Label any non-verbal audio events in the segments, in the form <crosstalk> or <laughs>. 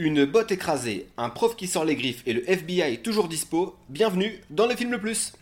Une botte écrasée, un prof qui sort les griffes et le FBI toujours dispo, bienvenue dans le film le plus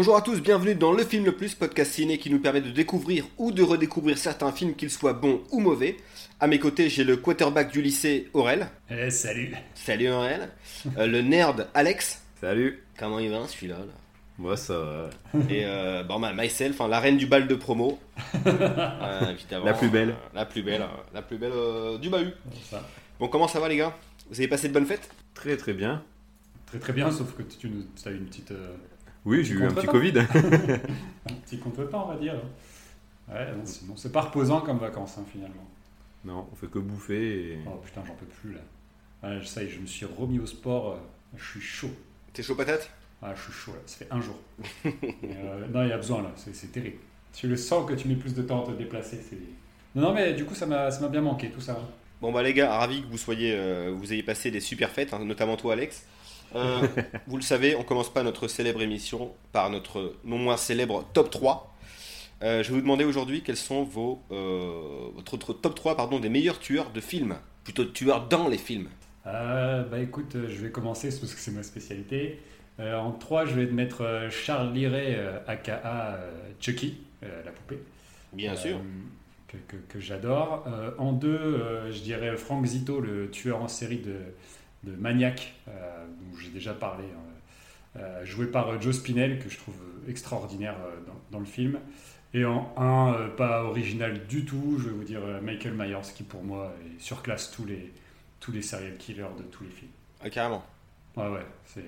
Bonjour à tous, bienvenue dans Le Film Le Plus, podcast ciné qui nous permet de découvrir ou de redécouvrir certains films, qu'ils soient bons ou mauvais. À mes côtés, j'ai le quarterback du lycée, Aurel. Eh, salut Salut Aurel. Euh, le nerd, Alex. Salut Comment il va celui-là là? Moi ça va. Et euh, bon, bah, myself, hein, la reine du bal de promo. <laughs> Euh, évidemment, La plus belle. euh, la plus belle, euh, la plus belle euh, du bahut. Ça. Bon, comment ça va les gars? Vous avez passé de bonnes fêtes? Très très bien. Très très bien, sauf que tu nous as eu une petite, euh, Oui, j'ai eu un petit. Covid. <laughs> un petit contretemps, on va dire. Ouais, non, sinon, c'est pas reposant comme vacances, hein, finalement. non, on fait que bouffer et... Oh putain, j'en peux plus, là. Ça y est, je me suis remis au sport, euh, je suis chaud. T'es chaud patate? Ah, je suis chaud, là, ça fait un jour. <laughs> Euh, non, il y a besoin, là, c'est c'est terrible. Tu le sens que tu mets plus de temps à te déplacer, c'est... Non, non, mais du coup, ça m'a ça m'a bien manqué, tout ça. Bon bah les gars, ravi que vous soyez, euh, vous ayez passé des super fêtes, hein, notamment toi Alex. Euh, vous le savez, on commence pas notre célèbre émission par notre non moins célèbre top 3. Euh, je vais vous demander aujourd'hui quels sont vos euh, votre, votre top 3 pardon, des meilleurs tueurs de films, plutôt tueurs dans les films. Bah écoute, je vais commencer parce que c'est ma spécialité. En 3, je vais te mettre Charles Liray, aka Chucky, la poupée. Bien sûr. Que, que- que j'adore. En 2, je dirais Frank Zito, le tueur en série de, de Maniac, euh, dont j'ai déjà parlé, hein. Euh, joué par euh, Joe Spinell, que je trouve extraordinaire euh, dans, dans le film. Et en 1, pas original du tout, je vais vous dire Michael Myers, qui pour moi est- surclasse tous les, tous les serial killers de tous les films. Ah, carrément. Ouais, ouais, c'est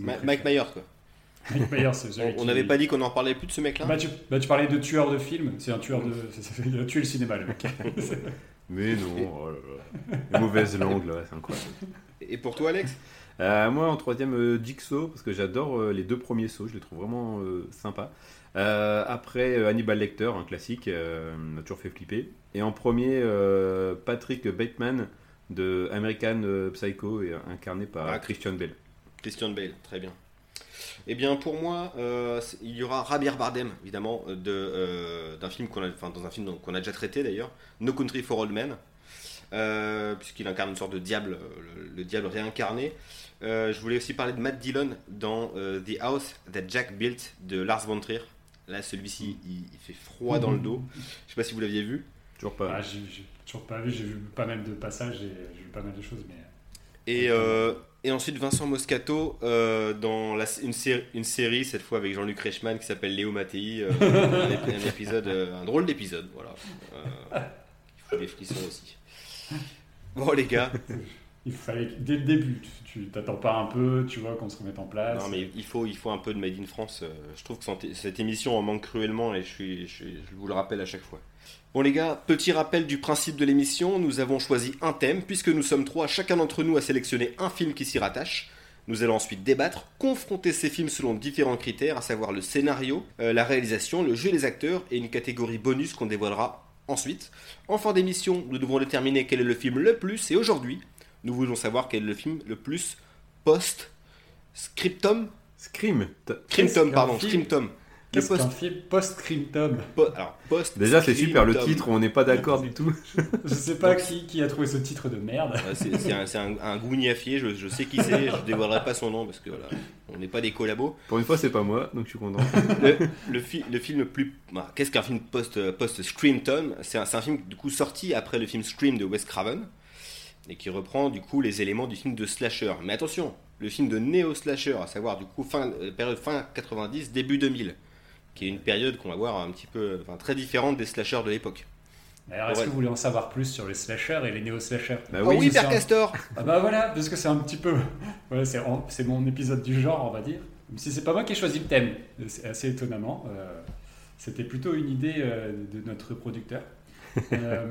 Ma-. Mike Myers quoi. Mike Myers, c'est On celui <laughs> on qui- n'avait pas dit qu'on en parlait plus de ce mec-là? Bah tu, bah, tu parlais de tueur de film, c'est un tueur de. c'est- Il a tué le cinéma, le mec. <laughs> Mais non, oh là là. Les mauvaises langues là, c'est incroyable. Et pour toi Alex? Euh, moi en troisième, euh, Jigsaw, parce que j'adore euh, les deux premiers sauts, je les trouve vraiment euh, sympas. Après, Hannibal Lecter, un classique, m'a toujours fait flipper. Et en premier, Patrick Bateman de American Psycho, incarné par Ah. Christian Bale. Christian Bale, très bien. Eh bien, pour moi, euh, il y aura Javier Bardem, évidemment, de, euh, d'un film qu'on a, enfin, dans un film qu'on a déjà traité d'ailleurs, No Country for Old Men, euh, puisqu'il incarne une sorte de diable, le, le diable réincarné. Euh, je voulais aussi parler de Matt Dillon dans euh, The House That Jack Built de Lars von Trier. Là, celui-ci, il, il fait froid dans le dos. Je sais pas si vous l'aviez vu. Toujours pas. Ah, j'ai j'ai toujours pas vu, j'ai vu pas mal de passages et j'ai vu pas mal de choses, mais. Et, euh, et ensuite Vincent Moscato euh, dans la- une, série, une série, cette fois avec Jean-Luc Reichmann, qui s'appelle Léo Mattei. euh, un, ép- un épisode, euh, un drôle d'épisode, voilà. Euh, il faut des frissons aussi. Bon les gars, <laughs> Il fallait dès le début, tu t'attends pas un peu, tu vois, qu'on se remette en place. non, mais il faut, il faut un peu de Made in France. euh, Je trouve que cette- émission en manque cruellement et je, suis, je, vous le rappelle à chaque fois. Bon les gars, petit rappel du principe de l'émission, nous avons choisi un thème, puisque nous sommes trois, chacun d'entre nous a sélectionné un film qui s'y rattache. Nous allons ensuite débattre, confronter ces films selon différents critères, à savoir le scénario, euh, la réalisation, le jeu des acteurs et une catégorie bonus qu'on dévoilera ensuite. En fin d'émission, nous devrons déterminer quel est le film le plus, et aujourd'hui, nous voulons savoir quel est le film le plus post-scriptum Scream t- Scrimtum, qu'un pardon, film Scrimtum. Le Qu'est-ce post, qu'un film post-Scream po- alors, post Déjà, c'est super le titre, on n'est pas d'accord du tout. Je sais pas qui, qui a trouvé ce titre de merde. C'est un, un, un gougnafier, je, je sais qui c'est, je dévoilerai pas son nom parce que voilà, on n'est pas des collabos. Pour une fois, c'est pas moi, donc je suis content. Le, le, fi- le film le plus. bah, Qu'est-ce qu'un film post- post-Screamtum C'est un, c'est un film du coup sorti après le film Scream de Wes Craven et qui reprend du coup les éléments du film de slasher. Mais attention, le film de néo-slasher, à savoir du coup fin, euh, période fin 90, début 2000, qui est une période qu'on va voir un petit peu, enfin, très différente des slashers de l'époque. Alors, est-ce Ouais. que vous voulez en savoir plus sur les slashers et les néo-slashers Bah Ah oui, oui, Père un- Castor Ah bah voilà, parce que c'est un petit peu. <laughs> Voilà, c'est en- c'est mon épisode du genre, on va dire. Même si c'est pas moi qui ai choisi le thème, c'est assez étonnamment. Euh, C'était plutôt une idée euh, de notre producteur. <laughs> Euh,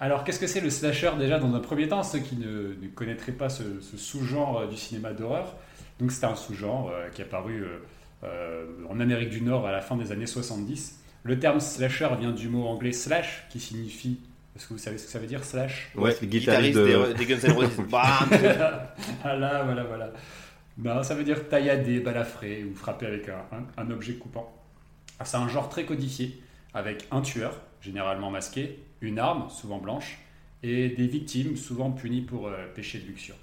alors, qu'est-ce que c'est le slasher déjà dans un premier temps? Ceux qui ne, ne connaîtraient pas ce, ce sous-genre euh, du cinéma d'horreur, Donc c'est un sous-genre qui est apparu en Amérique du Nord à la fin des années 70. Le terme slasher vient du mot anglais slash, qui signifie est-ce que vous savez ce que ça veut dire, slash? Ouais, le guitariste, de... des, Guns N' Roses. <laughs> <laughs> ah là, voilà, voilà. Ben, ça veut dire taillader, balafrer ou frapper avec un, un, objet coupant. Ah, c'est un genre très codifié, avec un tueur, généralement masqué, une arme, souvent blanche, et des victimes, souvent punies pour euh, péché de luxure.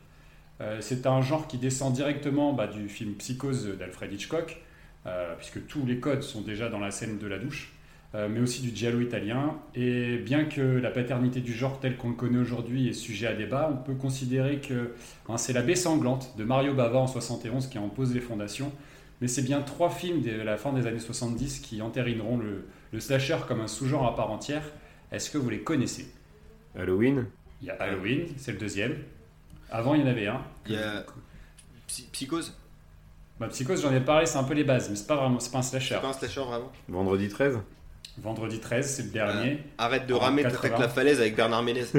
Euh, c'est un genre qui descend directement bah, du film Psychose d'Alfred Hitchcock, euh, puisque tous les codes sont déjà dans la scène de la douche. Mais aussi du giallo italien. Et bien que la paternité du genre tel qu'on le connaît aujourd'hui est sujet à débat, on peut considérer que hein, c'est la baie sanglante de Mario Bava en 71 qui en pose les fondations. Mais c'est bien trois films de la fin des années 70 qui entérineront le, le slasher comme un sous-genre à part entière. Est-ce que vous les connaissez? Halloween? Il y a Halloween, c'est le deuxième. Avant, il y en avait un. Il y a Psychose? Bah, Psychose, j'en ai parlé, c'est un peu les bases, mais c'est pas vraiment, c'est pas un slasher. C'est pas un slasher vraiment? Vendredi 13 Vendredi 13, c'est le dernier. arrête de ramer, t'attaques la falaise avec Bernard Ménez. <laughs>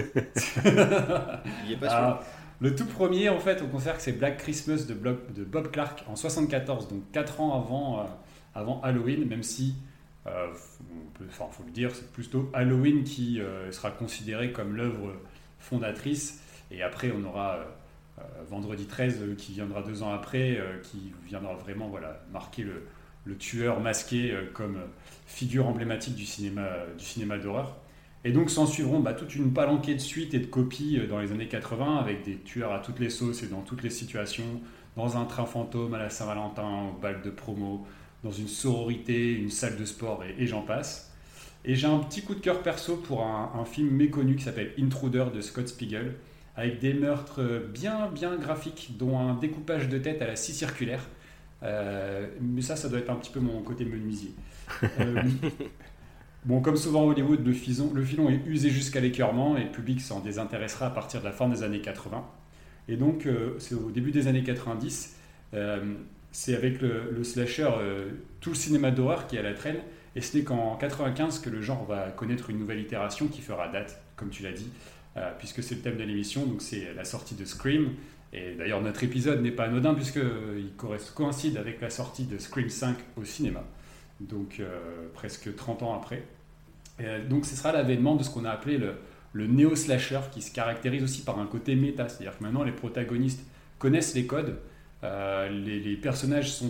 Il est pas ah, le tout premier, en fait, on considère que c'est Black Christmas de, Bob Clark en 74, donc 4 ans avant, euh, avant Halloween, même si, euh, faut le dire, c'est plutôt Halloween qui euh, sera considéré comme l'œuvre fondatrice. Et après, on aura Vendredi 13 qui viendra deux ans après, qui viendra vraiment voilà, marquer le, tueur masqué comme figure emblématique du cinéma, du cinéma d'horreur. Et donc s'en suivront bah, toute une palanquée de suites et de copies euh, dans les années 80 avec des tueurs à toutes les sauces et dans toutes les situations, dans un train fantôme à la Saint-Valentin, au bal de promo, dans une sororité, une salle de sport et, j'en passe. Et j'ai un petit coup de cœur perso pour un, film méconnu qui s'appelle Intruder de Scott Spiegel, avec des meurtres bien bien graphiques, dont un découpage de tête à la scie circulaire. Euh, mais ça, ça doit être un petit peu mon côté menuisier. Euh, <laughs> bon, comme souvent à Hollywood, le filon, est usé jusqu'à l'écœurement et le public s'en désintéressera à partir de la fin des années 80. Et donc, euh, c'est au début des années 90, euh, c'est avec le, slasher, tout le cinéma d'horreur qui est à la traîne. Et ce n'est qu'en 95 que le genre va connaître une nouvelle itération qui fera date, comme tu l'as dit, puisque c'est le thème de l'émission. Donc, c'est la sortie de Scream. Et d'ailleurs, notre épisode n'est pas anodin puisqu'il coïncide avec la sortie de Scream 5 au cinéma donc euh, presque 30 ans après. Euh, donc ce sera l'avènement de ce qu'on a appelé le, le néo-slasher, qui se caractérise aussi par un côté méta, c'est-à-dire que maintenant les protagonistes connaissent les codes, euh, les, personnages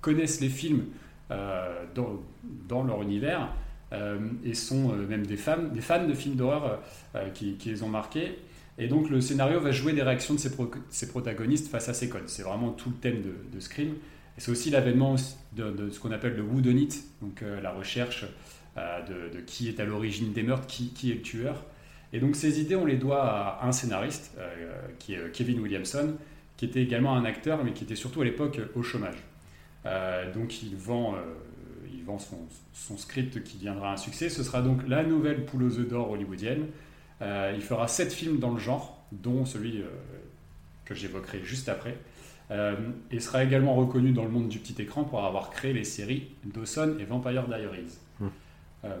connaissent les films dans, dans, leur univers, et sont même des fans, de films d'horreur qui, les ont marqués. Et donc le scénario va jouer des réactions de ces protagonistes face à ces codes. C'est vraiment tout le thème de, de Scream. C'est aussi l'avènement de, ce qu'on appelle le whodunit, donc euh, la recherche euh, de, qui est à l'origine des meurtres, qui, est le tueur. Et donc ces idées, on les doit à un scénariste, euh, qui est Kevin Williamson, qui était également un acteur, mais qui était surtout à l'époque au chômage. donc il vend, il vend son, son, script qui deviendra un succès. Ce sera donc la nouvelle poule aux œufs d'or hollywoodienne. il fera sept films dans le genre, dont celui que j'évoquerai juste après. Euh, et sera également reconnu dans le monde du petit écran pour avoir créé les séries Dawson et Vampire Diaries. Hmm. Euh,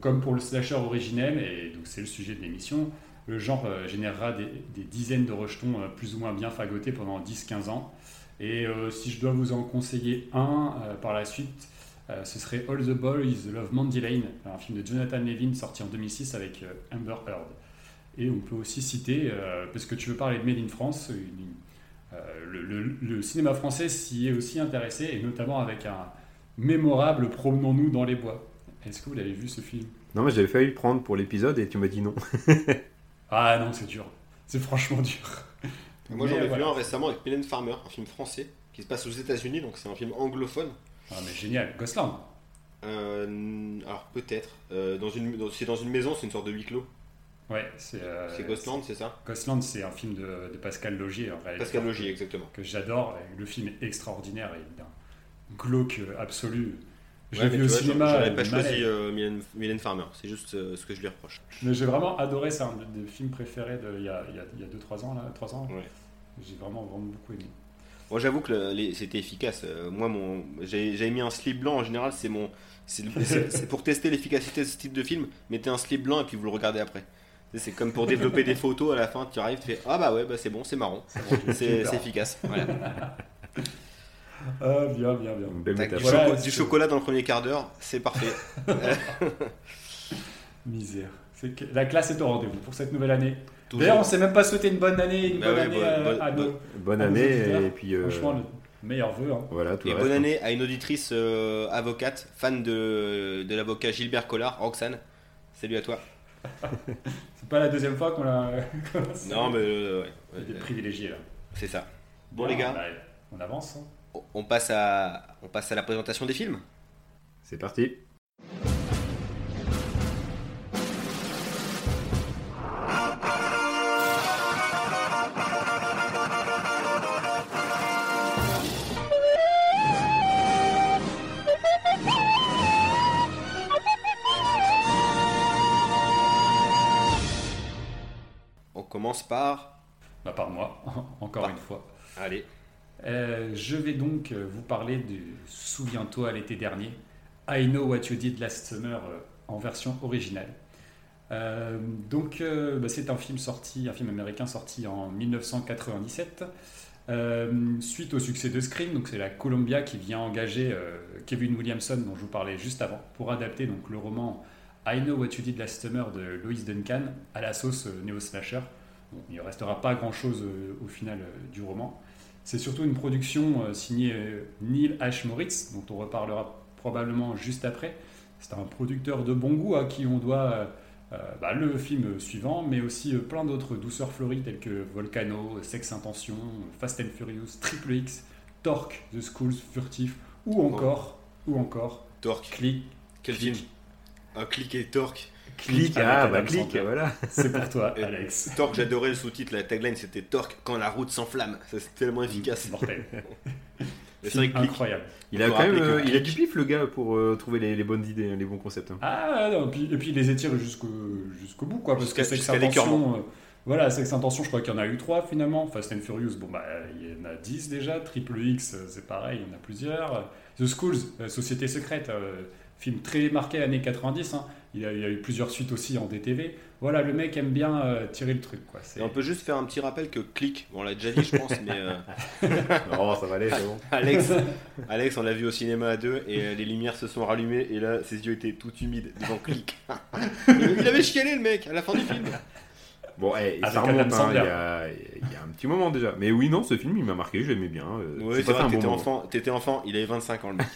comme pour le slasher originel, et donc c'est le sujet de l'émission, le genre euh, générera des, dizaines de rejetons plus ou moins bien fagotés pendant 10-15 ans. Et si je dois vous en conseiller un par la suite, ce serait All the Boys, Love Mandy Lane, un film de Jonathan Levin sorti en 2006 avec Amber Heard. Et on peut aussi citer, parce que tu veux parler de Made in France, euh, le, cinéma français s'y est aussi intéressé, et notamment avec un mémorable Promenons-nous dans les bois. Est-ce que vous l'avez vu ce film? Non, mais j'avais failli le prendre pour l'épisode et tu m'as dit non. <laughs> ah non, c'est dur. C'est franchement dur. Moi j'en ai vu un récemment avec Mylène Farmer, un film français qui se passe aux États-Unis, donc c'est un film anglophone. Ah mais génial, Gosland. Euh, alors peut-être. Euh, dans une, c'est dans une maison, c'est une sorte de huis clos. Ouais, c'est. Euh, c'est Ghostland, c'est ça? Ghostland, c'est un film de, Pascal Logier. En Pascal Logier, exactement. Que j'adore. Le film est extraordinaire et d'un glauque absolu. J'ai vu au cinéma. J'aurais pas choisi euh, Mylène, Farmer, c'est juste euh, ce que je lui reproche. Mais j'ai vraiment adoré, c'est un des films préférés il y a 2-3 ans. Là, 3 ans ouais. J'ai vraiment, vraiment beaucoup aimé. Moi, j'avoue que c'était efficace. moi, mon, j'avais mis un slip blanc. En général, c'est mon, <laughs> c'est pour tester l'efficacité de ce type de film. Mettez un slip blanc et puis vous le regardez après. C'est comme pour développer des photos à la fin, tu arrives, tu fais Ah bah ouais, bah c'est bon, c'est marrant, c'est c'est efficace. Voilà. <laughs> <laughs> Ah, bien, bien, bien. Tac, du, métaphore. Voilà, choco- c'est- du chocolat dans le premier quart d'heure, c'est parfait. <laughs> Misère. C'est que la classe est au rendez-vous pour cette nouvelle année. D'ailleurs, on s'est même pas souhaité une bonne année, une Bah bonne ouais, année bonne- à, bonne- à nos. Bonne à nos année auditeurs. et puis euh, Franchement, le meilleur vœu. hein. voilà tout Et bonne année à une auditrice euh, avocate, fan de, de l'avocat Gilbert Collard, Roxane. Salut à toi. <laughs> C'est pas la deuxième fois qu'on l'a. Non, mais euh, ouais, des ouais, privilégiés là. c'est ça. Bon, les gars. bah, on avance. hein. On passe à, on passe à la présentation des films. C'est parti. On commence par. Bah, par moi, <laughs> encore Par- une fois. Allez. Euh, je vais donc euh, vous parler de Souviens-toi l'été dernier, I Know What You Did Last Summer euh, en version originale. Donc, bah, c'est un film sorti, un film américain sorti en 1997. euh, suite au succès de Scream, donc c'est la Columbia qui vient engager Kevin Williamson, dont je vous parlais juste avant, pour adapter donc le roman I Know What You Did Last Summer de Lois Duncan à la sauce néo-slasher. Il ne restera pas grand-chose au final du roman. C'est surtout une production euh, signée euh, Neil H. Moritz, dont on reparlera probablement juste après. C'est un producteur de bon goût à qui on doit euh, bah, le film suivant, mais aussi plein d'autres douceurs fleuries telles que Volcano, Sex Intention, Fast and Furious, Triple X, Torque, The Schools, Furtif, ou encore, ou encore, Torque. Click, Quel Click. film? Un clic et Torque. Clic, avec ah Adam bah clic, Sandler. voilà. C'est pour toi, Alex. Torque, j'adorais le sous-titre, la tagline c'était Torque quand la route s'enflamme. Ça, C'est tellement efficace. C'est mortel. <laughs> <laughs> C'est vrai que Click, Incroyable. Il a quand même, euh, il a du pif le gars pour euh, trouver les, les bonnes idées, les bons concepts. hein. Ah non, puis, et puis il les étire jusqu'au jusqu'au bout, quoi. Parce que Intention, euh, voilà, Sex Intention, je crois qu'il y en a eu trois finalement. Fast and Furious, bon bah il y en a 10 déjà. Triple X, c'est pareil, il y en a plusieurs. The Schools, euh, Société Secrète, euh, film très marqué années 90. hein. Il, y a eu plusieurs suites aussi en DTV. Voilà, le mec aime bien euh, tirer le truc, quoi. C'est- Et on peut juste faire un petit rappel que Click, bon, on l'a déjà dit, je pense, mais euh, <laughs> Oh, ça va aller, c'est bon. <laughs> Alex, Alex, on l'a vu au cinéma à deux et euh, les lumières se sont rallumées et là, ses yeux étaient tout humides devant Click. <laughs> Il avait chialé le mec à la fin du film. Bon, eh, Avec ça remonte, hein, il, y a, il y a un petit moment déjà. Mais oui, non, ce film, il m'a marqué, je l'aimais bien. euh, Ouais, j'ai c'est vrai, bon t'étais enfant, t'étais enfant, il avait 25 ans le mec.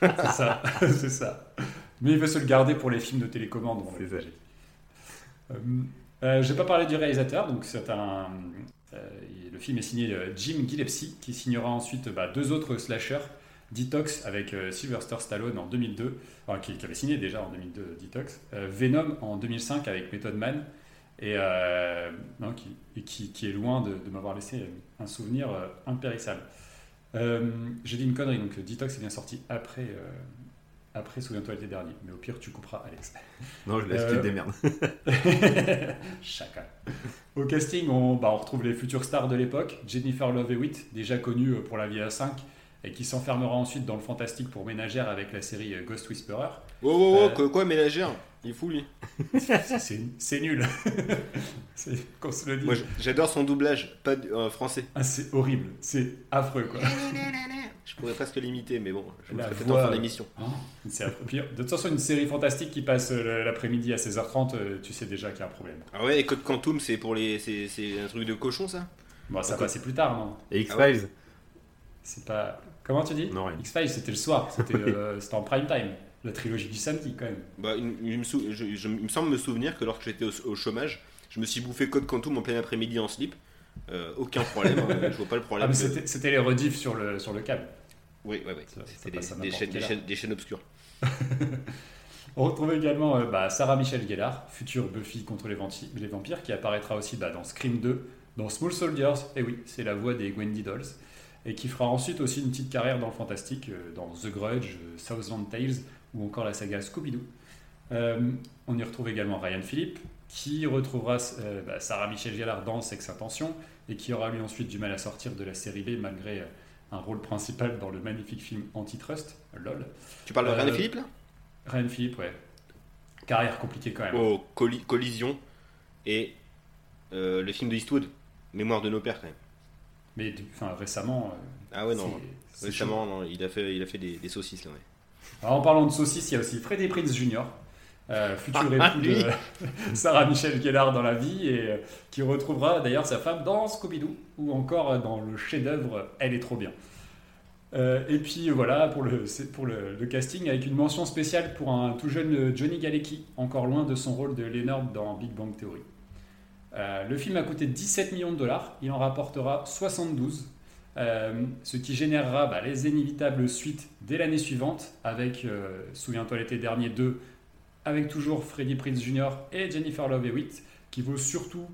C'est ça, c'est ça. Mais il veut se le garder pour les films de télécommande. Euh, euh, je vais pas parler du réalisateur, donc c'est un. euh, le film est signé euh, Jim Gillespie, qui signera ensuite bah, deux autres slashers, Detox avec euh, Sylvester Stallone en 2002, enfin, qui, qui avait signé déjà en 2002 Detox, Venom en 2005 avec Method Man, et, non, qui, et qui, qui est loin de, de m'avoir laissé un souvenir impérissable. J'ai dit une connerie, donc Detox est bien sorti après, après Souviens-toi l'été dernier, mais au pire tu couperas Alex. Non, je laisse, Euh, tu te démerdes. <laughs> Chacun. Au casting, on, bah, on retrouve les futures stars de l'époque. Jennifer Love Hewitt, déjà connue euh, pour La Vie à 5, et qui s'enfermera ensuite dans le fantastique pour ménagère avec la série euh, Ghost Whisperer. Oh, oh, oh, Euh, quoi, quoi, ménagère? Il est fou lui. C'est nul. <laughs> C'est- Qu'on se le dise. Moi j'adore son doublage, pas euh, français. Ah, c'est horrible. C'est affreux, quoi. <laughs> Je pourrais presque l'imiter, mais bon, je ferai peut-être voix- en fin d'émission. Oh, de toute façon, une série fantastique qui passe euh, l'après-midi à 16h30, euh, tu sais déjà qu'il y a un problème. Ah ouais, et Code Quantum, c'est pour les, c'est c'est un truc de cochon ça? Bon, ça Ok. passait plus tard, non? Et X-Files? C'est pas. Comment tu dis? Non, rien. X-Files, c'était le soir, c'était <laughs> euh, c'était en prime time. La trilogie du samedi, quand même. Bah, il, il me sou- je- je- il me semble me souvenir que lorsque j'étais au, au chômage, je me suis bouffé Code Quantum en plein après-midi en slip. Euh, aucun problème, euh, je vois pas le Ah, problème. mais c'était c'était les rediffs sur le, sur le câble. Oui, oui, oui. À des, chaînes, des, quelle chaînes, des chaînes obscures. <laughs> On retrouve également euh, bah, Sarah Michelle Gellar, future Buffy contre les, vampires, qui apparaîtra aussi bah, dans Scream 2, dans Small Soldiers, et oui, c'est la voix des Wendy Dolls, et qui fera ensuite aussi une petite carrière dans le fantastique, euh, dans The Grudge, euh, Southland Tales, ou encore la saga Scooby-Doo. Euh, on y retrouve également Ryan Philippe, qui retrouvera bah, Sarah Michelle Gellar dans Sex Intention, et qui aura lui ensuite du mal à sortir de la série B malgré un rôle principal dans le magnifique film Antitrust, LOL. Tu parles de Ryan Euh, Philippe là? Ryan Philippe, ouais. Carrière compliquée quand même. Oh, colli- collision. et euh, le film de Eastwood, Mémoire de nos pères quand même. Mais enfin, récemment. euh, Ah ouais, non. Récemment, non, il a fait, il a fait des, des saucisses là, ouais. Alors, en parlant de saucisses, il y a aussi Freddie Prinze Jr., euh, <laughs> futur époux de <laughs> Sarah Michelle Gellar dans la vie, et euh, qui retrouvera d'ailleurs sa femme dans Scooby-Doo, ou encore euh, dans le chef-d'œuvre Elle est trop bien. Euh, et puis voilà pour, le, c'est pour le, le casting, avec une mention spéciale pour un tout jeune Johnny Galecki, encore loin de son rôle de Leonard dans Big Bang Theory. Le film a coûté 17 millions de dollars, il en rapportera 72, euh, ce qui générera bah, les inévitables suites dès l'année suivante, avec, souviens-toi l'été dernier, 2, avec toujours Freddie Prinze Jr. et Jennifer Love Hewitt, qui vaut surtout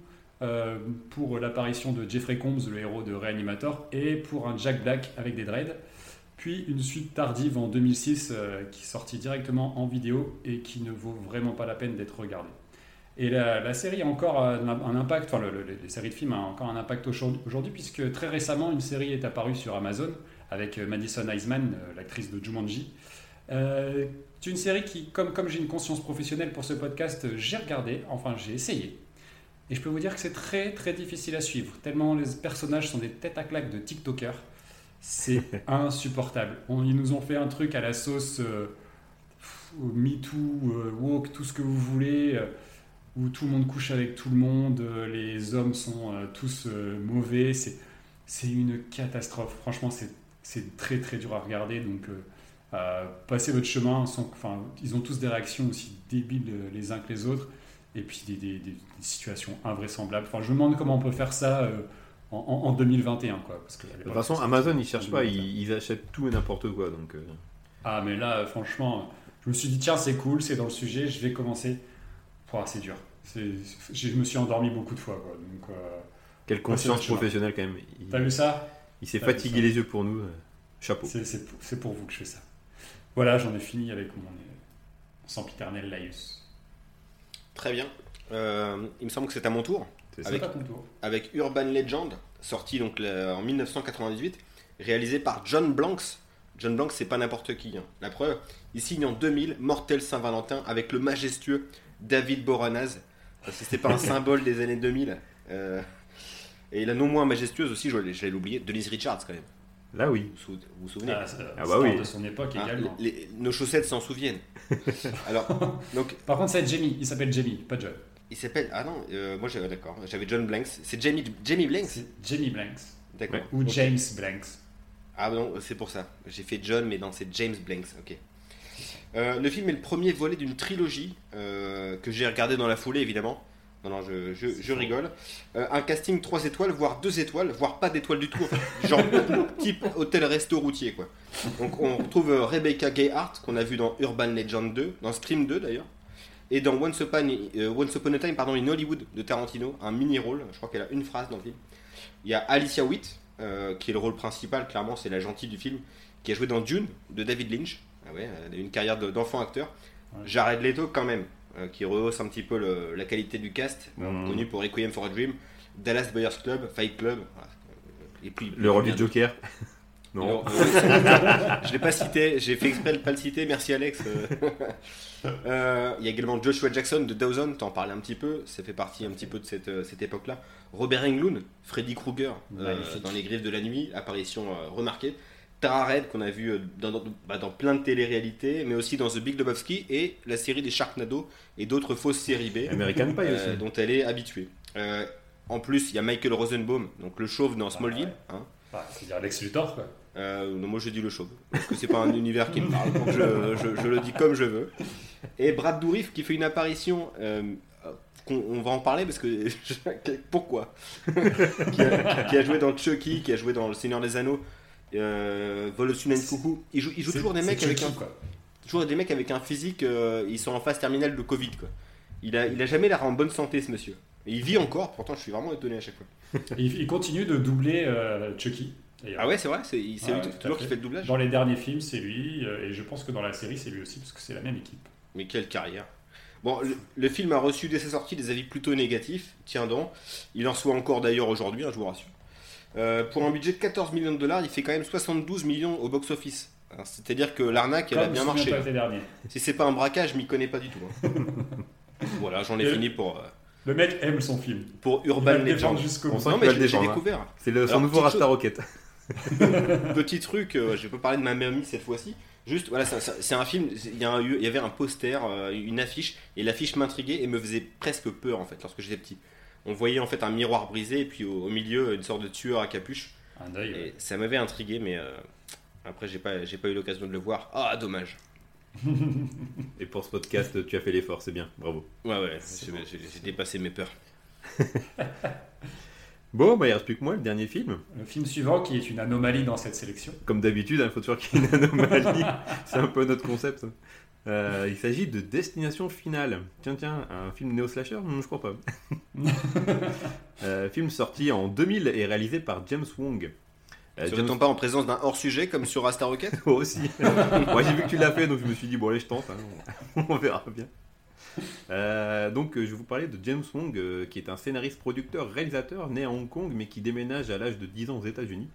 euh, pour l'apparition de Jeffrey Combs, le héros de Reanimator, et pour un Jack Black avec des dreads. Puis une suite tardive en 2006 euh, qui sortit directement en vidéo et qui ne vaut vraiment pas la peine d'être regardée. Et la, série a encore un, impact, enfin le- le- les séries de films ont encore un impact aujourd'hui, puisque très récemment une série est apparue sur Amazon avec euh, Madison Eisman, l'actrice de Jumanji. Euh, c'est une série qui, comme, comme j'ai une conscience professionnelle pour ce podcast, euh, j'ai regardé, enfin j'ai essayé. Et je peux vous dire que c'est très très difficile à suivre, tellement les personnages sont des têtes à claques de TikTokers. C'est <laughs> insupportable. On- ils nous ont fait un truc à la sauce euh, MeToo, euh, woke, tout ce que vous voulez, euh, où tout le monde couche avec tout le monde, euh, les hommes sont euh, tous euh, mauvais. C'est, une catastrophe. Franchement, c'est, très très dur à regarder. Donc, euh, euh, passez votre chemin. Sans, enfin, ils ont tous des réactions aussi débiles euh, les uns que les autres. Et puis des, des- des- des situations invraisemblables. Enfin, je me demande comment on peut faire ça euh, en, en- en 2021. Quoi, parce que, De toute façon, Amazon, ils cherchent pas, ils, ils achètent tout et n'importe quoi. Donc, euh, Ah, mais là, euh, franchement, je me suis dit, tiens, c'est cool, c'est dans le sujet, je vais commencer. Pouah, c'est dur. Je me suis endormi beaucoup de fois. Quoi. Donc, euh, quelle conscience professionnelle quand même. Il, t'as vu ça? il s'est fatigué les yeux pour nous. euh, Chapeau. c'est pour vous que je fais ça. Voilà, j'en ai fini avec mon euh, sempiternel Laïus. Très bien. Euh, il me semble que c'est à mon tour. C'est ça. Avec- C'est pas ton tour. avec Urban Legend, sorti donc là, en 1998, réalisé par John Blanks. John Blanks, c'est pas n'importe qui. hein. La preuve, il signe en 2000 Mortel Saint-Valentin avec le majestueux David Boranaz. Parce que c'était pas un <laughs> symbole des années 2000. Euh, et la non moins majestueuse aussi, je l'ai je l'ai oublié, Denise Richards quand même. Là, oui. Vous vous, vous souvenez Ah, Ah bah oui. de son époque Hein, également. les- les- Nos chaussettes s'en souviennent. <laughs> Alors, donc, Par contre, c'est Jamie. Il s'appelle Jamie, pas John. il s'appelle. Ah non, euh, moi j'avais d'accord. J'avais John Blanks. C'est Jamie, Jamie Blanks Jamie Blanks. D'accord. Ou. James Blanks. Ah non, c'est pour ça. J'ai fait John, mais non, c'est James Blanks. Ok. Euh, le film est le premier volet d'une trilogie euh, que j'ai regardé dans la foulée, évidemment. Non, non, je, je, je rigole. Euh, un casting 3 étoiles, voire 2 étoiles, voire pas d'étoiles du tout. Genre <laughs> type hôtel-resto routier, quoi. Donc on retrouve euh, Rebecca Gayheart, qu'on a vu dans Urban Legend 2, dans Scream 2 d'ailleurs. Et dans Once Upon, euh, Once Upon a Time pardon, in Hollywood de Tarantino, un mini-rôle. Je crois qu'elle a une phrase dans le film. Il y a Alicia Witt, euh, qui est le rôle principal, clairement, c'est la gentille du film, qui a joué dans Dune de David Lynch. Ah ouais, elle a eu une carrière de- d'enfant acteur. Jared Leto, quand même, qui rehausse un petit peu le- la qualité du cast, Mhm. connu pour Requiem for a Dream, Dallas Buyers Club, Fight Club. Et puis, Le rôle du Joker. Non. alors, euh, je l'ai pas cité, j'ai fait exprès de pas le citer, merci Alex. Euh, <laughs> euh, Il y a également Joshua Jackson de Dawson, t'en parlais un petit peu, ça fait partie un petit peu de cette, euh, cette époque-là. Robert Englund, Freddy Krueger euh, dans Les Griffes de la Nuit, apparition euh, remarquée. Tara Red qu'on a vu euh, dans, dans- bah, dans plein de télé-réalités, mais aussi dans The Big Lebowski et la série des Sharknado et d'autres fausses séries B American Pie euh, aussi. dont elle est habituée. Euh, en plus, il y a Michael Rosenbaum, donc le chauve dans Smallville. ouais. hein. Enfin, C'est-à-dire Lex Luthor, quoi. Euh, non, moi je dis le chauve, parce que c'est pas un <laughs> univers qui me parle, donc je, je- je le dis comme je veux. Et Brad Dourif qui fait une apparition, on va en parler parce que. <laughs> pourquoi? <laughs> Qui, a, qui a joué dans Chucky, qui a joué dans Le Seigneur des Anneaux, euh, Volosune Coucou. Toujours des mecs avec un, quoi. toujours des mecs avec un physique, euh, ils sont en phase terminale de Covid quoi. Il a, il a jamais l'air en bonne santé ce monsieur. Et il vit encore, pourtant je suis vraiment étonné à chaque fois. <laughs> Il, il continue de doubler euh, Chucky. Ah ouais, c'est vrai, c'est Ah lui toujours qui fait le doublage. Dans les derniers films, c'est lui, euh, et je pense que dans la série, c'est lui aussi, parce que c'est la même équipe. Mais quelle carrière. Bon, le, le film a reçu dès sa sortie des avis plutôt négatifs, tiens donc. Il en reçoit encore d'ailleurs aujourd'hui, hein, je vous rassure. Euh, pour un budget de 14 millions de dollars, il fait quand même 72 millions au box-office. Hein, C'est-à-dire que l'arnaque, elle a bien marché. Si c'est pas un braquage, je m'y connais pas du tout. hein. <laughs> voilà, j'en ai Et- fini pour, euh, Le mec aime son film. Pour Urban Legend. jusqu'au On bout. sent Non, qu'il mais j'ai défendre, hein. découvert. C'est le, son nouveau Rasta chose- Rocket. <laughs> Petit truc, euh, je peux parler de ma mamie cette fois-ci. Juste, voilà, c'est un film. Il y, a un- il y avait un poster, euh, une affiche, et l'affiche m'intriguait et me faisait presque peur en fait lorsque j'étais petit. On voyait en fait un miroir brisé et puis au, au milieu une sorte de tueur à capuche. Un ouais. Et ça m'avait intrigué, mais euh, après j'ai pas, j'ai pas eu l'occasion de le voir. Ah, dommage. <laughs> Et pour ce podcast, tu as fait l'effort, c'est bien, bravo. Ouais, ouais, j'ai bon. j'ai- j'ai dépassé mes peurs. <laughs> Bon, bah il reste plus que moi, le dernier film. Le film suivant, qui est une anomalie dans cette sélection. Comme d'habitude, il faut toujours qu'il y ait une anomalie. <laughs> c'est un peu notre concept. Euh, il s'agit de Destination Finale. Tiens, tiens, un film néo-slasher Non, Je crois pas. <laughs> Euh, film sorti en 2000 et réalisé par James Wong. Euh, Tu n'attends pas en présence d'un hors-sujet comme sur Rasta Rocket <laughs> Moi aussi. Moi j'ai vu que tu l'as fait, donc je me suis dit, bon allez, je tente, hein, <laughs> on verra bien. Euh, donc je vais vous parler de James Wong, euh, qui est un scénariste, producteur, réalisateur, né à Hong Kong, mais qui déménage à l'âge de 10 ans aux États-Unis.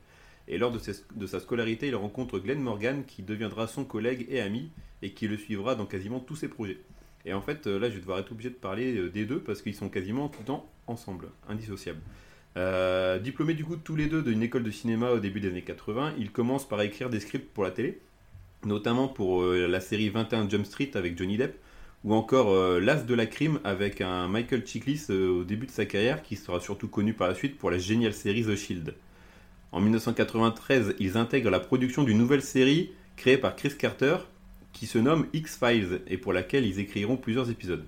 Et lors de, ses- de sa scolarité, il rencontre Glenn Morgan, qui deviendra son collègue et ami, et qui le suivra dans quasiment tous ses projets. Et en fait, euh, là, je vais devoir être obligé de parler euh, des deux, parce qu'ils sont quasiment tout le temps ensemble, indissociables. Euh, diplômés du coup tous les deux d'une école de cinéma au début des années 80, ils commencent par écrire des scripts pour la télé, notamment pour euh, la série 21 Jump Street avec Johnny Depp, ou encore euh, L'As de la crime avec un Michael Chiklis au début de sa carrière, qui sera surtout connu par la suite pour la géniale série The Shield. En 1993, ils intègrent la production d'une nouvelle série créée par Chris Carter, qui se nomme X-Files, et pour laquelle ils écriront plusieurs épisodes.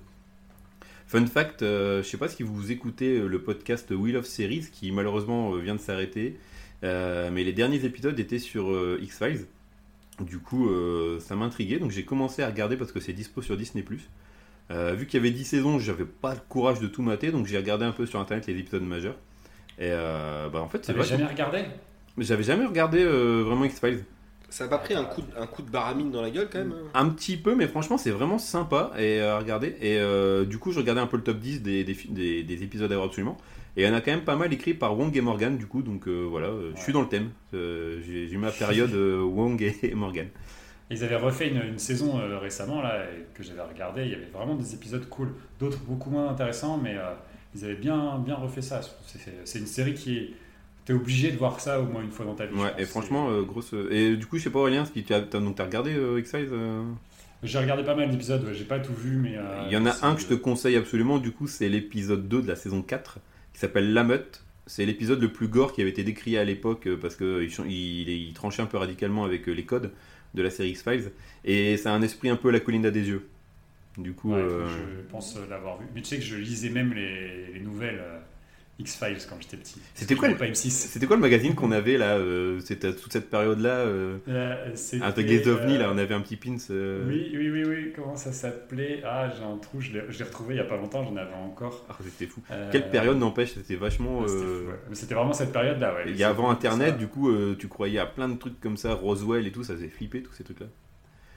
Fun fact, euh, je sais pas si vous écoutez euh, le podcast Wheel of Series, qui malheureusement euh, vient de s'arrêter, euh, mais les derniers épisodes étaient sur euh, X-Files. Du coup, ça m'intriguait, donc j'ai commencé à regarder parce que c'est dispo sur Disney+. Vu qu'il y avait 10 saisons, j'avais pas le courage de tout mater, donc j'ai regardé un peu sur internet les épisodes majeurs. Et bah en fait, c'est vrai. jamais regardé? J'avais jamais regardé vraiment X-Files. Ça n'a pas pris un coup, de, un coup de baramine dans la gueule quand même hein Un petit peu, mais franchement, c'est vraiment sympa et, à regarder. Et euh, du coup, je regardais un peu le top 10 des, des, fi- des- des épisodes à voir absolument. Et il y en a quand même pas mal écrit par Wong et Morgan, du coup, donc euh, voilà, euh, je suis dans le thème. Euh, J'ai eu ma période euh, Wong et, Morgan. Ils avaient refait une, une saison euh, récemment là que j'avais regardé. Il y avait vraiment des épisodes cool, d'autres beaucoup moins intéressants, mais euh, ils avaient bien bien refait ça. C'est une série qui est t'es obligé de voir ça au moins une fois dans ta vie. Ouais, et franchement, euh, grosse. Et du coup, je sais pas, Aurélien, tu as, t'as- donc t'as regardé euh, X-Files euh j'ai regardé pas mal d'épisodes. ouais, j'ai pas tout vu, mais euh, Il y en a un que je te conseille absolument, du coup, c'est l'épisode 2 de la saison 4, qui s'appelle La Meute. C'est l'épisode le plus gore qui avait été décrié à l'époque euh, parce qu'il il, il tranchait un peu radicalement avec euh, les codes de la série X-Files. Et ça a un esprit un peu la colline à des yeux. Du coup, Ouais, euh, je pense euh, l'avoir vu. Mais tu sais que je lisais même les, les nouvelles euh, X-Files quand j'étais petit. C'était quoi, lisais le- pas M6. c'était quoi le magazine qu'on avait là euh, C'était toute cette période-là euh, truc des ovnis, euh, là, on avait un petit pins. euh, Oui, oui, oui, oui. Comment ça s'appelait? Ah, j'ai un trou. Je l'ai, retrouvé il y a pas longtemps. J'en avais encore. Ah, c'était fou. Euh, Quelle période n'empêche, c'était vachement. c'était, euh, ouais. Vraiment cette période-là, ouais. A avant internet, du coup, tu croyais à plein de trucs comme ça, Roswell et tout, ça faisait flipper tous ces trucs-là.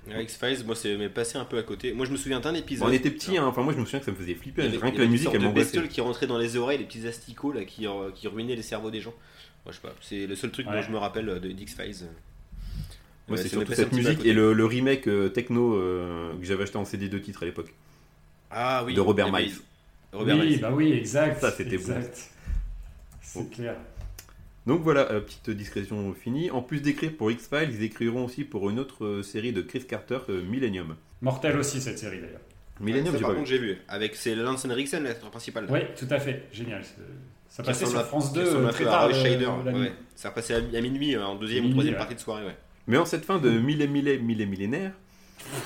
X-Files, moi, c'est m'est passé un peu à côté. Moi, je me souviens d'un épisode. on était petits, hein, enfin moi je me souviens que ça me faisait flipper, Il y avait- rien que la musique elle m'angoissait. qui rentrait dans les oreilles, les petits asticots là, qui, euh, qui ruinaient les cerveaux des gens. Moi, je sais pas, c'est le seul truc Ouais. dont je me rappelle euh, de X-Files. Moi Ouais, c'est surtout cette musique et le, le remake euh, techno euh, que j'avais acheté en CD de titres à l'époque. Ah oui. De Robert Eh ben, Miles. Robert oui, Miles. bah oui, exact. Ça, c'était beau. exact. C'est Bon. clair. Donc voilà, euh, petite discrétion finie. En plus d'écrire pour X-Files, ils écriront aussi pour une autre euh, série de Chris Carter, euh, Millennium. Mortel aussi, cette série d'ailleurs. Millennium, ça, j'ai par pas contre, vu. j'ai vu. Avec c'est Lance Henriksen, l'acteur principal. Oui, tout à fait. Génial. Ça Qui passait ressemble sur à- France qui 2 ressemble un très peu à tard. Roy euh, Scheider. la nuit. ouais. Ça passait à, à minuit, euh, en deuxième ou Minuit, troisième ouais. partie de soirée. Ouais. Mais en cette fin de mille et mille et mille et millénaire, <laughs>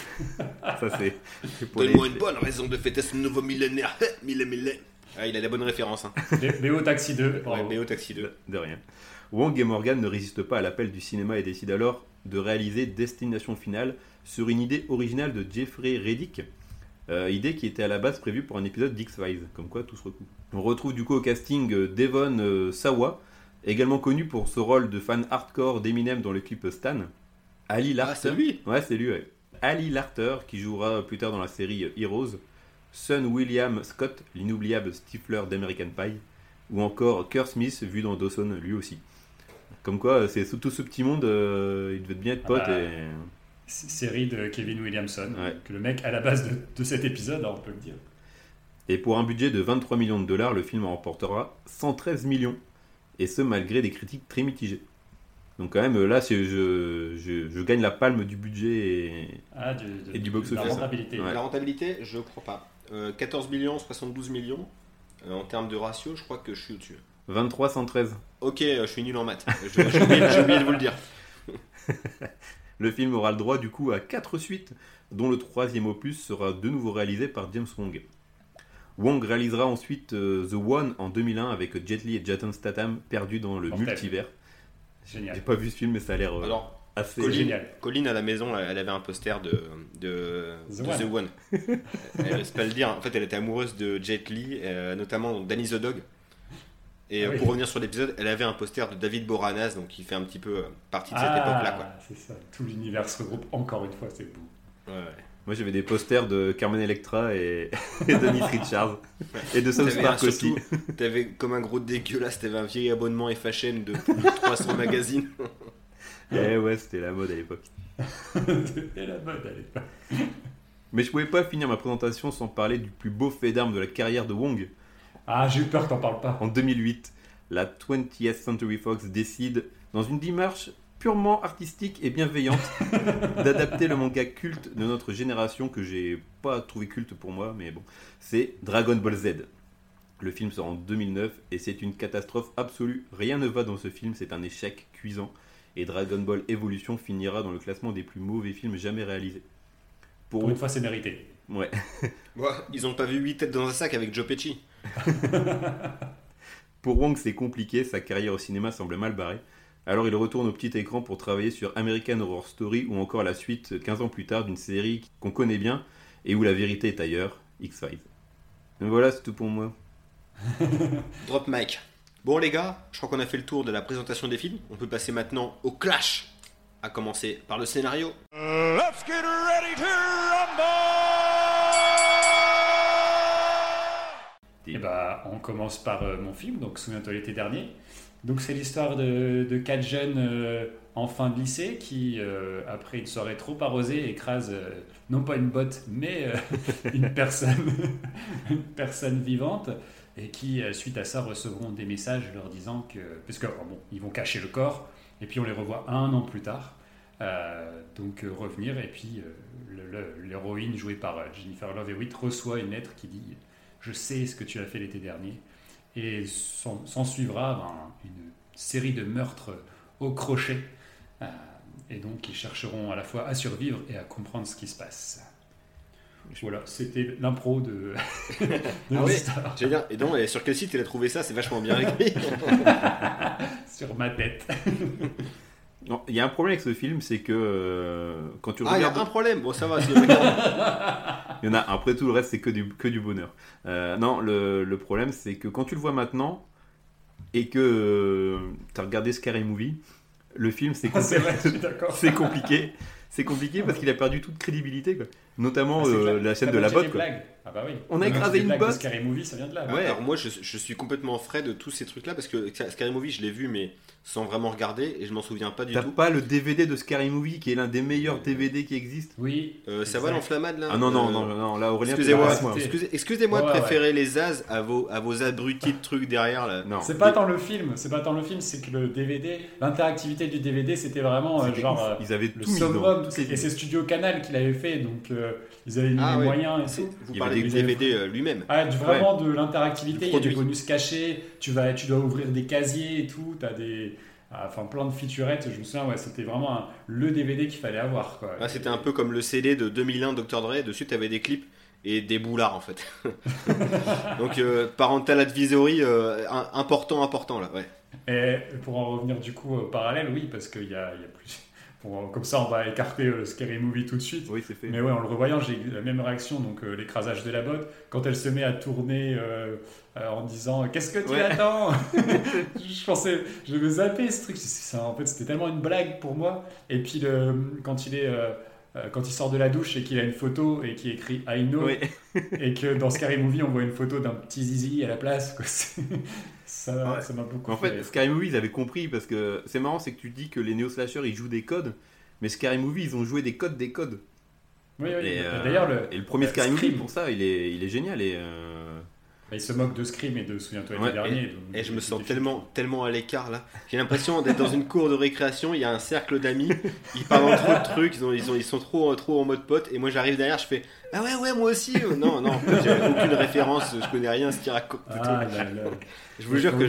ça c'est c'est pour les... Donne-moi une bonne raison de fêter ce nouveau millénaire. <laughs> Mille millénaire. Ah, il a la bonne référence. Hein. <laughs> BO Taxi 2. bravo. Ouais, BO Taxi 2. De, de rien. Wong et Morgan ne résistent pas à l'appel du cinéma et décident alors de réaliser Destination Finale sur une idée originale de Jeffrey Reddick, euh, idée qui était à la base prévue pour un épisode d'X-Files, comme quoi tout se recoupe. On retrouve du coup au casting euh, Devon euh, Sawa, également connu pour ce rôle de fan hardcore d'Eminem dans le clip Stan. Ali Larter. Ah, c'est lui Ouais, c'est lui, ouais. Ali Larter, qui jouera plus tard dans la série Heroes. Son William Scott, l'inoubliable Stifler d'American Pie. Ou encore Kerr Smith, vu dans Dawson, lui aussi. Comme quoi, c'est tout ce petit monde, euh, il devait bien être Ah pote bah, et... Série de Kevin Williamson. Ouais. Que le mec, à la base de, de cet épisode, hein, on peut le dire. Et pour un budget de 23 millions de dollars, le film en remportera 113 millions. Et ce, malgré des critiques très mitigées. Donc quand même, là, je, je, je gagne la palme du budget et... Ah, du, de- Et du de box la office. rentabilité. Ouais. La rentabilité, je crois pas. Euh, 14 millions, 72 millions. Euh, en termes de ratio, je crois que je suis au-dessus. 23, 113. Ok, euh, je suis nul en maths. J'ai oublié, de vous le dire. <laughs> Le film aura le droit du coup à 4 suites, dont le troisième opus sera de nouveau réalisé par James Wong. Wong réalisera ensuite euh, The One en 2001 avec Jet Li et Jason Statham perdus dans le Mortel. multivers. Génial. J'ai pas vu ce film, mais ça a l'air euh, Alors, assez. Colline, génial. Colline, à la maison, elle avait un poster de, de, The de One. The One. <laughs> elle n'ose pas le dire. En fait, elle était amoureuse de Jet Li, euh, notamment Danny the Dog. Et Ah euh, oui. pour revenir sur l'épisode, elle avait un poster de David Boranas, donc qui fait un petit peu euh, partie de cette Ah, époque-là. c'est ça. Tout l'univers se regroupe encore une fois, c'est beau. Ouais, ouais. Moi j'avais des posters de Carmen Electra et, <laughs> et Dennis Richards. Et de South Park aussi. T'avais comme un gros dégueulasse, t'avais un vieil abonnement FHM de plus de 300 <laughs> magazines. Eh ouais, c'était la mode à l'époque. C'était la mode à l'époque. Mais je pouvais pas finir ma présentation sans parler du plus beau fait d'armes de la carrière de Wong. Ah, j'ai eu peur que t'en parles pas. En 2008, la 20th Century Fox décide, dans une démarche purement artistique et bienveillante, <laughs> d'adapter le manga culte de notre génération que j'ai pas trouvé culte pour moi, mais bon, c'est Dragon Ball Z. Le film sort en 2009 et c'est une catastrophe absolue. Rien ne va dans ce film, c'est un échec cuisant. Et Dragon Ball Evolution finira dans le classement des plus mauvais films jamais réalisés. Pour, Pour une fois, c'est mérité. ouais. <laughs> Ouais, ils ont pas vu 8 têtes dans un sac avec Joe Pesci. <laughs> Pour Wong, c'est compliqué, sa carrière au cinéma semble mal barrée. Alors il retourne au petit écran pour travailler sur American Horror Story ou encore la suite 15 ans plus tard d'une série qu'on connaît bien et où la vérité est ailleurs, X-Files. Voilà, c'est tout pour moi. <laughs> Drop mic. Bon les gars, je crois qu'on a fait le tour de la présentation des films. On peut passer maintenant au clash. À commencer par le scénario. Let's get ready to rumble! Et bah, on commence par euh, mon film, donc souviens-toi l'été dernier. Donc c'est l'histoire de, de quatre jeunes euh, en fin de lycée qui, euh, après une soirée trop arrosée, écrasent euh, non pas une botte, mais euh, <laughs> une personne, <laughs> une personne vivante, et qui, euh, suite à ça, recevront des messages leur disant que, parce que oh bon, ils vont cacher le corps, et puis on les revoit un an plus tard. Euh, donc euh, revenir et puis l'héroïne jouée par Jennifer Love Hewitt reçoit une lettre qui dit je sais ce que tu as fait l'été dernier. Et s'en suivra ben, une série de meurtres au crochet. Et donc, ils chercheront à la fois à survivre et à comprendre ce qui se passe. Voilà, c'était l'impro de, <laughs> de Ah oui. dire, et donc, sur quel site elle a trouvé ça C'est vachement bien écrit. <laughs> sur ma tête. <laughs> Non, Il y a un problème avec ce film, c'est que euh, quand tu le Ah, il y a regardes, un problème. Bon, ça va. il y en a. Après tout le reste, c'est que du, que du bonheur. Euh, non, le, le problème, c'est que quand tu le vois maintenant et que tu as regardé Scary Movie, le film, c'est Ah, c'est compli- vrai, je suis d'accord. c'est compliqué. C'est compliqué parce qu'il a perdu toute crédibilité, quoi. Notamment Ah, euh, la scène T'as de la mangé des botte, quoi. Ah bah oui. On a T'as écrasé une botte. Scary Movie, ça vient de là. Ouais. Alors moi, je, je suis complètement frais de tous ces trucs-là parce que Scary Movie, je l'ai vu, mais sans vraiment regarder, et je m'en souviens pas du T'as tout. pas le DVD de Scary Movie qui est l'un des meilleurs DVD qui existent Oui. Euh, ça va l'enflammade là? Ah non, non, Euh, non, non, là Aurélien, Excusez-moi, excusez-moi de préférer les As à vos, à vos abrutis de trucs derrière là. Non. C'est pas tant le film, c'est pas tant le film, c'est que le DVD, l'interactivité du DVD, c'était vraiment euh, genre Ils avaient tout mis Et c'est Studio Canal qui l'avait fait, donc ils avaient mis Ah les moyens et C'est- tout. Vous Il y avait du des- DVD euh, lui-même. Ah, du- vraiment de l'interactivité, il y a des bonus cachés, tu, vas, tu dois ouvrir des casiers et tout, t'as des. ah, Enfin, plein de featurettes, je me souviens, ouais, c'était vraiment un- le DVD qu'il fallait avoir. Quoi. Ah, C'était un peu comme le CD de 2001 Dr. Dre, dessus tu avais des clips et des boulards en fait. <laughs> Donc euh, parental advisory euh, important, important là, ouais. Et pour en revenir du coup au parallèle, oui, parce qu'il y a, y a plus. Bon, comme ça, on va écarter euh, Scary Movie tout de suite. Oui, c'est fait. Mais ouais, en le revoyant, j'ai eu la même réaction, donc euh, l'écrasage de la botte, quand elle se met à tourner euh, euh, en disant Qu'est-ce que tu Ouais. attends? <laughs> Je pensais, je vais zapper ce truc. Ça, en fait, c'était tellement une blague pour moi. Et puis, le, quand, il est, euh, euh, quand il sort de la douche et qu'il a une photo et qu'il écrit I know, Oui. <laughs> et que dans Scary Movie, on voit une photo d'un petit zizi à la place, ça Ouais. ça m'a beaucoup En fait. fait, Scary Movie, ils avaient compris parce que c'est marrant, c'est que tu dis que les néo-slashers ils jouent des codes, mais Scary Movie, ils ont joué des codes des codes. Oui, oui. Et, euh, D'ailleurs, le, et le premier Scary Movie, pour ça, il est, il est génial. Et, euh, il se moque de Scream et de Souviens-toi Ouais, l'été dernier. Et, donc, et je me sens tellement, tellement à l'écart là. J'ai l'impression d'être dans une cour de récréation. Il y a un cercle d'amis. Ils parlent trop de trucs. Ils, ont, ils, ont, ils sont trop, trop en mode pote. Et moi j'arrive derrière. Je fais Ah ouais, ouais, moi aussi. Non, non. J'ai aucune référence. Je connais rien à ce qu'il raconte. Ah là là. je vous jure que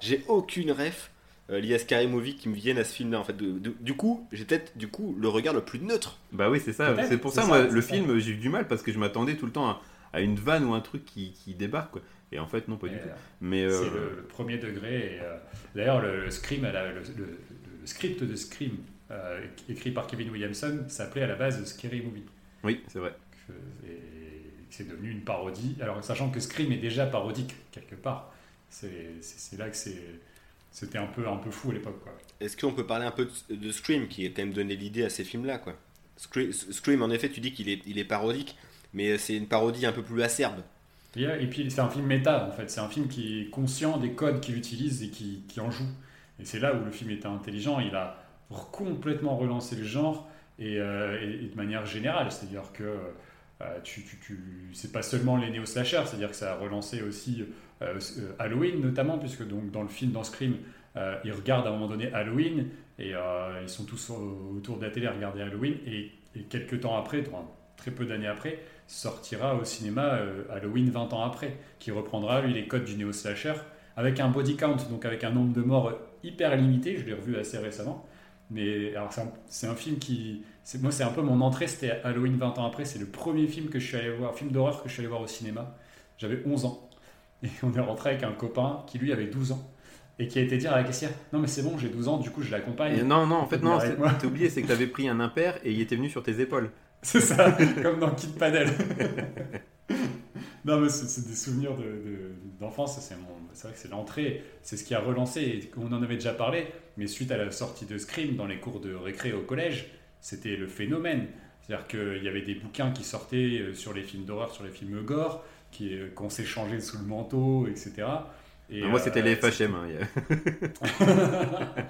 j'ai aucune ref euh, liée à Scary Movie qui me viennent à ce film là. En fait, De- de- du coup, j'ai peut-être du coup le regard le plus neutre. Bah oui, c'est ça. C'est pour ça, ça, moi, le ça. film, j'ai eu du mal parce que je m'attendais tout le temps à, à une vanne ou un truc qui, qui débarque. Quoi. Et en fait, non, pas du Et, tout. euh, Mais euh, C'est le, le premier degré. et, euh, D'ailleurs, le, le Scream, elle a- le, le- le script de Scream, euh, écrit par Kevin Williamson, s'appelait à la base Scary Movie. oui, c'est vrai. Que- et c'est devenu une parodie. Alors, sachant que Scream est déjà parodique, quelque part. C'est c'est- c'est là que c'est- c'était un peu, un peu fou à l'époque. quoi. Est-ce qu'on peut parler un peu de, de Scream qui a quand même donné l'idée à ces films là quoi? Scream, Scream, en effet, tu dis qu'il est, il est parodique. Mais c'est une parodie un peu plus acerbe. Et, puis, c'est un film méta, en fait. C'est un film qui est conscient des codes qu'il utilise et qui, qui en joue. Et c'est là où le film était intelligent. Il a complètement relancé le genre et, euh, de manière générale. C'est-à-dire que euh, tu, tu, tu- c'est pas seulement les néo-slashers, c'est-à-dire que ça a relancé aussi euh, euh, Halloween notamment, puisque donc dans le film, dans Scream, euh, ils regardent à un moment donné Halloween et euh, ils sont tous au- autour de la télé à regarder Halloween. Et, quelques temps après, très peu d'années après, sortira au cinéma euh, Halloween 20 ans après, qui reprendra lui les codes du néo-slasher avec un body count, donc avec un nombre de morts hyper limité. Je l'ai revu assez récemment. Mais alors c'est un, un film qui, moi c'est un peu mon entrée, c'était Halloween 20 ans après. C'est le premier film que je suis allé voir, film d'horreur que je suis allé voir au cinéma. J'avais 11 ans et on est rentré avec un copain qui lui avait 12 ans et qui a été dire à la caissière non mais c'est bon j'ai 12 ans du coup je l'accompagne. Non, non, en fait, non, t'as oublié, c'est que t'avais pris un impair et il était venu sur tes épaules. <laughs> C'est ça, comme dans Kid Panel. <laughs> non, mais c'est des souvenirs de- de- d'enfance. c'est vrai que c'est l'entrée, c'est ce qui a relancé. On en avait déjà parlé, mais suite à la sortie de Scream dans les cours de récré au collège, c'était le phénomène. C'est-à-dire qu'il y avait des bouquins qui sortaient euh, sur les films d'horreur, sur les films gore, euh, qu'on s'échangeait sous le manteau, etc. Et, Ah, moi, c'était euh, les FHM. hein, <laughs>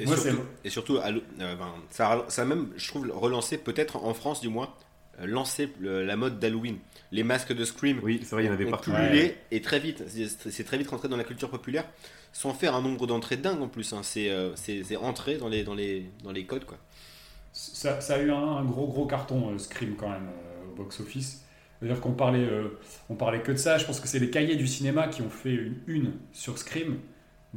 Et Moi, surtout, et surtout Hallo- euh, ben, ça, a, ça a même, je trouve, relancé, peut-être en France du moins, euh, lancé le- la mode d'Halloween. Les masques de Scream Oui, c'est vrai, il y en avait ont partout. Ouais. et très vite, c'est très vite rentré dans la culture populaire, sans faire un nombre d'entrées dingue en plus. hein. C'est euh, c'est- rentré dans les, dans, les, dans les codes. Quoi. Ça, ça a eu un, un gros gros carton euh, Scream quand même euh, au box-office. C'est-à-dire qu'on parlait, euh, on parlait que de ça. Je pense que c'est les cahiers du cinéma qui ont fait une une sur Scream.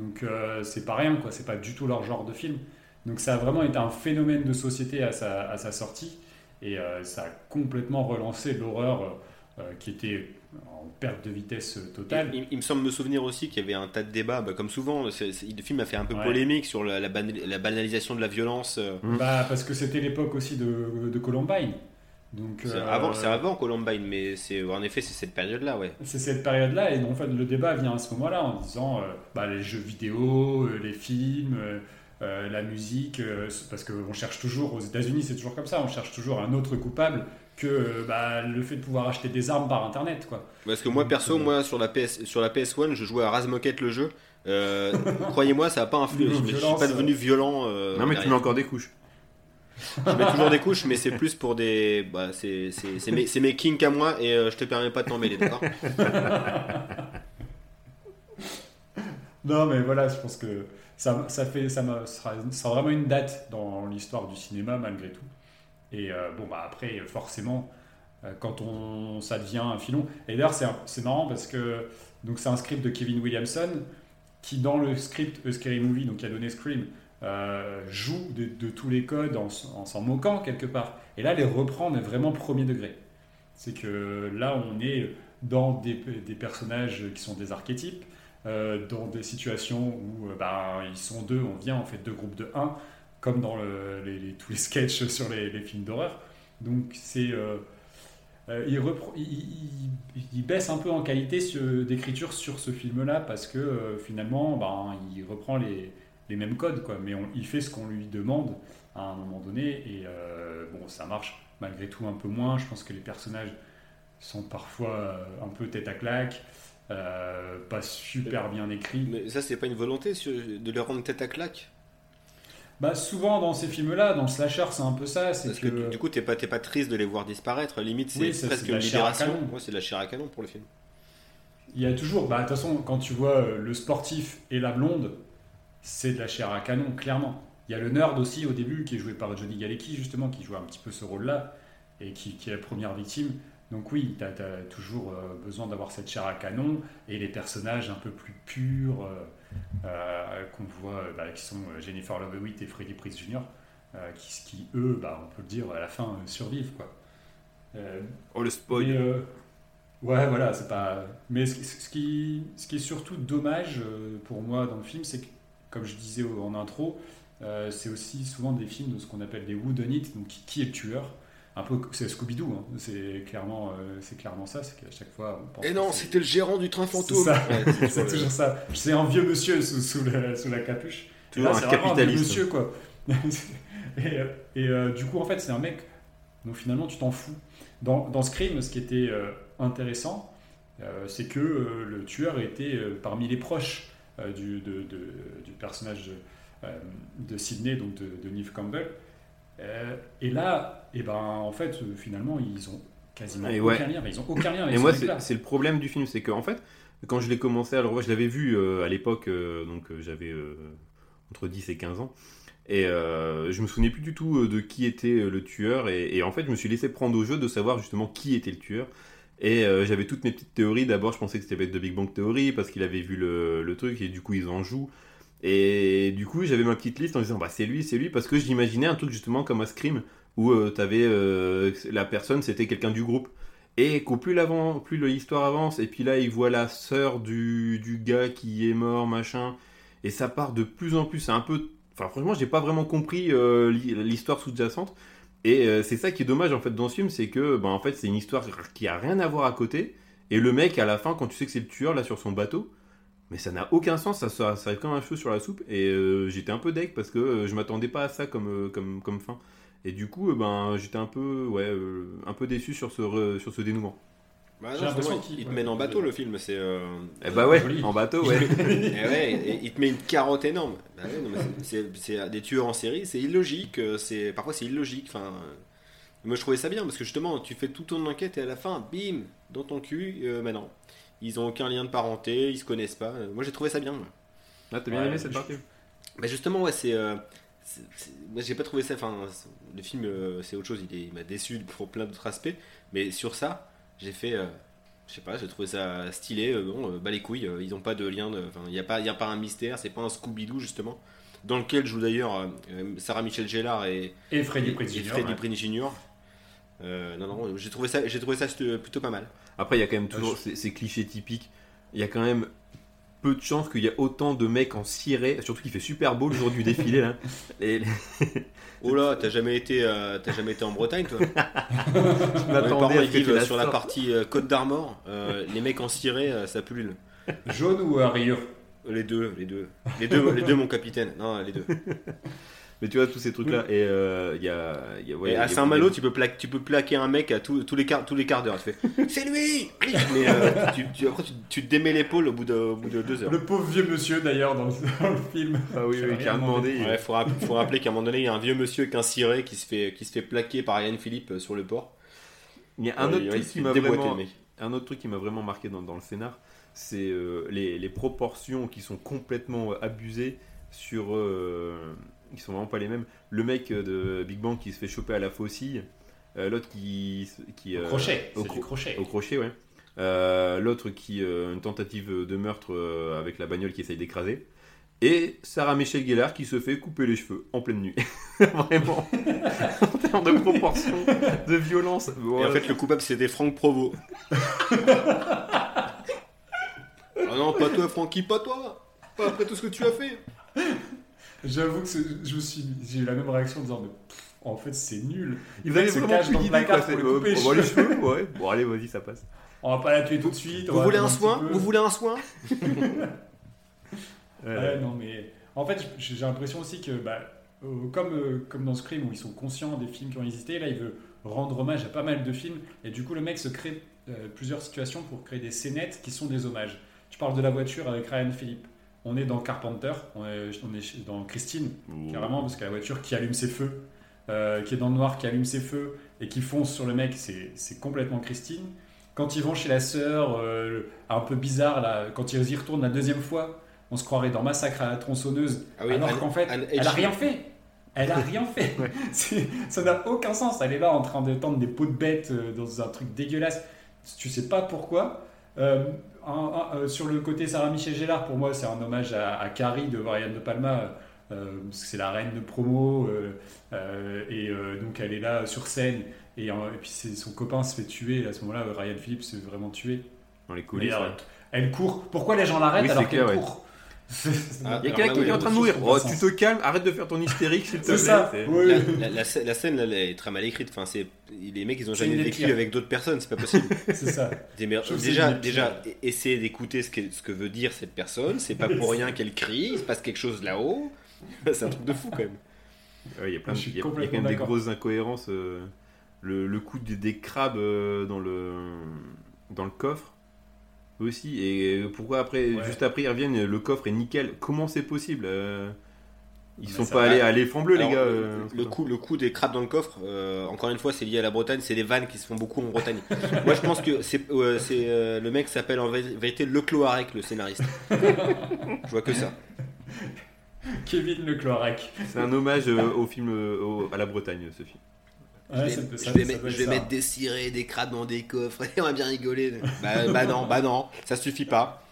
Donc euh, c'est pas rien, quoi. C'est pas du tout leur genre de film. Donc ça a vraiment été un phénomène de société à sa, à sa sortie. Et euh, ça a complètement relancé l'horreur euh, qui était en perte de vitesse totale. Il, il me semble me souvenir aussi qu'il y avait un tas de débats, bah, comme souvent, le film a fait un peu Ouais. polémique sur la, la ban- la banalisation de la violence. Bah, parce que c'était l'époque aussi de, de Columbine. Donc, C'est euh, avant, c'est avant Columbine, mais c'est en effet c'est cette période-là, ouais. C'est cette période-là, et en fait, le débat vient à ce moment-là en disant euh, bah, les jeux vidéo, euh, les films, euh, la musique, euh, parce qu'on cherche toujours, aux États-Unis, c'est toujours comme ça, on cherche toujours un autre coupable que euh, bah, le fait de pouvoir acheter des armes par internet. Quoi. Parce que moi perso, euh, moi sur la PS, sur la PS1, je jouais à Razmoket le jeu. Euh, Croyez-moi, ça n'a pas influé. Je, je suis pas devenu violent. euh, Non, mais tu mets encore des couches. Je mets toujours des couches, mais c'est plus pour des. Bah, c'est mes, mes kinks à moi et euh, je te permets pas de t'en mêler, d'accord? Non, mais voilà, je pense que ça, fait, ça, sera, vraiment une date dans l'histoire du cinéma, malgré tout. Et euh, bon, bah après, forcément, euh, quand on, ça devient un filon. Et d'ailleurs, c'est, marrant parce que c'est un script de Kevin Williamson qui, dans le script A Scary Movie, donc qui a donné Scream, euh, joue de, tous les codes en, en s'en moquant quelque part. Et là, les reprend, mais vraiment premier degré. C'est que là, on est dans des, personnages qui sont des archétypes, euh, dans des situations où euh, bah, ils sont deux, on vient, on fait deux groupes de un, comme dans tous les sketchs <laughs> sur les, films d'horreur. Donc c'est il, baisse un peu en qualité d'écriture sur ce film-là parce que finalement, ben, il reprend les, les mêmes codes, quoi. Mais on- il fait ce qu'on lui demande à un moment donné et euh, bon, ça marche malgré tout un peu moins. Je pense que les personnages sont parfois euh, un peu tête à claque, euh, pas super bien écrits. Mais ça, c'est pas une volonté de les rendre tête à claque? Bah, souvent dans ces films-là, dans slasher, c'est un peu ça. C'est Parce que, que, du coup, t'es pas, pas triste de les voir disparaître. Limite, c'est Oui, presque une libération. Ouais, c'est de la chair à canon pour le film. il y a toujours. Bah, de toute façon, quand tu vois le sportif et la blonde, c'est de la chair à canon, clairement. Il y a le nerd aussi au début, qui est joué par Johnny Galecki, justement, qui joue un petit peu ce rôle-là, et qui, qui est la première victime. Donc oui, tu as, toujours euh, besoin d'avoir cette chair à canon, et les personnages un peu plus purs euh, euh, qu'on voit, bah, qui sont Jennifer Love Hewitt et Freddie Prinze Jr., euh, qui, qui, eux, bah, on peut le dire, à la fin, survivent. Quoi. Euh, Oh, le spoil. ouais, voilà, c'est pas. Mais ce, ce qui, ce qui est surtout dommage pour moi dans le film, c'est que, comme je disais en intro, euh, c'est aussi souvent des films de ce qu'on appelle des whodunit, donc qui, qui est le tueur. Un peu, c'est Scooby-Doo, hein. c'est clairement, euh, c'est clairement ça, c'est qu'à chaque fois on pense. Et non, c'était le gérant du train fantôme. c'est <laughs> c'est sur le- toujours ça. C'est un vieux monsieur sous, sous la, sous la capuche. Et Toujours là, un c'est vraiment vieux monsieur, quoi. <laughs> et euh, et, euh, du coup, en fait, c'est un mec dont finalement tu t'en fous. Dans, dans Scream, ce qui était euh, intéressant, euh, c'est que euh, le tueur était euh, parmi les proches euh, du, de- de- du personnage de, euh, de Sidney, donc de, Neve Campbell. Euh, et là, et ben, en fait, euh, finalement, ils ont quasiment Et aucun ouais. lien. Ils ont aucun lien avec Et moi, c'est le problème du film, c'est qu'en fait, quand je l'ai commencé à le revoir, je l'avais vu euh, à l'époque, euh, donc euh, j'avais euh, entre 10 et 15 ans, et euh, je me souvenais plus du tout euh, de qui était euh, le tueur, et, et en fait, je me suis laissé prendre au jeu de savoir justement qui était le tueur. Et euh, j'avais toutes mes petites théories. D'abord, je pensais que c'était de Big Bang Theory parce qu'il avait vu le, le truc et du coup, ils en jouent. Et du coup, j'avais ma petite liste en disant bah c'est lui, c'est lui parce que j'imaginais un truc justement comme un Scream où tu t'avais euh, la personne, c'était quelqu'un du groupe. Et qu'au plus l'avant, plus l'histoire avance, et puis là il voit la sœur du, du gars qui est mort, machin, et ça part de plus en plus. C'est un peu, enfin franchement, j'ai pas vraiment compris euh, l'hi- l'histoire sous-jacente. Et euh, c'est ça qui est dommage en fait dans ce film, c'est que ben, en fait c'est une histoire qui a rien à voir à côté. Et le mec à la fin, quand tu sais que c'est le tueur là sur son bateau, mais ça n'a aucun sens, ça, ça, ça comme un cheveu sur la soupe. Et euh, j'étais un peu deg parce que euh, je m'attendais pas à ça comme, comme, comme fin. Et du coup, ben, j'étais un peu, ouais, un peu déçu sur ce, sur ce dénouement. Bah J'ai non, l'impression justement, qu'il- il te ouais, mène en bateau le film, c'est. euh, Eh bah ouais, Joli. en bateau, <laughs> ouais. et ouais, et il te met une carotte énorme. Bah ouais, non, mais c'est c'est- c'est des tueurs en série, c'est illogique. euh, C'est parfois c'est illogique. Enfin, euh, moi je trouvais ça bien parce que justement tu fais tout ton enquête et à la fin, bim, dans ton cul. Euh, bah non, ils ont aucun lien de parenté, ils se connaissent pas. Moi j'ai trouvé ça bien. Ah, t'as bien Ouais, aimé cette partie? Bah justement ouais c'est. euh, c'est- c'est- moi j'ai pas trouvé ça. Enfin, le film euh, c'est autre chose. Il est- il m'a déçu pour plein d'autres aspects. Mais sur ça, j'ai fait. euh, je sais pas, j'ai trouvé ça stylé. euh, bon, euh, bah les couilles, euh, ils ont pas de lien. de- Enfin, il n'y a, pas- y a pas un mystère, c'est pas un Scooby-Doo justement. Dans lequel joue d'ailleurs euh, Sarah Michelle Gellar et, Et Freddie et- Prinze et Jr.. Euh, non, non, j'ai trouvé ça, j'ai trouvé ça plutôt pas mal. Après, il y a quand même toujours Ah, ces, ces clichés typiques. Il y a quand même peu de chances qu'il y ait autant de mecs en ciré, surtout qu'il fait super beau le jour du défilé là. <laughs> Et, Oh là, t'as jamais été, euh, t'as jamais été en Bretagne, toi? <laughs> Je m'attendais à vivent sur la partie euh, Côte d'Armor. euh, <laughs> les mecs en ciré, euh, ça pullule. Jaune ou à rayures? Les deux, les deux, les deux, les deux, mon capitaine. Non, les deux. Mais tu vois, tous ces trucs-là. Et euh, il y a. il y a- ouais, Et il y a- à Saint-Malo, tu peux, plaquer, tu peux plaquer un mec à tous, tous les quarts, tous les quarts d'heure. Tu fais, <laughs> c'est lui. Mais euh, tu, tu- après, tu, tu te démets l'épaule au bout de, au bout de deux heures. Le pauvre vieux monsieur d'ailleurs dans, le- dans le film. Ah oui, oui, qui a demandé. il- Ouais, faut, rapp- faut rappeler qu'à un moment donné, il y a un vieux monsieur avec un ciré qui se fait, qui se fait plaquer par Yann Philippe euh, sur le port. Il y a un Ouais, autre truc qui m'a vraiment. Un autre truc qui m'a vraiment marqué dans, dans le scénar, c'est euh, les, les proportions qui sont complètement euh, abusées sur. euh, qui sont vraiment pas les mêmes. Le mec euh, de Big Bang qui se fait choper à la faucille, euh, l'autre qui. qui Au euh, crochet, au c'est cro- du crochet. Au crochet, ouais. Euh, l'autre qui. euh, une tentative de meurtre euh, avec la bagnole qui essaye d'écraser. Et Sarah Michelle Gellar qui se fait couper les cheveux en pleine nuit. <laughs> Vraiment. <laughs> en termes de proportion, de violence. Et voilà. en fait, le coupable, c'était Franck Provo. <laughs> Ah non, pas toi, Francky, pas toi. Pas après tout ce que tu as fait. J'avoue que je me suis, j'ai eu la même réaction en disant mais, pff, en fait c'est nul. Ils Le se vraiment plus dans le d'idées, quoi. placard pour couper euh, les bon, les cheveux. ouais. Bon, allez, vas-y, ça passe. On va pas la tuer tout de suite. Vous voulez un soin. Vous voulez un soin Ouais, non mais en fait j'ai j'ai l'impression aussi que bah, euh, comme euh, comme dans Scream où ils sont conscients des films qui ont existé, là il veut rendre hommage à pas mal de films et du coup le mec se crée euh, plusieurs situations pour créer des scénettes qui sont des hommages. Tu parles de la voiture avec Ryan Philippe. On est dans Carpenter, on est, on est dans Christine, carrément, parce que la voiture qui allume ses feux, euh, qui est dans le noir, qui allume ses feux et qui fonce sur le mec, c'est complètement Christine. Quand ils vont chez la sœur, euh, un peu bizarre, là, quand ils y retournent la deuxième fois, on se croirait dans Massacre à la tronçonneuse, Ah oui, alors qu'en fait, Anne elle a rien fait. Elle a rien fait. <laughs> <laughs> Ça n'a aucun sens. Elle est là en train de tendre des pots de bêtes euh, dans un truc dégueulasse. Tu sais pas pourquoi. Euh, un- un- euh, sur le côté Sarah Michel Gellar, pour moi, c'est un hommage à, à Carrie de Brian De Palma. euh, parce que c'est la reine de promo. euh, et donc, elle est là sur scène. Et, et puis, son copain se fait tuer. À ce moment-là, Ryan Phillips se fait vraiment tuer. Dans les Mais, coulisses. ouais. elle court. Pourquoi les gens l'arrêtent Oui, alors qu'elle ouais. court? Il y a quelqu'un qui est en train de mourir. Oh, tu te calmes, arrête de faire ton hystérique, s'il te C'est plaît. ça. Oui. La, la- la scè- la scène, là, elle est très mal écrite. Enfin, c'est les mecs, ils ont jamais vécu avec d'autres personnes. C'est pas possible. <laughs> C'est ça. Déjà, déjà, e- essayer d'écouter ce que, ce que veut dire cette personne. C'est pas pour rien qu'elle crie. Il se passe quelque chose là-haut. <laughs> C'est un truc de fou quand même. Ouais, Il y a plein de, y a- y a quand même des grosses incohérences. euh, le, le coup des, des crabes euh, dans le dans le coffre aussi. Et pourquoi après, Ouais. juste après, ils reviennent, le coffre est nickel. Comment c'est possible euh, Ils Mais sont pas va. allés à l'éléphant bleu, les gars. le- euh, le, coup, le coup des crabes dans le coffre, euh, encore une fois, c'est lié à la Bretagne. C'est des vannes qui se font beaucoup en Bretagne. <laughs> Moi, je pense que c'est euh, euh, le mec s'appelle en vé- vérité Le Cloarec, le scénariste. <laughs> je vois que ça. Kevin Le Cloirac. C'est un hommage euh, au film euh, au- à la Bretagne, ce film. Ouais, je vais, peut- je ça- vais ça mettre, je vais des cirés, des crabes dans des coffres et <laughs> on va bien rigoler. Bah, bah non, bah non, ça suffit pas.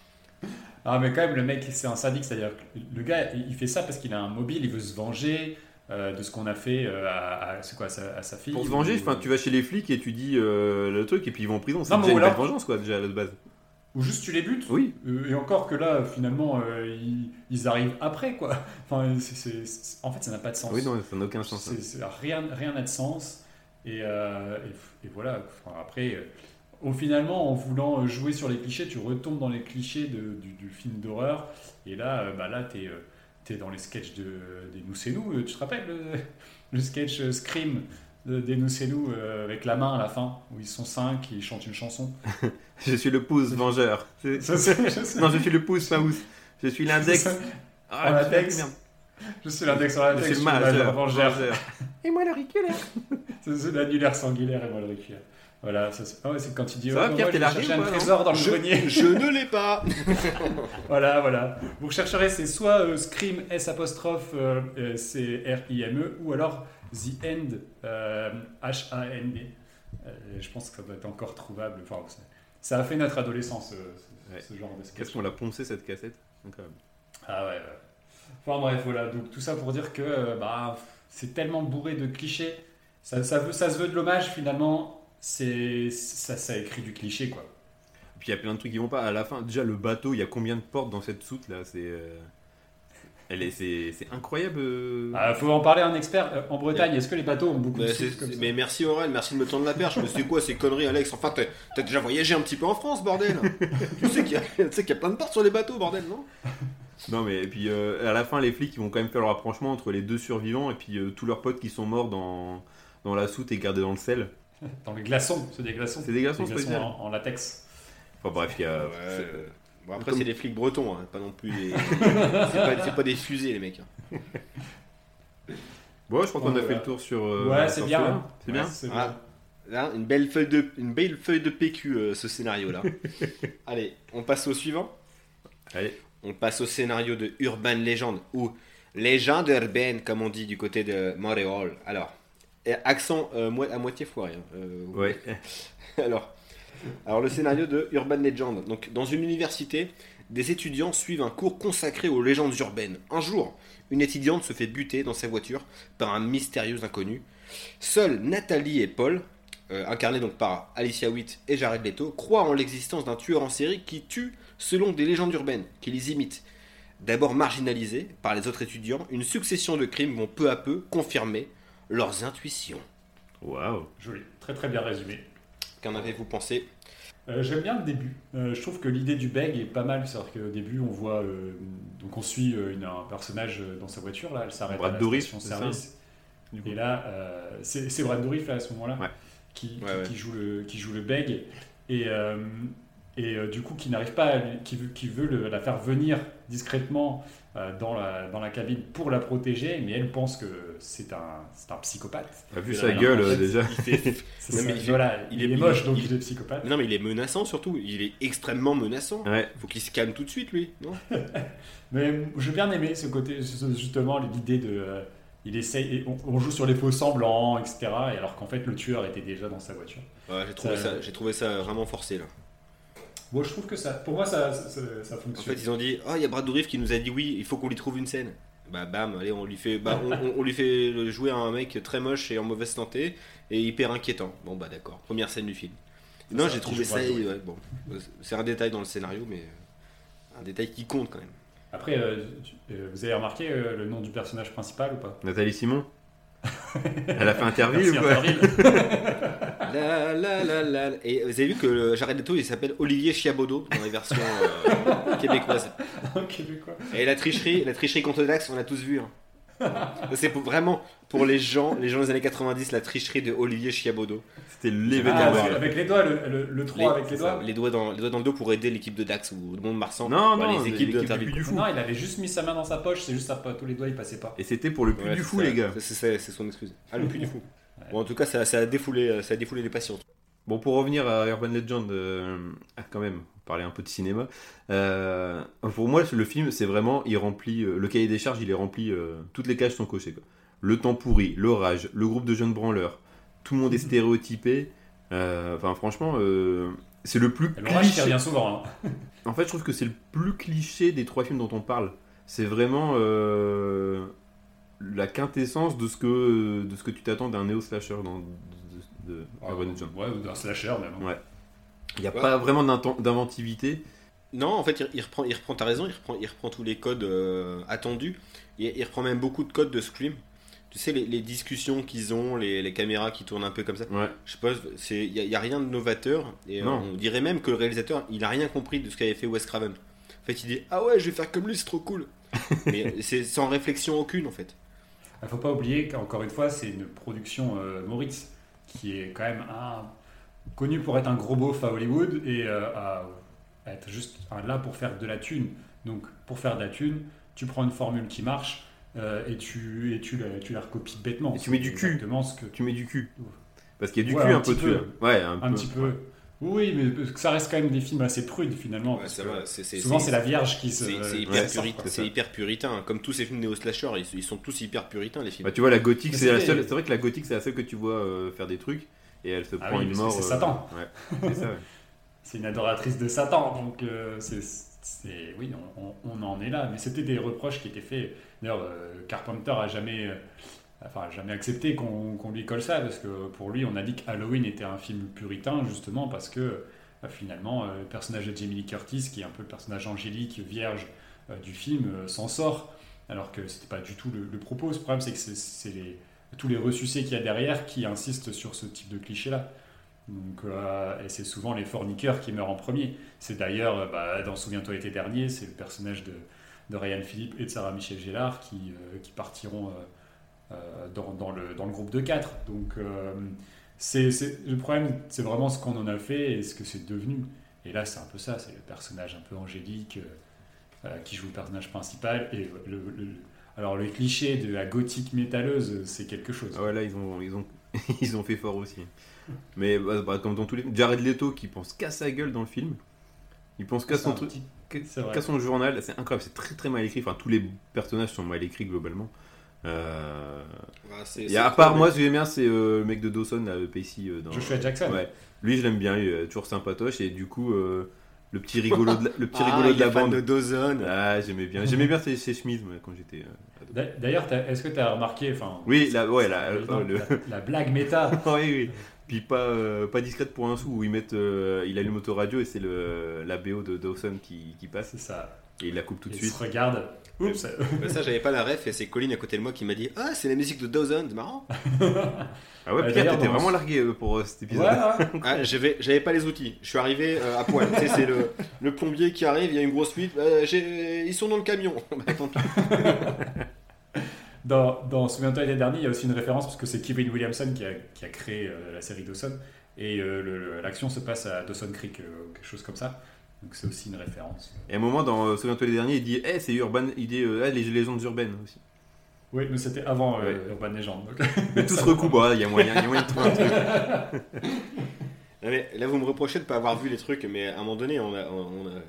Ah, mais quand même, le mec, c'est un sadique. C'est-à-dire que le gars, il fait ça parce qu'il a un mobile, il veut se venger euh, de ce qu'on a fait euh, à, à- quoi, à sa, à sa fille. Pour se venger, ou, enfin, tu vas chez les flics et tu dis euh, le truc et puis ils vont en prison. C'est déjà une alors- belle vengeance, quoi, déjà à la base. ou juste tu les butes. Oui. Et encore que là, finalement, euh, ils, ils arrivent après, quoi. <laughs> Enfin, en fait, ça n'a pas de sens. Oui, non, ça n'a aucun sens. hein. Rien rien n'a de sens. Et, euh, et- et voilà. Enfin, après, euh, au finalement, en voulant euh, jouer sur les clichés, tu retombes dans les clichés de- du, du film d'horreur. Et là, bah là, t'es es dans les sketchs de, des Nous c'est nous. Tu te rappelles le, <laughs> le sketch Scream de- des Nous c'est nous euh, avec la main à la fin où ils sont cinq et ils chantent une chanson. <laughs> Je suis le pouce vengeur. Ça, je, Non, je suis le pouce mouse. Je suis l'index. Ah, latex. merde. Je suis l'index sur la Je tête. suis le majeur. vengeur. <laughs> Et moi l'auriculaire. <laughs> C'est c'est l'annulaire sanguinaire et moi le réculaire. Voilà, ça, c'est ah ouais, c'est quand il dit Ça va, oh, Pierre, moi, t'es je ou un trésor dans le Je, grenier. je ne l'ai pas. <laughs> Voilà, voilà. Vous rechercherez, c'est soit euh, Scream S apostrophe euh, euh, C R I M E ou alors The End euh, H A N D. Euh, je pense que ça doit être encore trouvable. Enfin, ça, ça a fait notre adolescence, euh, ce, Ouais. ce genre de sketch. Qu'est-ce qu'on l'a poncé cette cassette? Ah ouais, ouais. Enfin bref, voilà. Donc tout ça pour dire que euh, bah, c'est tellement bourré de clichés. Ça, ça, veut, ça se veut de l'hommage finalement. C'est ça, ça écrit du cliché quoi. Puis il y a plein de trucs qui vont pas. À la fin, déjà le bateau, il y a combien de portes dans cette soute là? C'est. euh, Elle est, c'est, c'est incroyable. euh. Ah, faut en parler à un expert Euh, en Bretagne. Est-ce que les bateaux ont beaucoup Mais, de soutes comme ça? mais merci Aurel, merci de me tendre la perche. Mais c'est quoi ces conneries, Alex? Enfin, t'as t'as déjà voyagé un petit peu en France, bordel Tu sais qu'il y, a- tu sais qu'il y a plein de portes sur les bateaux, bordel, non? Non mais et puis euh, à la fin, les flics ils vont quand même faire le rapprochement entre les deux survivants et puis euh, tous leurs potes qui sont morts dans dans la soute et gardés dans le sel. <laughs> Dans les glaçons, c'est des glaçons. C'est des glaçons, Des glaçons en, en latex. Enfin bref, il y a. Ouais, Bon, après, Comme- c'est des flics bretons, hein, pas non plus des. <laughs> c'est pas, des fusées, les mecs. hein. Bon, je crois qu'on a fait le tour sur. euh, ouais, c'est bien. hein. C'est Ouais, bien. Ah. Là, une belle feuille de, une belle feuille de PQ, euh, ce scénario-là. <laughs> Allez, on passe au suivant. Allez. On passe au scénario de Urban Legend, ou Légende urbaine, comme on dit du côté de Montréal. Alors, accent euh, à moitié foiré. hein. Euh, Ouais. <laughs> alors, alors, le scénario de Urban Legend. Donc, dans une université, des étudiants suivent un cours consacré aux légendes urbaines. Un jour, une étudiante se fait buter dans sa voiture par un mystérieux inconnu. Seuls Nathalie et Paul, euh, incarnés donc par Alicia Witt et Jared Leto, croient en l'existence d'un tueur en série qui tue selon des légendes urbaines, qui les imitent. D'abord marginalisés par les autres étudiants, une succession de crimes vont peu à peu confirmer leurs intuitions. Waouh. Joli, très très bien résumé. Qu'en avez-vous pensé? Euh, J'aime bien le début. Euh, je trouve que l'idée du beg est pas mal. C'est-à-dire qu'au début, on voit. euh, donc, on suit euh, une- un personnage dans sa voiture. Là, elle s'arrête à Brad la Dourif, station c'est ça service. Et là, euh, c'est Brad Dourif là, à ce moment-là Ouais. qui, qui, Ouais, ouais. qui joue le, qui joue le beg. Et, euh, et euh, du coup, qui n'arrive pas, à lui- qui veut, qui veut le- la faire venir discrètement euh, dans, la, dans la cabine pour la protéger, mais elle pense que c'est un, c'est un psychopathe. T'as vu sa gueule euh, déjà Il fait- <laughs> C'est Non, ça, mais il fait- voilà, il il, est- est moche, il- donc il- il est psychopathe. Non, mais il est menaçant surtout. Il est extrêmement menaçant. Ouais. Faut qu'il se calme tout de suite, lui. Non? <laughs> Mais j'ai bien aimé ce côté, justement, l'idée de. euh, il essaye, et on, on joue sur les faux semblants, etc. Et alors qu'en fait, le tueur était déjà dans sa voiture. Ouais, j'ai trouvé, Ça- ça, j'ai trouvé ça vraiment forcé là. Bon, je trouve que ça, pour moi, ça, ça, ça En fonctionne. fait, ils ont dit Ah, il y a Brad Dourif qui nous a dit oui, il faut qu'on lui trouve une scène. Bah, bam, allez, on lui fait, bah, on, on- on lui fait jouer un mec très moche et en mauvaise santé et hyper inquiétant. Bon, bah, d'accord. Première scène du film. Non, j'ai trouvé ça. Ouais, bon, c'est un détail dans le scénario, mais un détail qui compte quand même. Après, euh, tu- euh, vous avez remarqué euh, le nom du personnage principal ou pas? Nathalie Simon? Elle a fait Interville Merci, ou quoi Interville. <laughs> La, la, la, la. Et vous avez vu que le Jared Leto il s'appelle Olivier Chiabodo dans les versions euh, <laughs> québécoises. Et la tricherie, la tricherie contre Dax, on l'a tous vu. hein. C'est pour- vraiment pour les gens, les gens des années 90, la tricherie de Olivier Chiabodo. C'était Ah, l'événement. avec, voilà. avec les doigts, le, le, le 3 avec les ça, doigts les doigts dans, les doigts dans le dos pour aider l'équipe de Dax ou de Monde Marsan. Non, Ouais, non, les équipes de du du Fou. Non, il avait juste mis sa main dans sa poche, c'est juste ça, tous les doigts ils passaient pas. Et c'était pour le Ouais, du Fou, ça. les gars. C'est- C'est c'est son excuse. Ah, le puits du fou. Bon, en tout cas, ça, ça a défoulé, ça a défoulé les patients. Bon, pour revenir à Urban Legend, euh, ah, quand même, parler un peu de cinéma. euh, pour moi, le film, c'est vraiment, il remplit, euh, le cahier des charges, il est rempli, euh, toutes les cases sont cochées. Quoi. Le temps pourri, l'orage, le groupe de jeunes branleurs, tout le monde est <laughs> stéréotypé. Enfin, franchement, c'est le plus L'orage qui cliché. revient souvent. hein. <laughs> En fait, je trouve que c'est le plus cliché des trois films dont on parle. C'est vraiment la quintessence de ce que, de ce que tu t'attends d'un néo-slasher dans, de, de- de Legend. Ouais, ou d'un slasher même. hein. Ouais. Il n'y a Ouais. pas vraiment d'inventivité. Non, en fait, il, il reprend, il reprend, t'as raison, il reprend, il reprend tous les codes euh, attendus. Il, il reprend même beaucoup de codes de Scream. Tu sais, les, les discussions qu'ils ont, les, les caméras qui tournent un peu comme ça. Ouais. Je sais pas, il n'y a, y a rien de novateur. Et euh, Non. on dirait même que le réalisateur, il a rien compris de ce qu'avait fait Wes Craven. En fait, il dit Ah ouais, je vais faire comme lui, c'est trop cool. <laughs> Mais c'est sans réflexion aucune, en fait. Il faut pas oublier qu'encore une fois, c'est une production euh, Moritz qui est quand même un, connu pour être un gros beauf à Hollywood et euh, à, à être juste un- là pour faire de la thune. Donc, pour faire de la thune, tu prends une formule qui marche euh, et, tu, et tu, la, tu la recopies bêtement. Et tu mets du cul. Exactement ce que Tu mets du cul. Parce qu'il y a du Ouais, cul un un, peu dessus. peu. Ouais, un, un peu. petit peu. Oui, mais ça reste quand même des films assez prudes finalement. Ouais, parce ça va, c'est- c'est- souvent, c'est- la Vierge qui se. C'est qui hyper, puritain. Comme tous ces films néo-slashers, ils, ils sont tous hyper puritains, les films. Bah, tu vois, la gothique, c'est la seule. C'est vrai que la gothique, c'est la seule que tu vois euh, faire des trucs. Et elle se Ah prend oui, une mais mort. c'est- euh, Satan. Ouais, <laughs> c'est une adoratrice de Satan, donc euh, c'est, oui, on, en est là. Mais c'était des reproches qui étaient faits. D'ailleurs, euh, Carpenter a jamais, euh, enfin, a jamais accepté qu'on, lui colle ça, parce que pour lui, on a dit que Halloween était un film puritain, justement parce que euh, finalement, euh, le personnage de Jamie Lee Curtis, qui est un peu le personnage angélique, vierge du film, s'en sort, alors que c'était pas du tout le, le propos. Ce problème, c'est que c'est les- tous les ressucés qu'il y a derrière qui insistent sur ce type de cliché-là. Donc, euh, et c'est souvent les forniqueurs qui meurent en premier. C'est d'ailleurs, euh, bah, dans Souviens-toi l'été dernier, c'est le personnage de, de Ryan Philippe et de Sarah Michel Gellar qui, euh, partiront dans, le, groupe de quatre. Donc, c'est, le problème, c'est vraiment ce qu'on en a fait et ce que c'est devenu. Et là, c'est un peu ça, c'est le personnage un peu angélique qui joue le personnage principal. Et le- alors, le cliché de la gothique métalleuse, c'est quelque chose. Ah ouais, là, ils ont, ils ont, <laughs> ils ont fait fort aussi. Mais bah, bah, comme dans tous les. Jared Leto qui pense qu'à sa gueule dans le film. Il pense qu'à son truc. qu'à- son journal. C'est incroyable, c'est très très mal écrit. Enfin, tous les personnages sont mal écrits globalement. Euh, Ah, c'est- Et c'est à part moi, ce que j'aime bien, c'est euh, le mec de Dawson, là, le Pacey. euh, dans... Joshua Jackson. Ouais. Lui, je l'aime bien, il est toujours sympatoche. Et du coup, euh, le petit rigolo de la, le petit Ah, rigolo de la bande. de Dawson. Ah, j'aimais bien. J'aimais bien ses, ses chemises moi, quand j'étais. euh, D'ailleurs, t'as- est-ce que tu as remarqué, enfin, Oui, la, ouais, la, euh, le- la, la blague méta <laughs> oui, oui. Puis pas, euh, pas discrète pour un sou, où ils mettent, euh, il allume autoradio et c'est le, la BO de Dawson qui, qui passe C'est ça. Et il la coupe tout de suite. se regardent. Oups. Bah, ça, j'avais pas la ref et c'est Colin à côté de moi qui m'a dit Ah, c'est la musique de Dawson, c'est marrant. <laughs> Ah ouais, Euh, Pierre, t'étais vraiment largué euh, pour euh, cet Ouais, épisode. ouais. <laughs> Ah, j'avais, j'avais pas les outils. Je suis arrivé euh, à poil. tu sais, c'est le, le plombier qui arrive, il y a une grosse fuite. Euh, ils sont dans le camion. <laughs> Bah, tant pis. Dans, dans Souviens-toi l'été dernier, il y a aussi une référence parce que c'est Kevin Williamson qui a, qui a créé euh, la série Dawson et euh, le- le- l'action se passe à Dawson Creek, euh, quelque chose comme ça. Donc c'est aussi une référence. Et à un moment, dans euh, Souviens-toi les derniers, il dit Eh, c'est urban, il dit euh, Ah, les légendes urbaines aussi. Oui, mais c'était avant euh, Ouais. Urban Legend. donc- Mais tout se <laughs> recoupe, il y a moyen, il y a moyen de trouver un truc. <laughs> Non, mais là, vous me reprochez de ne pas avoir vu les trucs, mais à un moment donné, on a, on a-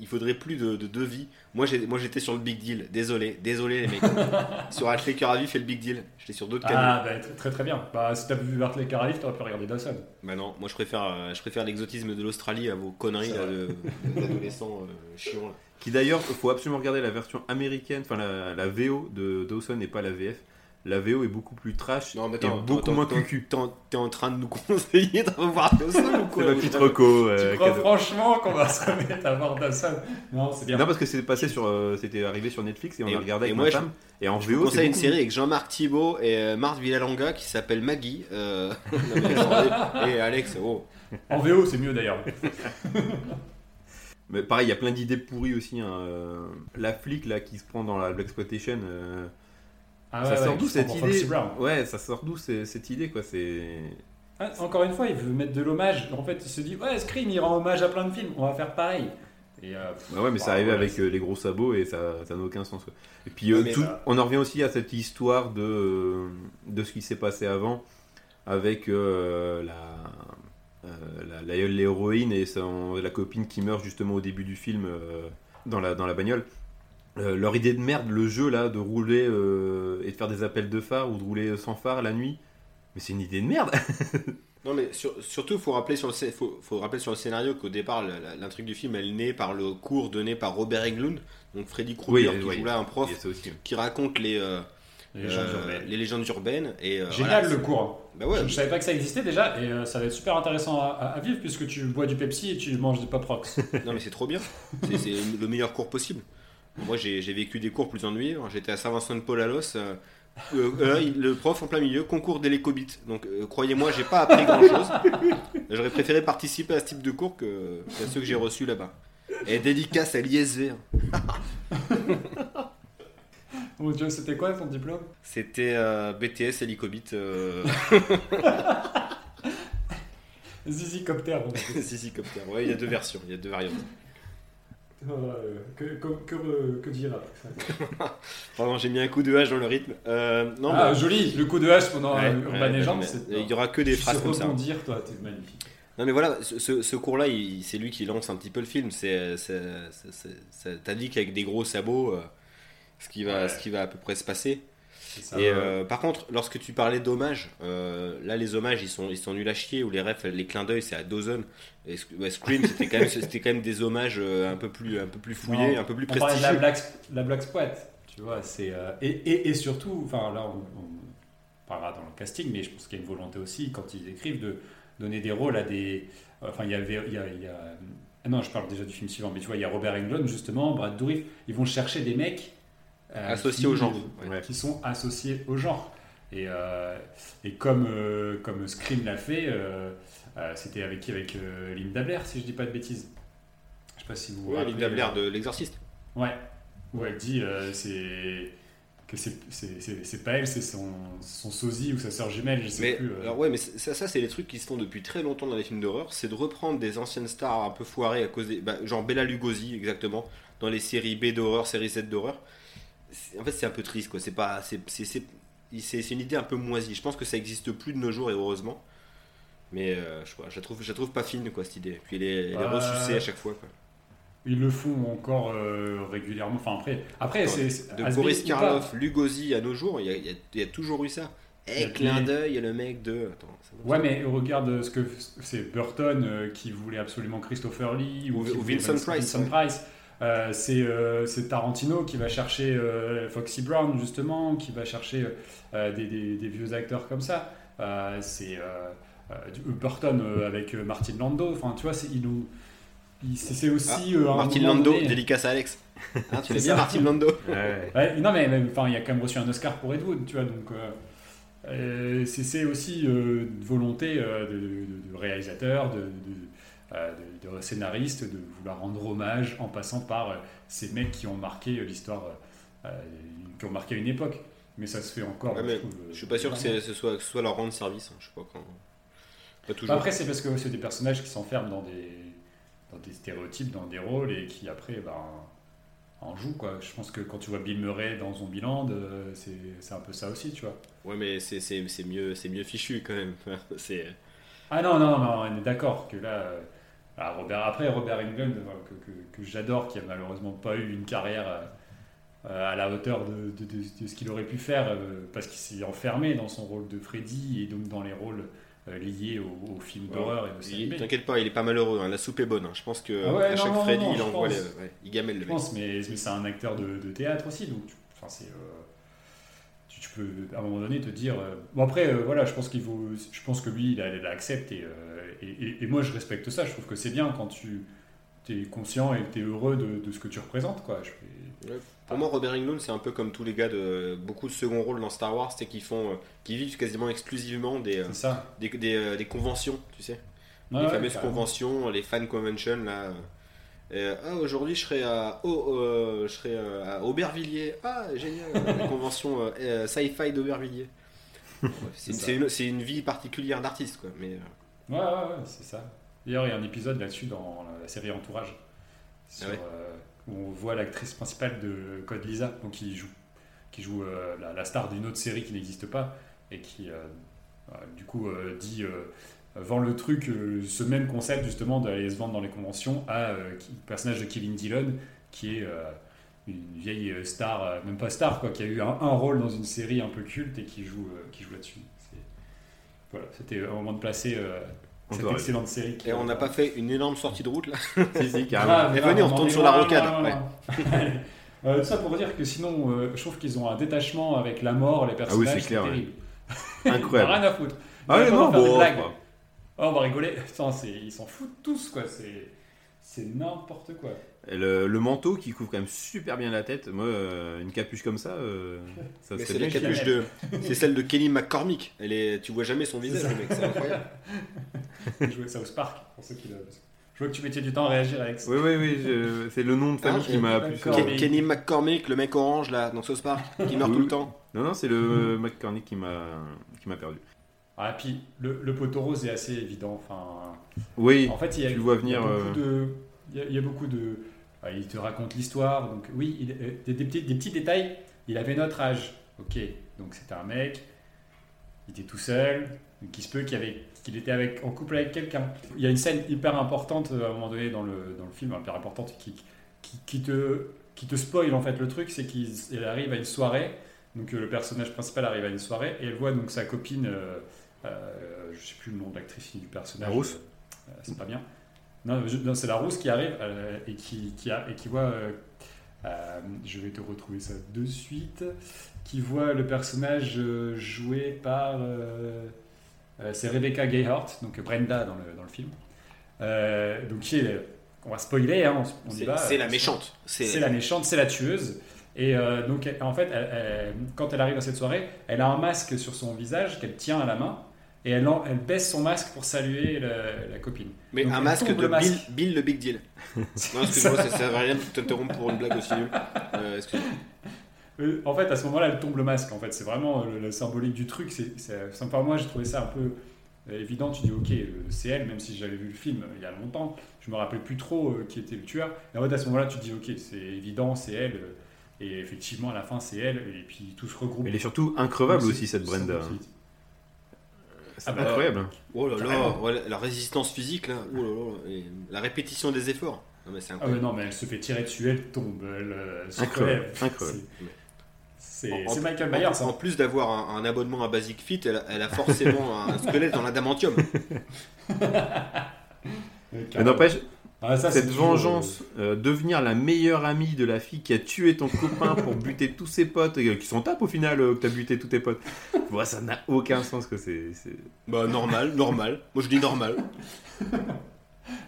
il faudrait plus de, de devis. Moi, j'ai- moi, j'étais sur le big deal. Désolé, désolé, les mecs. <laughs> sur Athlé Cœur à Vif et le big deal. J'étais sur d'autres canaux. Ah, bah, très, très bien. Bah, si t'as vu Bartley Caralif, t'aurais pu regarder Dawson. Bah non, moi, je préfère, euh, je préfère l'exotisme de l'Australie à vos conneries d'adolescents euh, chiants. là. Qui d'ailleurs, il faut absolument regarder la version américaine, enfin la, la VO de Dawson et pas la VF. La VO est beaucoup plus trash Non, mais et beaucoup moins cucu. T'es en, t'es en train de nous <laughs> conseiller de revoir Dawson ou C'est quoi ma petite reco. euh, tu crois cadeau. franchement qu'on va se remettre à voir Dawson Non, c'est bien. Non, parce que c'est passé sur, euh, c'était arrivé sur Netflix et on Et- a regardé et avec moi, ma je- femme. Et en Je vous VO, conseille c'est une beaucoup série avec Jean-Marc Thibault et euh, Marthe Villalonga qui s'appelle Maggie. euh, <laughs> <laughs> et Alex, oh. En VO, c'est mieux d'ailleurs. Mais pareil, il y a plein d'idées pourries aussi. hein, La flic là qui se prend dans la Blaxploitation. euh, Ah ça sort qui d'où cette idée Brown. Ouais, ça sort d'où cette idée quoi C'est Ah, encore une fois, il veut mettre de l'hommage. En fait, il se dit Ouais, Scream, il rend hommage à plein de films, on va faire pareil. Et, euh, pff, bah ouais, mais bah, ça arrivait voilà, avec euh, les gros sabots et ça ça n'a aucun sens. quoi. Et puis euh, Ouais, tout- bah- on en revient aussi à cette histoire de de ce qui s'est passé avant avec euh, la euh, la- la- l'héroïne et son- la copine qui meurt justement au début du film euh, dans la dans la bagnole. Euh, leur idée de merde, le jeu là, de rouler euh, et de faire des appels de phare ou de rouler sans phare la nuit, mais c'est une idée de merde. <laughs> Non mais sur- surtout faut rappeler sur le scé- faut, faut rappeler sur le scénario qu'au départ l'intrigue du film elle naît par le cours donné par Robert Englund donc Freddy Krueger Oui, qui oui. joue là un prof Il aussi. qui raconte les euh, les légendes euh, urbaines. les légendes urbaines et euh, Génial voilà, le cours. bah ouais je ne savais pas que ça existait déjà et euh, ça va être super intéressant à, vivre puisque tu bois du Pepsi et tu manges du Pop Rocks. non mais c'est trop bien c'est le meilleur cours possible moi j'ai vécu des cours plus ennuyeux j'étais à Saint-Vincent-de-Paul à Los euh, euh, euh, le prof en plein milieu concours d'hélicobite donc euh, croyez-moi j'ai pas appris grand chose j'aurais préféré participer à ce type de cours que que ceux que j'ai reçus là-bas et dédicace à l'ISV hein. <laughs> Mon dieu, c'était quoi ton diplôme? C'était BTS hélicobite. Euh... <laughs> Zizi Copter. <laughs> Zizi Copter. Ouais, il y a deux versions, il y a deux variantes. Euh, que, que, que, euh, que dire après ça <laughs> Pardon, j'ai mis un coup de hache dans le rythme. Euh, non, Ah, mais- joli, le coup de hache pendant Ouais, Urban ouais, Legend. Il y aura que des Tu phrases comme ça. rebondir, toi, t'es magnifique. Non, mais voilà, ce, cours-là, c'est lui qui lance un petit peu le film. C'est, T'as dit qu'avec des gros sabots, euh, ce, qui va, Ouais. ce qui va à peu près se passer. Ça. Et euh, par contre, lorsque tu parlais d'hommages, euh, là les hommages ils sont, ils sont nuls à chier, ou les refs, les clins d'œil c'est à Dawson. Et ouais, Scream c'était quand, même- <laughs> c'était quand même des hommages euh, un peu plus, un peu plus fouillés, Non, un peu plus on la prestigieux. Black, la Black Spot, tu vois, c'est... euh, et, et, et surtout, enfin là, on, on parlera dans le casting, mais je pense qu'il y a une volonté aussi, quand ils écrivent, de donner des rôles à des... Enfin, il y avait... Il y a, il y a- ah non, je parle déjà du film suivant, mais tu vois, il y a Robert Englund, justement, Brad Dourif, ils vont chercher des mecs... euh, Associés qui- au genre. Ouais. qui sont associés au genre. Et, euh, et comme, euh, comme Scream l'a fait, euh, euh, c'était avec qui? Avec euh, Linda Blair, si je dis pas de bêtises. Je sais pas si vous vous Ouais, Linda Blair de l'exorciste. Ouais, où elle dit euh, c'est que c'est- c'est c'est- c'est pas elle, c'est son, son sosie ou sa sœur jumelle, je sais Mais, plus. euh. alors ouais, mais ça, ça c'est les trucs qui se font depuis très longtemps dans les films d'horreur, c'est de reprendre des anciennes stars un peu foirées à cause des, bah, genre Bella Lugosi exactement, dans les séries B d'horreur, série Z d'horreur. En fait, c'est un peu triste quoi. C'est pas, c'est, une idée un peu moisie. Je pense que ça existe plus de nos jours et heureusement. Mais euh, je, je la trouve, je la trouve pas fine quoi cette idée. Puis elle est, elle est ressucée à chaque fois. Quoi. Ils le font encore euh, régulièrement. Enfin après, après c'est De Boris. Karloff, Lugosi à nos jours, il y a, il y a- il y a toujours eu ça. Il y a Eh, clin des- d'œil, le mec de. Attends. Ouais, mais regarde ce que c'est Burton euh, qui voulait absolument Christopher Lee Ou- Vincent Vincent Price, Vincent. Price. Euh, c'est euh, c'est Tarantino qui va chercher euh, Foxy Brown justement, qui va chercher euh, des, des- des vieux acteurs comme ça. Euh, c'est euh, euh, Burton euh, avec euh, Martin Lando. Enfin, tu vois, c'est il nous- il- c'est c'est aussi euh, Ah, Martin Lando, donné- dédicace à Alex. Hein, <laughs> tu C'est l'as bien, Martin Lando Ouais. Ouais, non, mais enfin, il a quand même reçu un Oscar pour Ed Wood, tu vois, donc c'est aussi euh, une volonté euh, de, de- de réalisateur, de, de, de- de scénariste, de vouloir rendre hommage en passant par euh, ces mecs qui ont marqué euh, l'histoire, euh, euh, qui ont marqué une époque. Mais ça se fait encore. Ouais, mais trouve, euh, Je suis pas sûr que ce soit, que ce soit leur rendre service. hein, Je sais pas quand. Pas Bah. Après, c'est parce que c'est des personnages qui s'enferment dans des, dans des stéréotypes, dans des rôles, et qui après ben, en joue. Quoi. Je pense que quand tu vois Bill Murray dans Zombieland, euh, c'est un peu ça aussi, tu vois. Ouais, mais c'est- mieux, mieux fichu quand même. <laughs> C'est Ah non, non, non, on est d'accord que là. Ah, Robert, après, Robert Englund, euh, que, que- que j'adore, qui a malheureusement pas eu une carrière euh, euh, à la hauteur de, de- de- de ce qu'il aurait pu faire, parce qu'il s'est enfermé dans son rôle de Freddy et donc dans les rôles liés aux, aux films d'horreur et. T'inquiète pas, il est pas malheureux. hein, La soupe est bonne. hein. Je pense que Ah ouais, à non, chaque non, Freddy, non, il je envoie les, ouais, il gamelle le Je mec. pense, mais, mais c'est un acteur de, théâtre aussi, donc tu, enfin, c'est, euh, tu, peux à un moment donné te dire. euh, bon après, euh, voilà, je pense qu'il faut, je pense que lui, il, il accepte et, euh, et, moi je respecte ça. Je trouve que c'est bien quand tu es conscient et que tu es heureux de, de ce que tu représentes, quoi. Je fais- Pour moi, Robert Englund, c'est un peu comme tous les gars de beaucoup de second rôles dans Star Wars, c'est qu'ils font, euh, qui vivent quasiment exclusivement des, euh, des, des, euh, des conventions, tu sais. Les ouais, fameuses carrément. conventions, les fan conventions là. Euh, ah, aujourd'hui je serai à, oh, euh, je serai à Aubervilliers. Ah, génial, <laughs> la convention euh, sci-fi d'Aubervilliers. <laughs> Ouais, C'est une, une vie particulière d'artiste, quoi. Mais Ouais, ouais, ouais, c'est ça. D'ailleurs, il y a un épisode là-dessus dans la série Entourage, sur, Ah ouais. euh, où on voit l'actrice principale de Code Lisa, donc qui joue, qui joue euh, la, la star d'une autre série qui n'existe pas et qui, euh, du coup, dit vend le truc, ce même concept justement d'aller se vendre dans les conventions à qui- le personnage de Kevin Dillon, qui est une vieille star, même pas star, quoi, qui a eu un, un rôle dans une série un peu culte et qui joue, qui joue là-dessus. Voilà, c'était un moment de placer euh, cette excellente série. qui- et on n'a pas fait une énorme sortie de route là. <laughs> Si, si, carrément. Ah, venez, on est sur la rocade. <laughs> Euh, tout ça pour dire que sinon, euh, je trouve qu'ils ont un détachement avec la mort, les personnages, Ah c'est clair, ouais. <laughs> Incroyable. Rien à foutre. Ah Ils non, bon, Oh, on va rigoler. C'est- ils s'en foutent tous, quoi. C'est n'importe quoi. Le, le manteau qui couvre quand même super bien la tête. Moi, euh, une capuche comme ça, euh, ça Mais serait la bien. capuche de, <laughs> c'est celle de Kelly McCormick. Elle est, tu vois jamais son visage, ça. le mec, c'est incroyable. <laughs> Jouer ça au Spark, pour ceux qui le. Je vois que tu mettais du temps à réagir, Alex. Oui, oui, oui, je- c'est le nom de famille Ah, qui m'a. Ke- Kenny McCormick, le mec orange là, dans South Park, qui meurt Oui, tout le oui. temps. Non, non, c'est le McCormick qui m'a qui m'a perdu. Ah, puis le, le poteau rose est assez évident. Enfin, Oui, en fait, il y a, tu le vois il y a venir, beaucoup euh, de. Il y, a, il y a beaucoup de. Ah, il te raconte l'histoire. Donc, oui, il- euh, des, des petits, des petits détails. Il avait notre âge. Ok, donc c'était un mec. Il était tout seul. Donc, il se peut qu'il avait- qu'il était avec, en couple avec quelqu'un. Il y a une scène hyper importante euh, à un moment donné dans le, dans le film, hyper importante, qui, qui, qui te, qui te spoil en fait le truc. C'est qu'il il arrive à une soirée. Donc, euh, le personnage principal arrive à une soirée et elle voit donc sa copine. euh, euh, je sais plus le nom de l'actrice du personnage. Euh, c'est pas bien. Non, c'est la rousse qui arrive euh, et, qui, qui a, et qui voit. euh, euh, je vais te retrouver ça de suite. Qui voit le personnage joué par. c'est Rebecca Gayheart, donc Brenda dans le, dans le film. Donc, qui est. On va spoiler, hein, on, on y C'est va. c'est la méchante. c'est la méchante, c'est la tueuse. Et euh, donc, elle- en fait, elle- elle- quand elle arrive à cette soirée, elle a un masque sur son visage qu'elle tient à la main. Et elle, en- elle baisse son masque pour saluer la, la copine. Mais Donc, un masque de le masque. Bill, Bill le Big Deal. <laughs> non, excuse-moi, ça sert à rien de t'interrompre pour une blague aussi nulle. Euh. Euh, en fait, à ce moment-là, elle tombe le masque. En fait, c'est vraiment euh, le, le symbolique du truc. C'est, enfin, moi, j'ai trouvé ça un peu évident. Tu dis, ok, c'est elle, même si j'avais vu le film il y a longtemps. Je me rappelle plus trop euh, qui était le tueur. Et en fait, à ce moment-là, tu dis, ok, c'est évident, c'est elle. et effectivement, à la fin, c'est elle. Et puis tout se regroupe. Elle est surtout increvable Donc, aussi, cette Brenda. C'est Ah bah, incroyable. Oh là là, ouais, la résistance physique là, oh là là, et la répétition des efforts. Non, mais c'est Ah ouais, non, mais elle se fait tirer dessus, elle tombe, elle euh, se Incroyable, incroyable. C'est, En- en- Michael en- Myers. En, hein. plus d'avoir un, un abonnement à Basic Fit, elle, a- elle a forcément <laughs> un squelette en adamantium. <laughs> Mais n'empêche, Ah, ça, cette toujours, vengeance, euh, devenir la meilleure amie de la fille qui a tué ton copain pour buter tous ses potes, euh, qui s'en tapent au final euh, que t'as buté tous tes potes. Moi, ça n'a aucun sens que c'est. c'est- Bah normal, normal. Moi je dis normal. euh,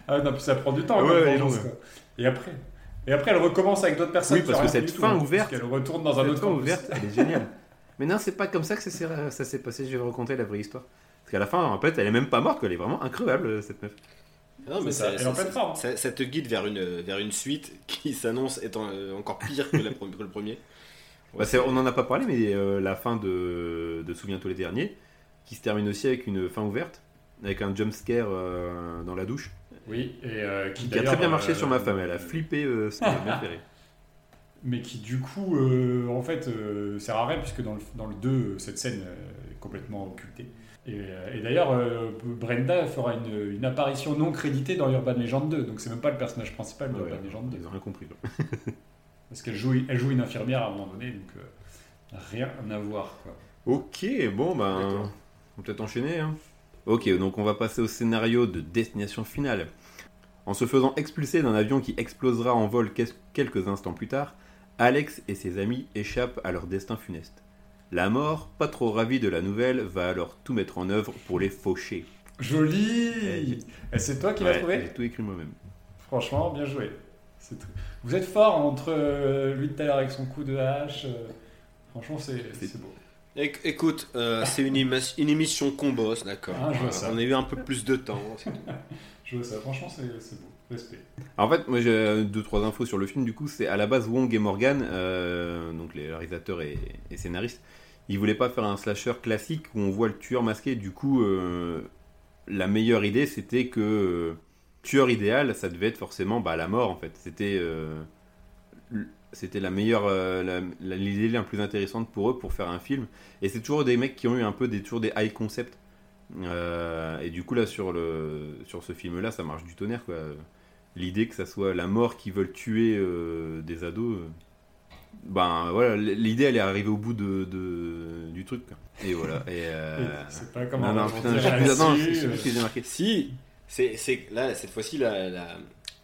Ah non, puis ça prend du temps. Ah comme ouais, vengeance, non, quoi. Et après? Et après, elle recommence avec d'autres personnes. Oui, parce ont que rien cette fin tout, hein, ouverte- parce qu'elle retourne dans un Cette autre fin campus. ouverte, elle est géniale. Mais non, c'est pas comme ça que ça s'est, ça s'est passé. Je vais vous raconter la vraie histoire. Parce qu'à la fin, en fait, elle est même pas morte, elle est vraiment increvable, euh, cette meuf. Non, C'est ça, elle est en pleine forme. ça- ça te guide vers une, vers une suite qui s'annonce étant euh, encore pire que, la <laughs> pre- que le premier. Bah, on en a pas parlé, mais euh, la fin de, de Souviens-toi les derniers, qui se termine aussi avec une fin ouverte, avec un jump scare euh, dans la douche. Oui, et euh, qui, Qui a très bien marché euh, sur ma femme. Elle a flippé, euh, ça m'a bien fait rire. <laughs> Mais qui du coup, euh, en fait, euh, sert à rien puisque dans le, dans le 2, euh, cette scène est complètement occultée. Et, euh, et d'ailleurs, euh, Brenda fera une, une apparition non créditée dans Urban Legend 2, donc c'est même pas le personnage principal de Ouais, Urban Legend 2. Ils ont rien compris. quoi. <laughs> Parce qu'elle joue, elle joue une infirmière à un moment donné, donc euh, rien à voir. Quoi. Ok, bon, ben, on peut peut-être enchaîner. hein. Ok, donc on va passer au scénario de Destination Finale. En se faisant expulser d'un avion qui explosera en vol quel- quelques instants plus tard, Alex et ses amis échappent à leur destin funeste. La mort, pas trop ravie de la nouvelle, va alors tout mettre en œuvre pour les faucher. Joli Et c'est toi qui l'as Ouais, trouvé J'ai tout écrit moi-même. Franchement, bien joué. Vous êtes fort entre euh, lui tout à l'heure avec son coup de hache. euh, Franchement, c'est C'est- c'est beau. Éc- Écoute, euh, c'est une, une émission qu'on bosse, d'accord. Ah, je vois Euh, ça. On a eu un peu plus de temps. c'est tout. <laughs> Je vois ça. Franchement, c'est c'est beau. Respect. En fait, moi j'ai deux trois infos sur le film. Du coup, c'est à la base Wong et Morgan, euh, donc les réalisateurs et, et scénaristes, ils voulaient pas faire un slasher classique où on voit le tueur masqué. Du coup, euh, la meilleure idée c'était que euh, tueur idéal, ça devait être forcément bah, la mort en fait. C'était euh, la meilleure, l'idée la plus intéressante pour eux pour faire un film. Et c'est toujours des mecs qui ont eu un peu des toujours des high concepts. Et du coup là sur le sur ce film là, ça marche du tonnerre quoi l'idée que ça soit la mort qui veulent tuer des ados, ben voilà, l'idée elle est arrivée au bout de, de- du truc. quoi. Et voilà. Et, euh, <laughs> C'est pas comment non, on non, putain, sais plus- non, là-dessus, je sais plus ce que j'ai marqué. Si, c'est c'est- là, cette fois-ci, la, la-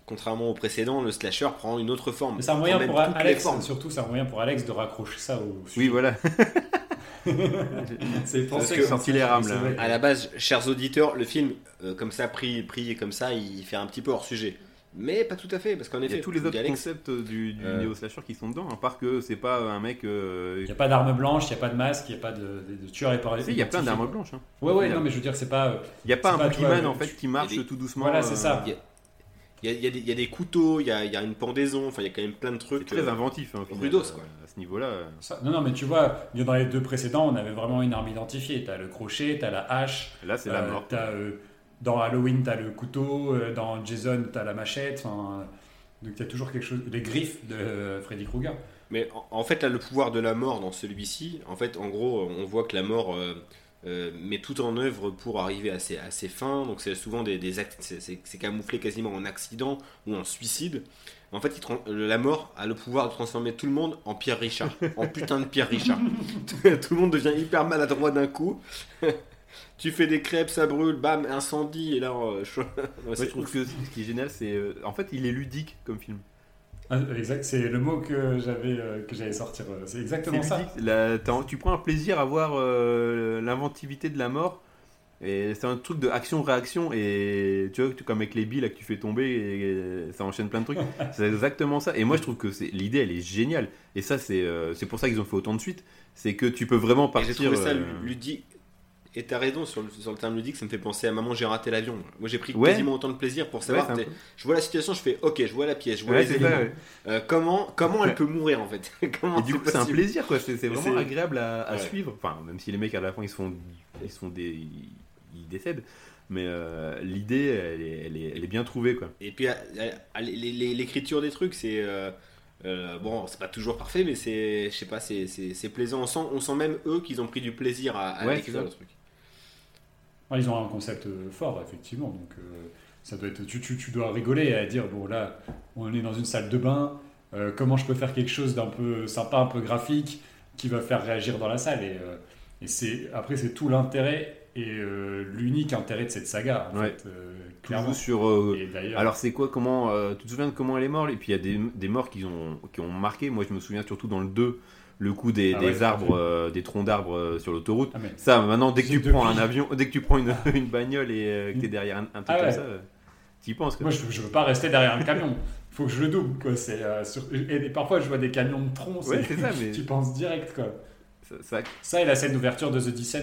contrairement au précédent, le slasher prend une autre forme. Mais c'est un moyen pour Alex, surtout c'est un moyen pour Alex de raccrocher ça au Oui, sujet. voilà. <laughs> c'est pour Parce ça que sorti les rames, c'est là. À la base, chers auditeurs, le film, euh, comme ça, pris, pris comme ça, il fait un petit peu hors sujet. Mais pas tout à fait, parce qu'en Il y effet, a tous les autres concepts du, du Euh. néo-slasher qui sont dedans, à part que c'est pas un mec. euh, Il n'y a pas d'arme blanche, il n'y a pas de masque, il n'y a pas de, de, de tueur et si, il y a plein d'armes blanches. hein. Ouais, ouais, non, mais je veux dire, c'est pas. euh, Il n'y a pas un boogeyman en tu- fait qui marche des- tout doucement. Voilà, c'est euh, ça. il y a, il y a- il y a des- il y a des couteaux, il y a, il y a une pendaison, enfin, il y a quand même plein de C'est trucs. très euh, inventif hein, rudos, euh, quoi. à ce niveau-là. euh. ça- Non, non, mais tu vois, dans les deux précédents, on avait vraiment une arme identifiée. T'as le crochet, t'as la hache. Là, c'est la euh, mort. t'as, euh, dans Halloween, t'as le couteau. euh, dans Jason, t'as la machette. enfin, donc t'as toujours quelque chose. Les griffes de euh, Freddy Krueger. Mais en, fait, là, le pouvoir de la mort dans celui-ci, en fait, en gros, on voit que la mort euh, euh, met tout en œuvre pour arriver à ses, à ses fins. Donc, c'est souvent des, des actes, c'est- camouflé quasiment en accident ou en suicide. En fait, il la mort a le pouvoir de transformer tout le monde en Pierre Richard, en putain de Pierre Richard. <laughs> <laughs> tout le monde devient hyper maladroit d'un coup. <laughs> tu fais des crêpes, ça brûle, bam, incendie, et là, euh, je- <laughs> Ouais, je trouve que ce qui est génial, c'est. euh, En fait, il est ludique comme film. Ah, Exact, c'est le mot que j'avais euh, que j'allais sortir. euh, C'est C'est exactement ça. ludique. La- t'as- tu prends un plaisir à voir euh, l'inventivité de la mort. Et c'est un truc de action-réaction. Et tu vois, tu- comme avec les billes là, que tu fais tomber, et, ça enchaîne plein de trucs. <laughs> c'est exactement ça. Et moi, je trouve que c'est l'idée, elle est géniale. Et ça, c'est euh, c'est pour ça qu'ils ont fait autant de suites. C'est que tu peux vraiment Et partir. j'ai trouvé ça euh, ludique. Et t'as raison sur le, sur le terme ludique, ça me fait penser à Maman, j'ai raté l'avion. Moi j'ai pris Ouais. quasiment autant de plaisir pour savoir. Ouais, je vois la situation, je fais ok, je vois la pièce, je vois Ouais, les éléments. Euh, comment comment elle peut mourir en fait <laughs> Comment Et du coup, c'est un plaisir, quoi. C'est vraiment agréable à, suivre. Enfin, même si les mecs à la fin ils se font, ils se font des, ils décèdent. Mais euh, l'idée, elle est, elle, est, elle est bien trouvée, quoi. Et puis euh, l'écriture des trucs, c'est euh, euh, bon, c'est pas toujours parfait, mais c'est, je sais pas, c'est, plaisant. On sent, on sent même eux qu'ils ont pris du plaisir à, à Ouais, c'est écrire le truc. Ouais, ils ont un concept euh, fort, effectivement. Donc, euh, ça doit être, tu, tu, tu dois rigoler à dire bon, là, on est dans une salle de bain. euh, comment je peux faire quelque chose d'un peu sympa, un peu graphique, qui va faire réagir dans la salle Et, euh, et c'est après, c'est tout l'intérêt et l'unique intérêt de cette saga, en Ouais. fait, Tu clairement. sur. Et d'ailleurs, alors, c'est quoi Comment Tu te souviens de comment elle est morte Et puis, il y a des, des morts qui ont, qui ont marqué. Moi, je me souviens surtout dans le 2, le coup des, Ah des ouais, arbres, euh, des troncs d'arbres euh, sur l'autoroute. ah, Ça, maintenant, dès que tu prends un avion, dès que tu prends une, <laughs> une bagnole et euh, que t'es derrière un, un truc Ah comme ça, euh, t'y penses. Quoi. moi, je, je veux pas rester derrière un camion. Il <laughs> faut que je le double, quoi. C'est, euh, sur- et, parfois, je vois des camions de tronc. Ouais, c'est ça, <laughs> mais tu penses direct, quoi. ça, ça- Ça et la scène d'ouverture de The Descent,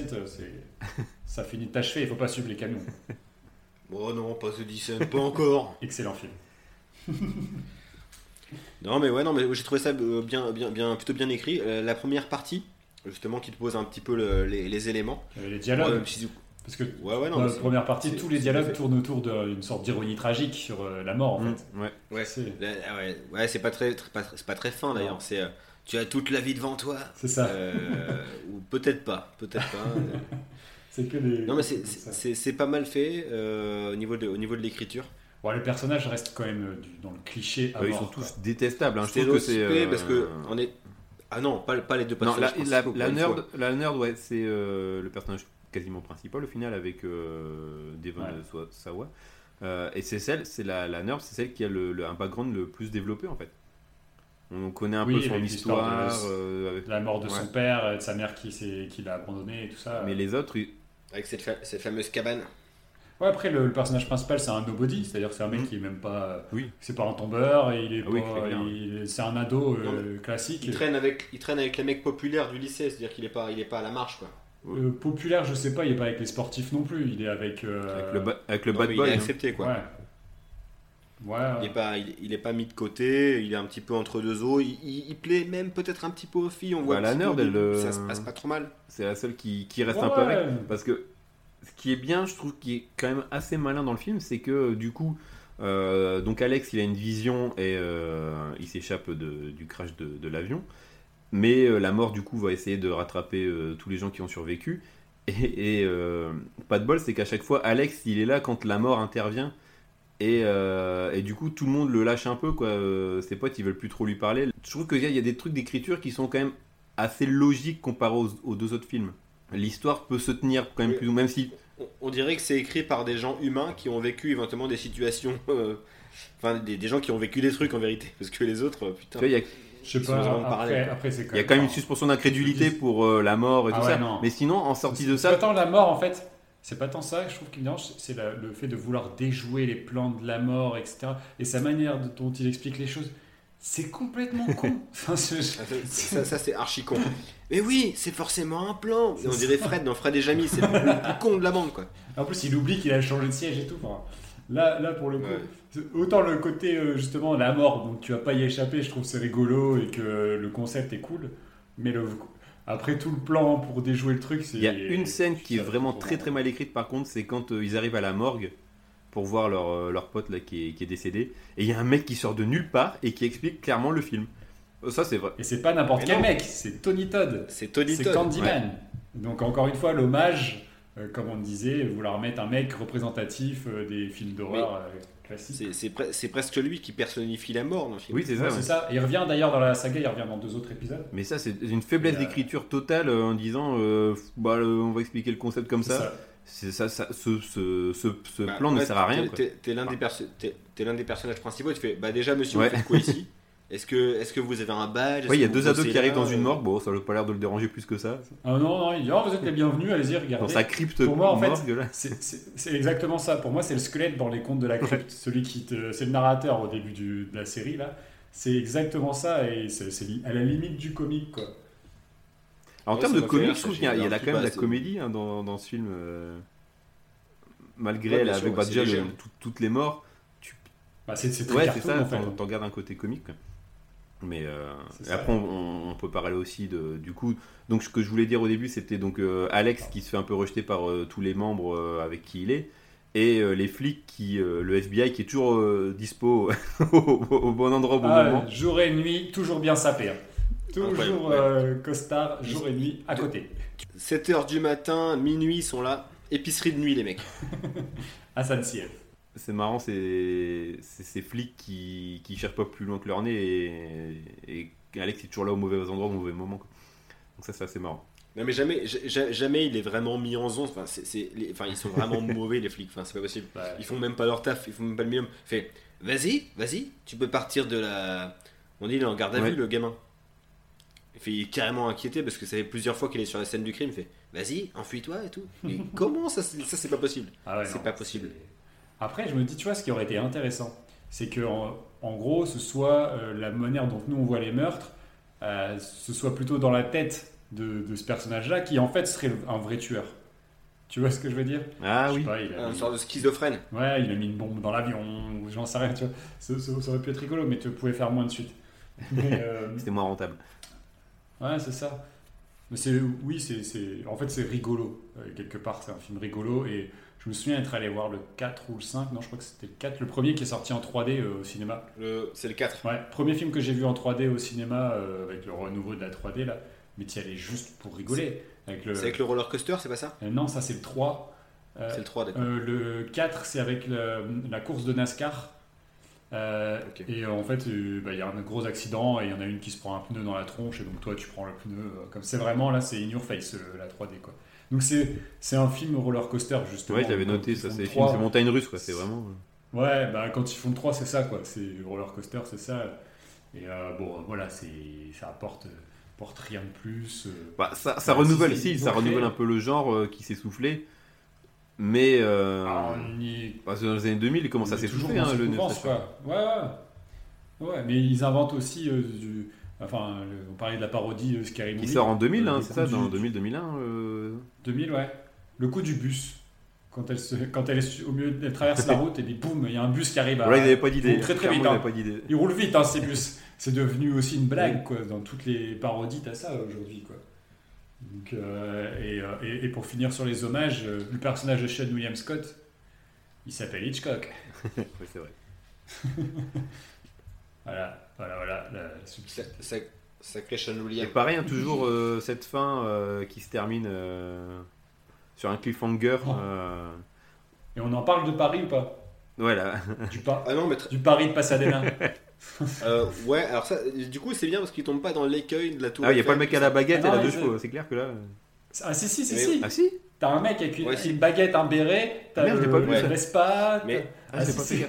ça finit de t'achever. Il faut pas suivre les camions. Oh non, pas The Descent, pas encore. Excellent film. Non mais ouais non mais j'ai trouvé ça euh, bien bien bien plutôt bien écrit. Euh, la première partie justement qui te pose un petit peu le- les, les éléments. Avait les Ouais, dialogues. Parce que Ouais, ouais, non. dans la c'est- première partie, tous les dialogues tournent autour d'une sorte d'ironie tragique sur euh, la mort, en Mm, fait. ouais. Ouais, C'est- ouais, ouais, c'est pas très, très- pas, très- c'est pas très fin d'ailleurs. C'est, euh, tu as toute la vie devant toi. C'est ça. Euh, ou peut-être pas, peut-être pas. <laughs> euh. C'est que des. non mais c'est, pas mal fait euh, au niveau de, au niveau de l'écriture. Bon, les personnages restent quand même euh, du- dans le cliché à Euh, ils sont quoi. tous détestables. hein. Je trouve que c'est. Euh, parce que on est. Ah non, pas, pas les deux Non, la, personnages. la, principaux, la nerd, la nerd, ouais, c'est euh, le personnage quasiment principal au final avec euh, Devon Ouais. Sawa. Euh, et c'est celle, c'est la, la nerd, c'est celle qui a le, le- un background le plus développé en fait. On connaît un Oui, peu son histoire, de- euh, avec- La mort de Ouais. son père, de sa mère qui, s'est- qui l'a abandonné et tout ça. mais les autres, ils- Avec cette, fa- cette fameuse cabane. Ouais, après, le, le personnage principal, c'est un nobody, c'est-à-dire c'est un mec Mhm. qui est même pas. Oui. C'est pas un tombeur, et il est Ah oui, c'est un ado euh, Non, classique. Il traîne avec, il traîne avec les mecs populaires du lycée, c'est-à-dire qu'il est pas, il est pas à la marche quoi. Euh, populaire, je sais pas, il est pas avec les sportifs non plus, il est avec. euh, avec le, ba- avec le Non, bad boy. il est hein. accepté quoi. Ouais. Ouais. Il est pas, il, il est pas mis de côté, il est un petit peu entre deux eaux. Il, il- il plaît même peut-être un petit peu aux filles. On voit Bah, la nerd, elle, ça se passe pas trop mal. C'est la seule qui, qui reste Ouais, un peu avec. Parce que ce qui est bien, je trouve, qui est quand même assez malin dans le film, c'est que du coup, euh, donc Alex, il a une vision et euh, il s'échappe du crash de, l'avion. Mais euh, la mort, du coup, va essayer de rattraper euh, tous les gens qui ont survécu. <laughs> Et, euh, pas de bol, c'est qu'à chaque fois, Alex, il est là quand la mort intervient. Et, euh, du coup, tout le monde le lâche un peu, quoi. Euh, ses potes, ils veulent plus trop lui parler. Je trouve qu'il y y a des trucs d'écriture qui sont quand même assez logiques comparés aux deux autres films. L'histoire peut se tenir quand même Oui. plus, même si On, on dirait que c'est écrit par des gens humains qui ont vécu éventuellement des situations. euh, Enfin, des, des gens qui ont vécu des trucs en vérité. Parce que les autres, euh, tu putain. vois, il y a, Je sais pas, après, après il y a quand même une suspension d'incrédulité pour euh, la mort et Ah tout ouais, ça. non. Mais sinon, en sortie de C'est pas ça, tant la mort en fait, c'est pas tant ça que je trouve qui me dérange, c'est le fait de vouloir déjouer les plans de la mort, etc. Et sa manière dont il explique les choses, c'est complètement con. <laughs> Enfin, ça, ça, c'est archi con. <laughs> Mais oui, c'est forcément un plan. Et on dirait Fred, non, Fred et Jamie, c'est le <laughs> plus, con de la bande quoi. En plus, il oublie qu'il a changé de siège et tout. Enfin, là, là, pour le coup, Ouais. autant le côté euh, justement la mort, donc tu vas pas y échapper, je trouve que c'est rigolo et que le concept est cool. Mais le, après tout le plan pour déjouer le truc, c'est. il y a une scène qui est vraiment très très mal écrite par contre, c'est quand euh, ils arrivent à la morgue pour voir leur, euh, leur pote là qui est, qui est décédé. Et il y a un mec qui sort de nulle part et qui explique clairement le film. Euh, Ça c'est vrai. Et c'est pas n'importe quel non. mec, c'est Tony Todd. C'est Tony C'est Todd. Candyman. Donc encore une fois, l'hommage, euh, comme on disait, vouloir mettre un mec représentatif euh, des films d'horreur euh, classiques. C'est- C'est pre- c'est presque lui qui personnifie la mort dans le film. Oui, c'est ça. Ouais, ouais. c'est ça. Il revient d'ailleurs dans la saga, il revient dans deux autres épisodes. Mais ça, c'est une faiblesse d'écriture totale euh, en disant euh, bah, euh, on va expliquer le concept comme C'est ça. C'est ça, ça- ce, ce, ce, ce Bah, plan ne sert à rien. t'es- quoi. T'es l'un des, perso- t'es- t'es l'un des personnages principaux. Tu fais, bah déjà, monsieur, Ouais. vous faites quoi ici <laughs> Est-ce que, est que vous avez un badge? Ouais, il y a deux ados qui arrivent dans une morgue. Bon, ça n'a pas l'air de le déranger plus que ça. Ah non, non, il dit oh, vous êtes les bienvenus, allez-y, Dans regardez. sa crypte Pour moi, en fait. C'est- C'est c'est exactement ça. Pour moi, c'est le squelette dans les contes de la crypte. Celui qui te, c'est le narrateur au début du- de la série là. C'est exactement ça et c'est c'est à la limite du comique quoi. En Ouais, termes de comique, je trouve qu'il y y a quand même de clip, la bah, comédie hein, dans, dans ce film. euh, Malgré Ouais, bien là, sûr, avec bah, c'est déjà léger, le- tout- toutes les morts. Bah, c'est Ouais, c'est cartoon ça. en fait. T'en gardes un côté comique. Mais euh, ça. après, on, on peut parler aussi de, du coup. Donc, ce que je voulais dire au début, c'était donc euh, Alex qui se fait un peu rejeter par euh, tous les membres euh, avec qui il est, et euh, les flics qui, euh, le FBI qui est toujours euh, dispo <laughs> au, au bon endroit au bon Ah, moment. jour et nuit, toujours bien sapé. hein. Toujours euh, costard, jour et nuit à côté. 7h du matin, minuit, ils sont là. Épicerie de nuit, les mecs. <laughs> À San Ciel. C'est marrant, c'est ces flics qui, qui cherchent pas plus loin que leur nez et, et Alex est toujours là au mauvais endroit au mauvais moment. quoi. Donc ça, c'est assez marrant. Non, mais jamais, ja- jamais il est vraiment mis en zone. Enfin, c'est- ils sont vraiment <laughs> mauvais, les flics. Enfin, c'est pas possible. Bah, Ils font même pas leur taf, ils font même pas le minimum. Il fait, vas-y, vas-y, tu peux partir de la. On dit, il est en garde à Ouais. vue, le gamin. Fait, il est carrément inquiété parce que ça fait plusieurs fois qu'il est sur la scène du crime. Il fait, vas-y, enfuis-toi et tout. Mais <laughs> comment ça, c'est- ça c'est pas possible Ah ouais, C'est pas possible. Après, je me dis, tu vois, ce qui aurait été intéressant, c'est que en, en gros, ce soit euh, la manière dont nous on voit les meurtres, euh, ce soit plutôt dans la tête de, de ce personnage-là, qui en fait serait un vrai tueur. Tu vois ce que je veux dire? Ah Je oui. pas, il a Une mis- sorte de schizophrène. Ouais, il a mis une bombe dans l'avion, ou j'en sais rien, tu vois. Ça, ça- ça aurait pu être rigolo, mais tu pouvais faire moins de suite. <laughs> Euh, C'était moins rentable. Ouais, c'est ça. Mais c'est, oui, c'est, c'est- en fait, c'est rigolo. euh, quelque part, c'est un film rigolo. Et je me souviens être allé voir le 4 ou le 5. Non, je crois que c'était le 4. Le premier qui est sorti en 3D euh, au cinéma. Le- C'est le 4. Ouais, premier film que j'ai vu en 3D au cinéma euh, avec le renouveau de la 3D là. Mais tu y allais juste pour rigoler. Avec le... C'est avec le roller coaster, c'est pas ça? Non, ça c'est le 3. Euh, C'est le 3, d'accord. le 4, c'est avec le- la course de NASCAR. Euh. Et euh, en fait, euh, bah, il y a un gros accident et il y en a une qui se prend un pneu dans la tronche et donc toi tu prends le pneu. comme c'est vraiment là, c'est in your face la 3D quoi. Donc c'est c'est un film roller coaster justement. Ouais, j'avais noté ça. C'est 3, c'est montagne russe, quoi. C'est vraiment. Ouais, bah quand ils font le 3, c'est ça quoi. C'est le roller coaster, c'est ça. Et euh, bon, voilà, c'est ça apporte, apporte rien de plus. Bah, ça, ça Ouais, renouvelle, si, ça renouvelle un peu le genre qui s'est soufflé. Mais euh, Ah, y- bah, dans les années 2000, il commence à dans hein, le slasher. quoi. Ouais, ouais. Ouais, mais ils inventent aussi euh, du. Enfin, le- on parlait de la parodie de Scary Qui Movie. sort en 2000, Euh, hein, c'est ça, du- dans 2000-2001. euh, 2000, ouais. Le coup du bus. Quand elle, se, quand elle est su- au milieu, elle traverse la route et puis boum, il y a un bus qui arrive à. Voilà, ils n'avaient pas d'idée. roule très très Clairement, vite. hein. pas. Ils roulent vite, hein, ces bus. <laughs> C'est devenu aussi une blague, quoi. Dans toutes les parodies, t'as ça aujourd'hui, quoi. Donc, euh, et, euh, et- et pour finir sur les hommages, euh, le personnage de Sean William Scott, il s'appelle Hitchcock. <laughs> Ouais, c'est vrai. <laughs> Voilà, voilà, voilà. la- Ça- ça- Sacré Sean Et William. pareil, hein, toujours euh, cette fin euh, qui se termine euh, sur un cliffhanger. Oh. euh, Et on en parle de Paris ou pas? Voilà. du, pa- Ah non, mais tr- du Paris de Pasadena. <laughs> <laughs> euh, ouais, alors ça, du coup, c'est bien parce qu'il tombe pas dans l'écueil de la tour. Ah, il n'y a pas le mec à la baguette Ah et non, la deux chevaux, c'est clair que là. ah si, si, si, Mais- si. Ah si T'as un mec avec une, Ouais, si. une baguette, un béret, t'as Ah, merde, le, pas vu le ça. Vespa, Mais- t'as- Ah, j'ai si, pas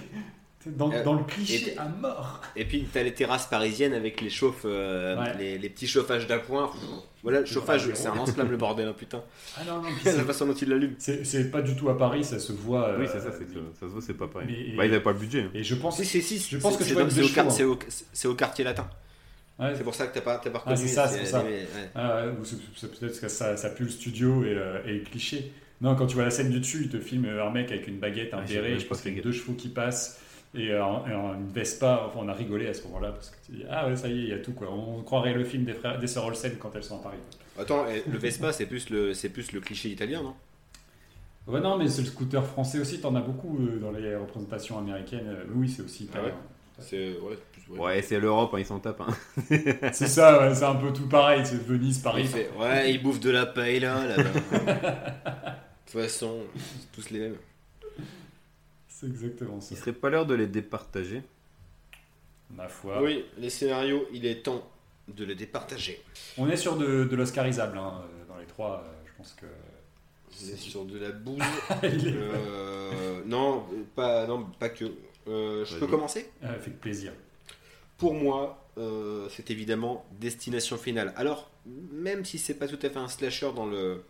dans, Euh, dans le cliché et- à mort. Et puis t'as les terrasses parisiennes avec les chauffes, euh, Ouais. les, les petits chauffages d'appoint. Voilà, le chauffage, c'est un lance-flamme le bordel, hein, putain. Ah non, non, <laughs> puis la c'est- façon dont il l'allume. c'est c'est pas du tout à Paris, ça se voit. euh, Oui, c'est ça, c'est ça se voit, c'est pas pareil. Mais- Bah, ils n'avaient pas le budget. hein. Et je pense. Si, si, si. Je pense que c'est- c'est au, c'est c'est quartier latin. Ouais, C'est pour ça que t'as pas, t'as pas Ah, reconnu. c'est ça, c'est ça. ouais. Ah c'est- c'est peut-être que ça, ça pue le studio et, euh, cliché. Non, quand tu vois la scène du dessus, il te filme un mec avec une baguette, un Ah, béret, je pense qu'il y a deux chevaux qui passent et, euh, et une Vespa. Enfin, on a rigolé à ce moment-là parce que tu dis Ah ouais, ça y est, il y a tout quoi. On croirait le film des, frères, des sœurs Olsen quand elles sont à Paris. Attends, le Vespa, c'est plus le, c'est plus le cliché italien, non? Ouais, non, mais c'est le scooter français aussi, t'en as beaucoup euh, dans les représentations américaines. Euh, Oui, c'est aussi Ah ouais? italien. C'est ouais, plus, ouais. Ouais, c'est l'Europe, hein, ils s'en tapent. hein. <laughs> C'est ça, ouais, c'est un peu tout pareil. C'est Venise, Il Paris. fait, ouais, il bouffe de la paella là-bas. de toute façon, c'est tous les mêmes. C'est exactement ça. Il serait pas l'heure de les départager. Ma foi. Oui, les scénarios, il est temps de les départager. On est sur de, de l'oscarisable hein, euh, dans les trois. euh, je pense que. On est sur de la bouse. <laughs> Est- Euh, non, pas, non, pas que. Euh, je peux commencer? Euh, fait plaisir. Pour moi, euh, c'est évidemment Destination Finale. Alors, même si c'est pas tout à fait un slasher dans le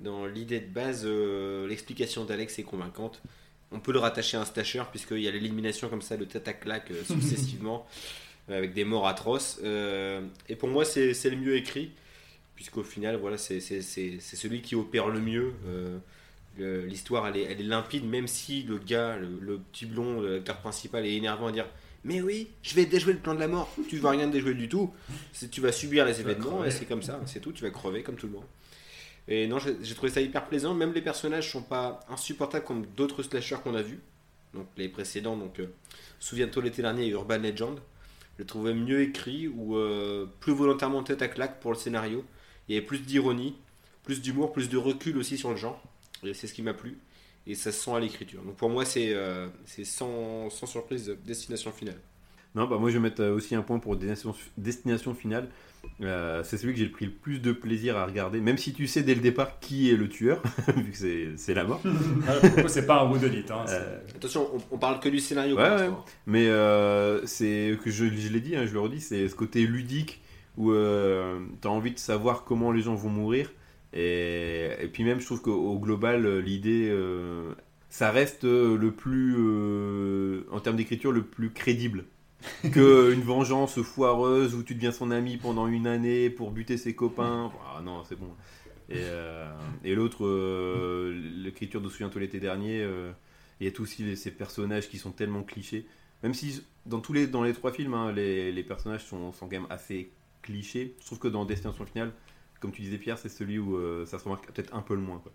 dans l'idée de base, euh, l'explication d'Alex est convaincante. On peut le rattacher à un slasher puisqu'il y a l'élimination comme ça, le tata-clac euh, successivement, <laughs> avec des morts atroces. Euh, et pour moi, c'est le mieux écrit, puisqu'au final, voilà, c'est celui qui opère le mieux. Euh, L'histoire, elle est, elle est limpide, même si le gars, le, le petit blond, l'acteur principal, est énervant à dire Mais oui, je vais déjouer le plan de la mort. Tu vas rien déjouer du tout. Tu vas subir les événements, et c'est comme ça, c'est tout. Tu vas crever comme tout le monde. Et non, j'ai trouvé ça hyper plaisant. Même les personnages sont pas insupportables comme d'autres slashers qu'on a vus. Donc les précédents, donc euh, souviens-toi l'été dernier, Urban Legend. Je le trouvais mieux écrit ou euh, plus volontairement tête à claque pour le scénario. Il y avait plus d'ironie, plus d'humour, plus de recul aussi sur le genre. Et c'est ce qui m'a plu. Et ça se sent à l'écriture. Donc pour moi, c'est euh, sans, surprise destination finale. Non, bah moi je vais mettre euh, aussi un point pour Destination Finale. Euh, c'est celui que j'ai pris le plus de plaisir à regarder, même si tu sais dès le départ qui est le tueur, <laughs> vu que c'est- la mort. <laughs> C'est pas un woodenite. Hein, Euh, Attention, on, on parle que du scénario. Ouais, ouais. Mais euh, c'est que je, je l'ai dit, hein, je le redis, c'est ce côté ludique où euh, tu as envie de savoir comment les gens vont mourir. Et, et puis même, je trouve qu'au au global, l'idée, euh, ça reste le plus, euh, en termes d'écriture, le plus crédible. <laughs> que une vengeance foireuse où tu deviens son ami pendant une année pour buter ses copains. Ah non, c'est bon. Et, euh, et l'autre, euh, l'écriture de Souviens-toi l'été dernier, euh, il y a tous aussi les- ces personnages qui sont tellement clichés. Même si dans tous les, dans les trois films, hein, les, les personnages sont, sont quand même assez clichés. Je trouve que dans Destination Finale, comme tu disais Pierre, c'est celui où euh, ça se remarque peut-être un peu le moins. Quoi.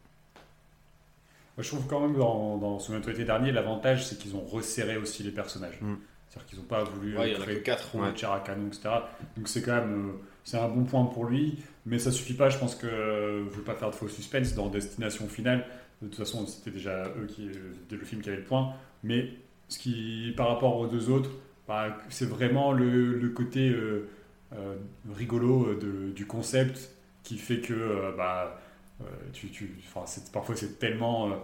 Moi, je trouve quand même dans, dans Souviens-toi l'été dernier, l'avantage c'est qu'ils ont resserré aussi les personnages. Mm. C'est-à-dire qu'ils n'ont pas voulu Ouais, en a créer quatre. ouais. canon, etc. Donc c'est quand même euh, c'est un bon point pour lui, mais ça suffit pas. Je pense que euh, je ne veux pas faire de faux suspense dans Destination Finale. De toute façon, c'était déjà eux qui euh, le film qui avait le point. Mais ce qui, par rapport aux deux autres, bah, c'est vraiment le, le côté euh, euh, rigolo euh, de- du concept qui fait que euh, bah, euh, tu, tu, parfois c'est tellement, euh,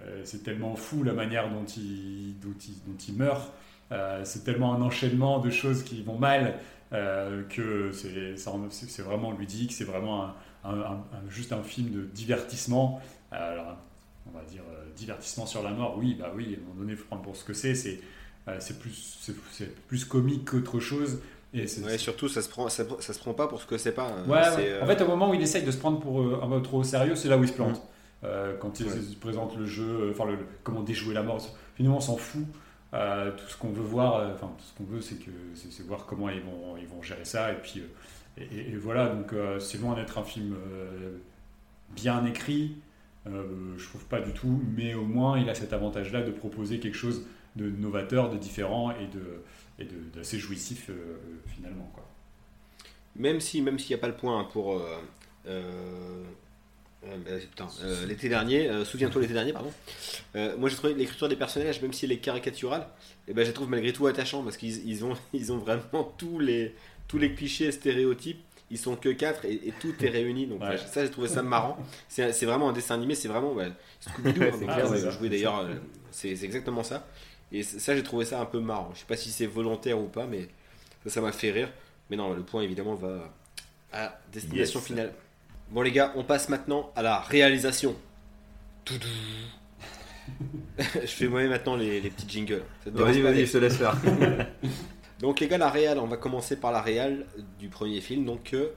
euh, c'est tellement fou la manière dont il, dont il, dont il meurt. Euh, c'est tellement un enchaînement de choses qui vont mal euh, que c'est vraiment ludique, c'est vraiment un- un- un- un- juste un film de divertissement. Alors, on va dire euh, divertissement sur la mort, oui, bah oui, à un moment donné, il faut prendre pour ce que c'est. C'est plus, comique qu'autre chose. Et Ouais, surtout, ça se, prend, ça, ça se prend pas pour ce que c'est pas. hein. Ouais, En fait, au moment où il essaye de se prendre pour euh, un peu trop au sérieux, c'est là où il se plante. Mm. Euh, quand il présente le jeu, enfin, le, le- comment déjouer la mort. Finalement, on s'en fout. Euh, tout ce qu'on veut voir, euh, tout ce qu'on veut, c'est voir comment ils vont, ils vont gérer ça. Et puis, euh, et, voilà. Donc, c'est loin d'être un film bien écrit. Je trouve pas du tout, mais au moins, il a cet avantage-là de proposer quelque chose de novateur, de différent et de et d'assez jouissif finalement. Quoi. Même si, même s'il n'y a pas le point pour. Euh, euh, euh, putain, l'été dernier, euh, souviens-toi l'été dernier, pardon. Euh, moi j'ai trouvé l'écriture des personnages, même si elle est caricaturale, et ben, je la trouve malgré tout attachant parce qu'ils ils ont, <laughs> ils ont vraiment tous les, tous les clichés et stéréotypes. Ils sont que 4 et, et tout est réuni. Donc Ouais. ça, j'ai trouvé ça marrant. C'est vraiment un dessin animé, c'est vraiment ouais, Scooby-Doo. hein, <laughs> d'ailleurs, c'est exactement ça. Et ça, j'ai trouvé ça un peu marrant. Je sais pas si c'est volontaire ou pas, mais ça, ça m'a fait rire. Mais non, le point évidemment va à destination Yes. finale. Bon les gars, on passe maintenant à la réalisation. Toudou. <laughs> je fais moi maintenant les, les petits jingles. Vas-y, vas-y, je te laisse faire. <laughs> Donc les gars, la réal, on va commencer par la réal du premier film. Donc euh,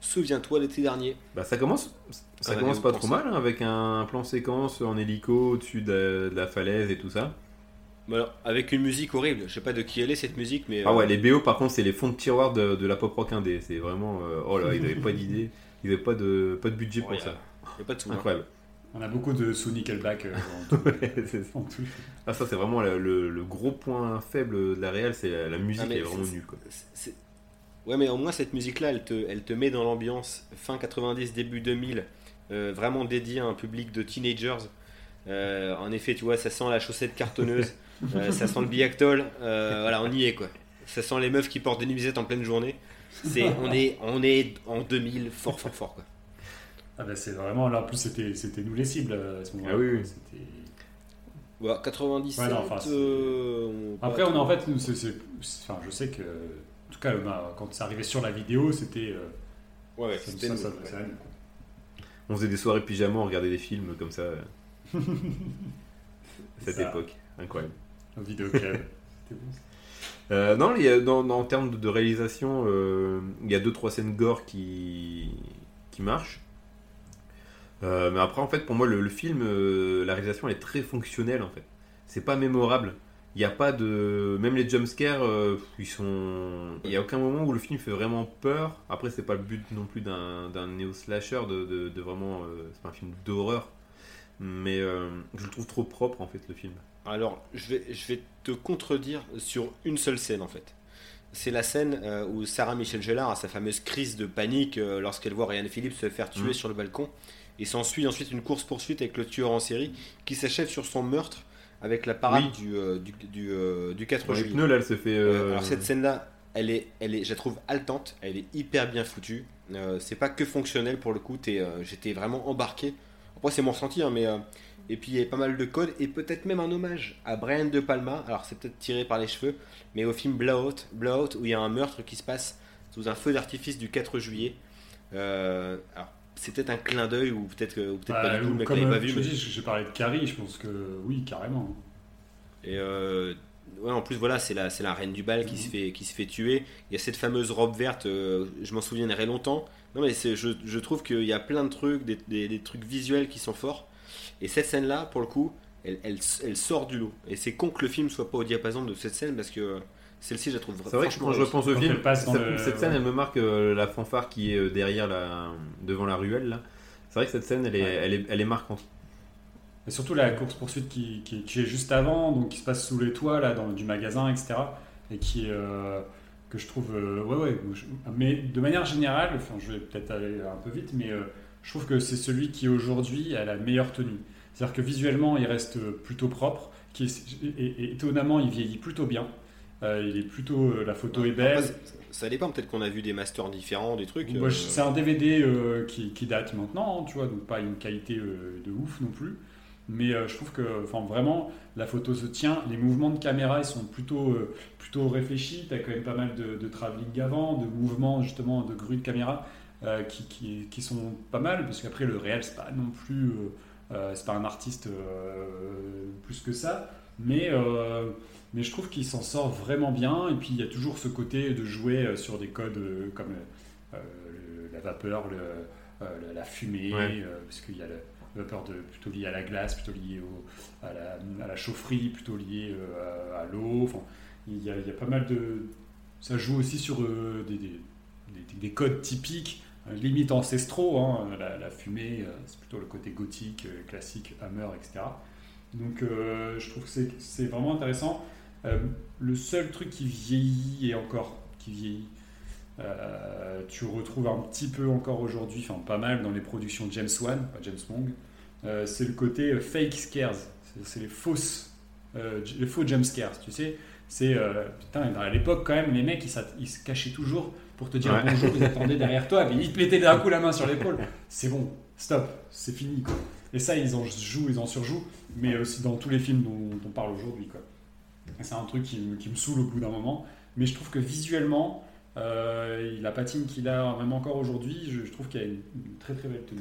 souviens-toi l'été dernier. bah, ça commence, ça commence pas trop mal, hein, avec un plan séquence en hélico au-dessus de, de la falaise et tout ça. Alors, avec une musique horrible. Je sais pas de qui elle est cette musique, mais Ah euh, ouais, les BO par contre, c'est les fonds de tiroir de, de la pop rock indé. C'est vraiment. euh, oh là, ils avaient pas d'idée, <laughs> ils avaient pas de, pas de budget bon, pour ça. y a pas de sous. hein. Incroyable. On a beaucoup de sous Nickelback euh, en tout. <laughs> Ouais, c'est ça. en tout. Ah, ça, c'est vraiment le, le- le gros point faible de la réal, c'est la, la musique, Ah, elle est vraiment c'est- Ouais, mais au moins cette musique-là, elle te, elle te met dans l'ambiance fin 90, début 2000, euh, vraiment dédiée à un public de teenagers. Euh, en effet, tu vois, ça sent la chaussette cartonneuse, <laughs> euh, ça sent le biactol, euh, voilà, on y est quoi. Ça sent les meufs qui portent des nuisettes en pleine journée. C'est, on, est, on est en 2000, fort, fort, fort quoi. Ah bah c'est vraiment là en plus c'était c'était nous les cibles euh, à ce moment-là. Ah oui, oui. C'était- Ouais, 97. Ouais, non, enfin, c'est- euh, on- Après on a en fait nous, c'est- c'est- enfin je sais que en tout cas a- quand c'est arrivé sur la vidéo c'était euh, Ouais, ouais, ça, c'était ça, nous, ça- ouais. ça- On faisait des soirées pyjama, on regardait des films comme ça. <laughs> Cette Ça. époque, incroyable. au vidéoclub. C'était bon, ça. Euh, non, dans, en termes de, réalisation, euh, il y a deux trois scènes gore qui, qui marchent. Euh, mais après, en fait, pour moi, le, film, la réalisation est très fonctionnelle en fait. C'est pas mémorable. Il a pas de. Même les jumpscares, ils sont. Il n'y a aucun moment où le film fait vraiment peur. Après, c'est pas le but non plus d'un néo-slasher de, de- vraiment. c'est pas un film d'horreur. Mais je le trouve trop propre en fait, le film. Alors, je vais, je vais te contredire sur une seule scène en fait. C'est la scène euh, où Sarah Michelle Gellar a sa fameuse crise de panique euh, lorsqu'elle voit Ryan Phillips se faire tuer Mhm. sur le balcon. Et s'ensuit ensuite une course-poursuite avec le tueur en série qui s'achève sur son meurtre avec la parade Oui. du, euh, du, du, euh, du 4 Dans les juillet. pneus, là, elle se fait. Alors cette scène-là, elle est, elle est, je la trouve haletante, elle est hyper bien foutue. C'est pas que fonctionnel pour le coup, j'étais vraiment embarqué. Après c'est mon ressenti, hein, mais euh, et puis il y a pas mal de codes et peut-être même un hommage à Brian De Palma. Alors c'est peut-être tiré par les cheveux, mais au film Blowout, Blowout où il y a un meurtre qui se passe sous un feu d'artifice du 4 juillet. Euh, alors c'est peut-être un clin d'œil ou peut-être que- ou peut-être Bah, pas du tout, le mec l'avait pas vu. je mais- dis, j'ai parlé de Carrie, je pense que oui carrément. Et euh, ouais, en plus, voilà, c'est la, c'est la reine du bal qui, se fait, qui se fait tuer. Il y a cette fameuse robe verte, euh, je m'en souviendrai longtemps. Non, mais c'est- je, je trouve qu'il y a plein de trucs, des, des- des trucs visuels qui sont forts. Et cette scène-là, pour le coup, elle, elle, elle sort du lot. Et c'est con que le film soit pas au diapason de cette scène parce que Celle-ci, je la trouve C'est vrai que quand je repense au film, passe cette, le- cette scène, ouais. elle me marque euh, la fanfare qui est euh, derrière la, devant la ruelle. là. C'est vrai que cette scène, elle est, Ouais. elle est, elle est marquante. Et surtout la course poursuite qui, qui, qui est juste avant, donc qui se passe sous les toits là, dans, du magasin, etc. Et qui est, euh, que je trouve, euh, ouais, ouais. je- mais de manière générale, enfin, je vais peut-être aller un peu vite, mais euh, je trouve que c'est celui qui aujourd'hui a la meilleure tenue. C'est-à-dire que visuellement, il reste plutôt propre, qui est- et, et étonnamment, il vieillit plutôt bien. Euh, il est plutôt, euh, la photo est belle. ça- ça dépend, peut-être qu'on a vu des masters différents, des trucs. Euh, c'est un DVD euh, qui, qui date maintenant, hein, tu vois, donc pas une qualité euh, de ouf non plus. Mais euh, je trouve que, enfin, vraiment, la photo se tient. Les mouvements de caméra, ils sont plutôt, euh, plutôt réfléchis. Tu as quand même pas mal de, de travelling avant, de mouvements justement de grue de caméra euh, qui, qui, qui sont pas mal, parce qu'après le réel, c'est pas non plus, c'est pas un artiste plus que ça. Mais mais je trouve qu'il s'en sort vraiment bien. Et puis il y a toujours ce côté de jouer sur des codes comme le- la vapeur, le, la- la fumée, Ouais. parce qu'il y a la vapeur de, plutôt liée à la glace, plutôt liée au, à, la, chaufferie, plutôt liée euh, à, l'eau. Il, y a, pas mal de. Ça joue aussi sur euh, des, des, des- des codes typiques, euh, limite ancestraux. hein. La, fumée, euh, c'est plutôt le côté gothique, classique, Hammer, etc. Donc je trouve que c'est- vraiment intéressant. Le seul truc qui vieillit et encore qui vieillit, tu retrouves un petit peu encore aujourd'hui, enfin pas mal dans les productions de James Wan, pas James Wong, euh, c'est le côté euh, fake scares. C'est- les fausses, euh, les faux jump scares, tu sais. C'est euh, putain, à l'époque quand même, les mecs ils, se cachaient toujours pour te dire Ouais. bonjour, ils attendaient derrière toi, ils te mettaient d'un coup la main sur l'épaule. C'est bon, stop, c'est fini quoi. Et ça, ils en jouent, ils en surjouent, mais aussi dans tous les films dont, dont on parle aujourd'hui quoi. C'est un truc qui, me- qui me saoule au bout d'un moment, mais je trouve que visuellement, euh, la patine qu'il a même encore aujourd'hui, je, je trouve qu'il a une, une très très belle tenue.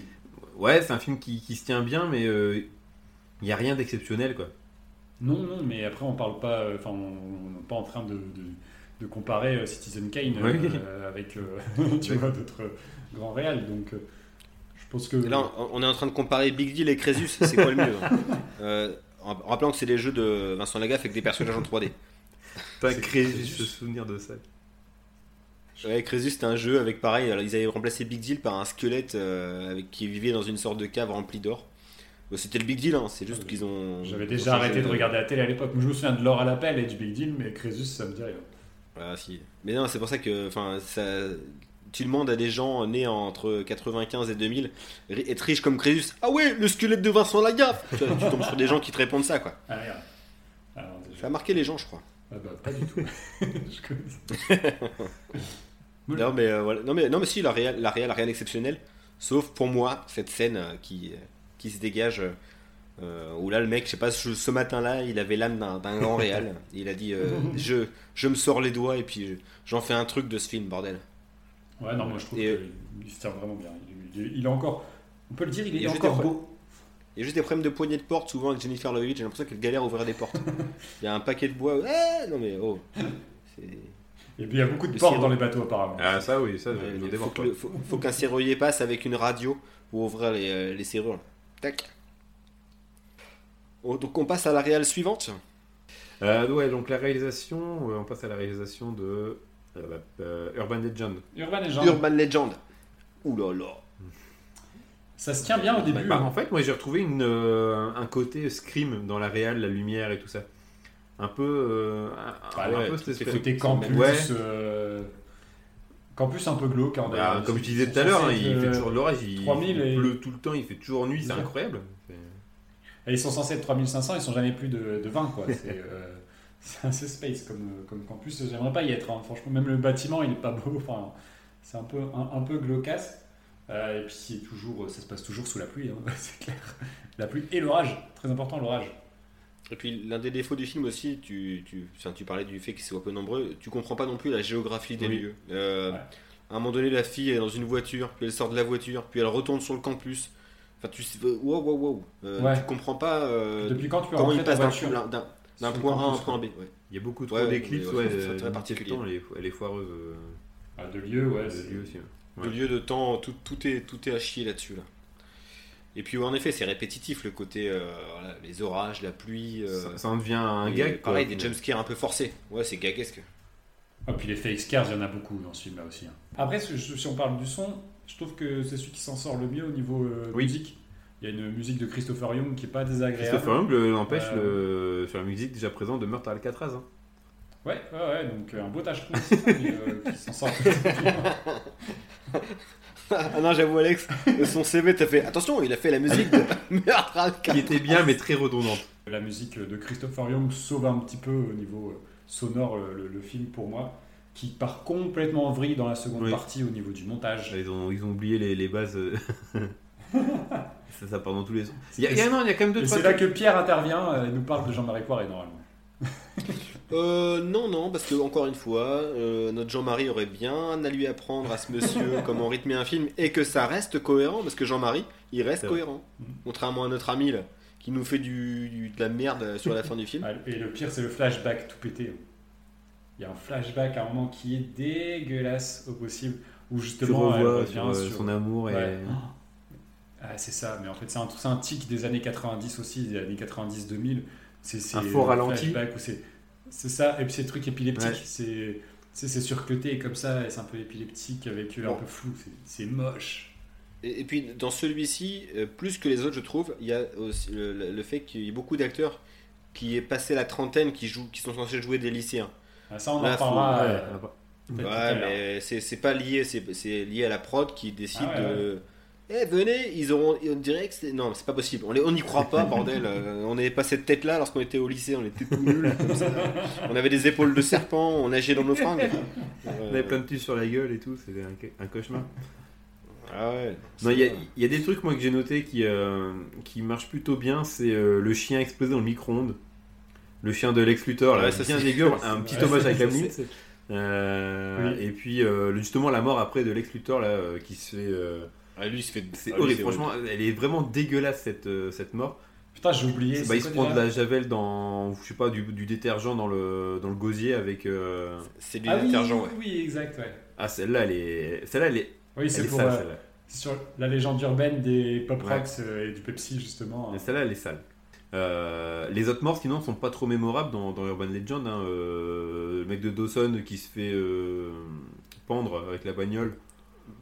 Ouais, c'est un film qui, qui se tient bien, mais euh, il n'y a rien d'exceptionnel, quoi. Non, non, mais après on parle pas, euh, enfin on n'est pas en train de, de- de comparer euh, Citizen Kane euh, Oui. euh, <laughs> avec, euh, <laughs> tu vois, d'autres grands réals, donc euh, je pense que... Et Là, on- est en train de comparer Big Deal et Crésus, c'est quoi le mieux hein <laughs> Euh, En rappelant que c'est des jeux de Vincent Lagaffe avec des personnages en 3D. Pas juste juste- ce souvenir de ça. Ouais, Crésus c'était un jeu avec pareil, alors, ils avaient remplacé Big Deal par un squelette euh, avec, qui vivait dans une sorte de cave remplie d'or. C'était le Big Deal, hein, c'est juste qu'ils ont. J'avais déjà arrêté de regarder la télé à l'époque. Je me souviens de l'or à l'appel et du Big Deal, mais Crésus, ça me dit rien. Ah, si. Mais non, c'est pour ça que ça, tu demandes à des gens nés entre 95 et 2000 ri- être riches comme Crésus. Ah ouais, le squelette de Vincent Lagaffe tu, tombes sur des gens qui te répondent ça, quoi. Ah. Alors, déjà- Ça a marqué les gens, je crois. Ah bah, pas du tout. <laughs> Je connais ça. <laughs> Non, mais, euh, voilà. non, mais, non, mais si, la réelle, la réelle, rien d'exceptionnel. Sauf pour moi, cette scène euh, qui, euh, qui se dégage. euh, où là, le mec, je sais pas, ce, ce matin-là, il avait l'âme d'un grand réal. <laughs> Il a dit euh, <laughs> je, je me sors les doigts et puis je- j'en fais un truc de ce film, bordel. Ouais, non, moi je trouve qu'il se tient vraiment bien. Il, il- il est encore. On peut le dire, il est encore beau. Il y a juste des problèmes de poignée de porte, souvent avec Jennifer Hewitt, j'ai l'impression qu'elle galère à ouvrir des portes. <laughs> Il y a un paquet de bois. Non mais oh. C'est- Et puis il y a beaucoup de Le portes dans les bateaux apparemment. Ah, ça, oui, ça, je il faut, qu'un serrurier passe avec une radio pour ouvrir les, euh, les serrures. Tac. Oh, donc on passe à la réelle suivante. Euh, ouais, donc la réalisation, euh, on passe à la réalisation de euh, euh, Urban Legend. Urban Legend, Urban Legend. Ouh là là. ça se tient bien au début. Bah, hein. en fait, moi j'ai retrouvé une, euh, un côté scream dans la réal, la lumière et tout ça. Un peu. euh, un, Ah un ouais, peu est espèce- Côté campus, Ouais. euh, campus un peu glauque. hein, Bah, d'ailleurs. comme je disais tout à l'heure, hein, il fait euh, toujours de l'orage, il, 3000 il et- pleut tout le temps, il fait toujours nuit, c'est incroyable. Et ils sont censés être 3500, ils sont jamais plus de, de 20 quoi. C'est euh, <laughs> assez space comme, comme campus. J'aimerais pas y être. hein. Franchement, même le bâtiment il est pas beau. Enfin, c'est un peu un, un peu glaucasse. Euh, et puis toujours, ça se passe toujours sous la pluie, hein, <laughs> c'est clair. La pluie et l'orage, très important l'orage. Et puis l'un des défauts du film aussi, tu, tu, enfin, tu parlais du fait qu'ils soient peu nombreux, tu comprends pas non plus la géographie des Oui. lieux. Euh, Ouais. À un moment donné, la fille est dans une voiture, puis elle sort de la voiture, puis elle retourne sur le campus. Enfin, tu sais, wow, wow, wow. Euh, Ouais. Tu comprends pas euh, Depuis quand tu comment il passe d'un point- A à un point. B. ouais. Il y a beaucoup trop Ouais, d'éclips, mais, ouais, ouais, c'est euh, très particulier. de temps, elle est, elle est foireuse. euh, Ah, de lieu, ouais. de lieu aussi. ouais. De Ouais. lieu, de temps, tout, tout, est, tout est à chier là-dessus. Là. Et puis, ouais, en effet, c'est répétitif le côté euh, voilà, les orages, la pluie. euh, Ça, ça en devient un et gag. quoi, pareil, au des jumpscares un peu forcés. Ouais, c'est gaguesque. Ah, puis les fake scares, il y en a beaucoup dans ce film-là aussi. hein. Après, si on parle du son, je trouve que c'est celui qui s'en sort le mieux au niveau euh, Oui. musique. Il y a une musique de Christopher Young qui est pas désagréable. Christopher Young le- l'empêche Euh, le- sur la musique déjà présente de Meurtre à Alcatraz. hein. Ouais, ouais, ouais, donc euh, un beau euh, qui s'en sort. <laughs> ah non, j'avoue, Alex, son CV, t'as fait attention, il a fait la musique de <laughs> Qui était bien mais très redondante. La musique de Christopher Young sauve un petit peu au niveau euh, sonore le, le- le film pour moi, qui part complètement en vrille dans la seconde Oui. partie au niveau du montage. Ils ont, ils ont oublié les, les bases. euh. <laughs> ça, ça part dans tous les sens. Il y a, il y a- non, il y a quand même deux c'est là que Pierre intervient euh, et nous parle de Jean-Marie Poiré normalement. <laughs> Euh, non, non, parce que encore une fois, euh, notre Jean-Marie aurait bien à lui apprendre à ce monsieur <laughs> comment rythmer un film et que ça reste cohérent, parce que Jean-Marie, il reste cohérent. Contrairement à notre ami là, qui nous fait du, du- de la merde sur la fin du film. <laughs> Ah, Et le pire, c'est le flashback tout pété. Il y a un flashback à un moment qui est dégueulasse au possible, où Tu justement elle revois revient sur, euh, sur- son amour et. Ouais. Ah, c'est ça, mais en fait, c'est un, c'est un tic des années 90 aussi, des années 90-2000. C'est c'est Un faux le ralenti. flashback où c'est c'est ça, et puis ces trucs épileptiques, Ouais. c'est c'est surcloté comme ça, et c'est un peu épileptique avec euh, un Bon. peu flou, c'est- moche. Et, et puis dans celui-ci, euh, plus que les autres, je trouve, il y a aussi le, fait qu'il y ait beaucoup d'acteurs qui est passé la trentaine qui jouent, qui sont censés jouer des lycéens. Ah, ça, on Là, en parlera. Ouais, euh, Ouais, à l'heure. mais c'est pas lié, c'est c'est lié à la prod qui décide Ah ouais, de. Eh, venez, ils auront. On dirait que c'est. Non, c'est pas possible. On les- on n'y croit pas, bordel. Euh, on n'avait pas cette tête-là lorsqu'on était au lycée, on était tout nuls comme ça. On avait des épaules de serpent, on nageait dans nos fringues. On avait plein de tues sur la gueule et tout, c'était un, un cauchemar. Ah ouais. Non, il y, a- il y a des trucs moi que j'ai noté qui, euh, qui marchent plutôt bien, c'est euh, le chien explosé dans le micro-ondes. Le chien de Lex Luthor, là, Ouais, ça, bien c'est- dégueu, <laughs> un petit Ouais, hommage avec ça, la Euh, Oui. Et puis euh, justement la mort après de Lex Luthor là, euh, qui se fait... Ah, lui, il se fait. c'est ah, lui, horrible, franchement, elle est vraiment dégueulasse cette, euh, cette mort. Putain, j'ai oublié. Bah, il se prend de la javel dans, je sais pas, du, du détergent dans le, dans le gosier avec... euh, C'est du Ah oui, détergent, oui, ouais. oui, exact, ouais. Ah celle-là, elle est... Celle-là, elle est, Oui, c'est est pour sale, euh, celle-là. sur la légende urbaine des pop rocks euh, et du Pepsi justement. Mais Celle-là, elle est sale. Euh, les autres morts, sinon, sont pas trop mémorables dans, dans Urban Legend. hein. Euh, le mec de Dawson qui se fait euh, pendre avec la bagnole.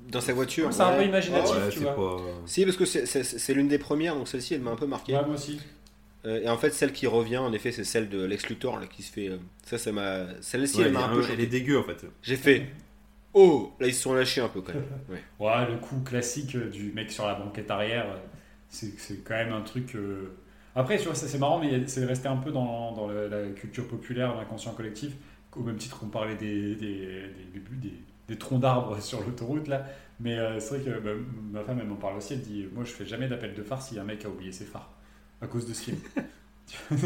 Dans sa voiture. C'est un peu imaginatif. Ouais. Tu vois. pas. Si, parce que c'est- l'une des premières, donc celle-ci, elle m'a un peu marqué. Ouais, moi aussi. Euh, et en fait, celle qui revient, en effet, c'est celle de Lex Luthor, là, qui se fait. euh, ça, ça m'a. Celle-ci, Ouais, elle m'a un peu. elle est dégueu en fait. J'ai fait. Oh Là, ils se sont lâchés un peu quand même. <laughs> Ouais. Ouais, le coup classique euh, du mec sur la banquette arrière, c'est c'est quand même un truc. euh, Après, tu vois, ça, c'est marrant, mais c'est resté un peu dans, dans la culture populaire, l'inconscient collectif, au même titre qu'on parlait des, des, des, des- des troncs d'arbres <laughs> sur l'autoroute là. Mais euh, c'est vrai que bah, ma femme, elle m'en parle aussi. Elle dit Moi, je fais jamais d'appel de phare si un mec a oublié ses phares à cause de ce film. <laughs>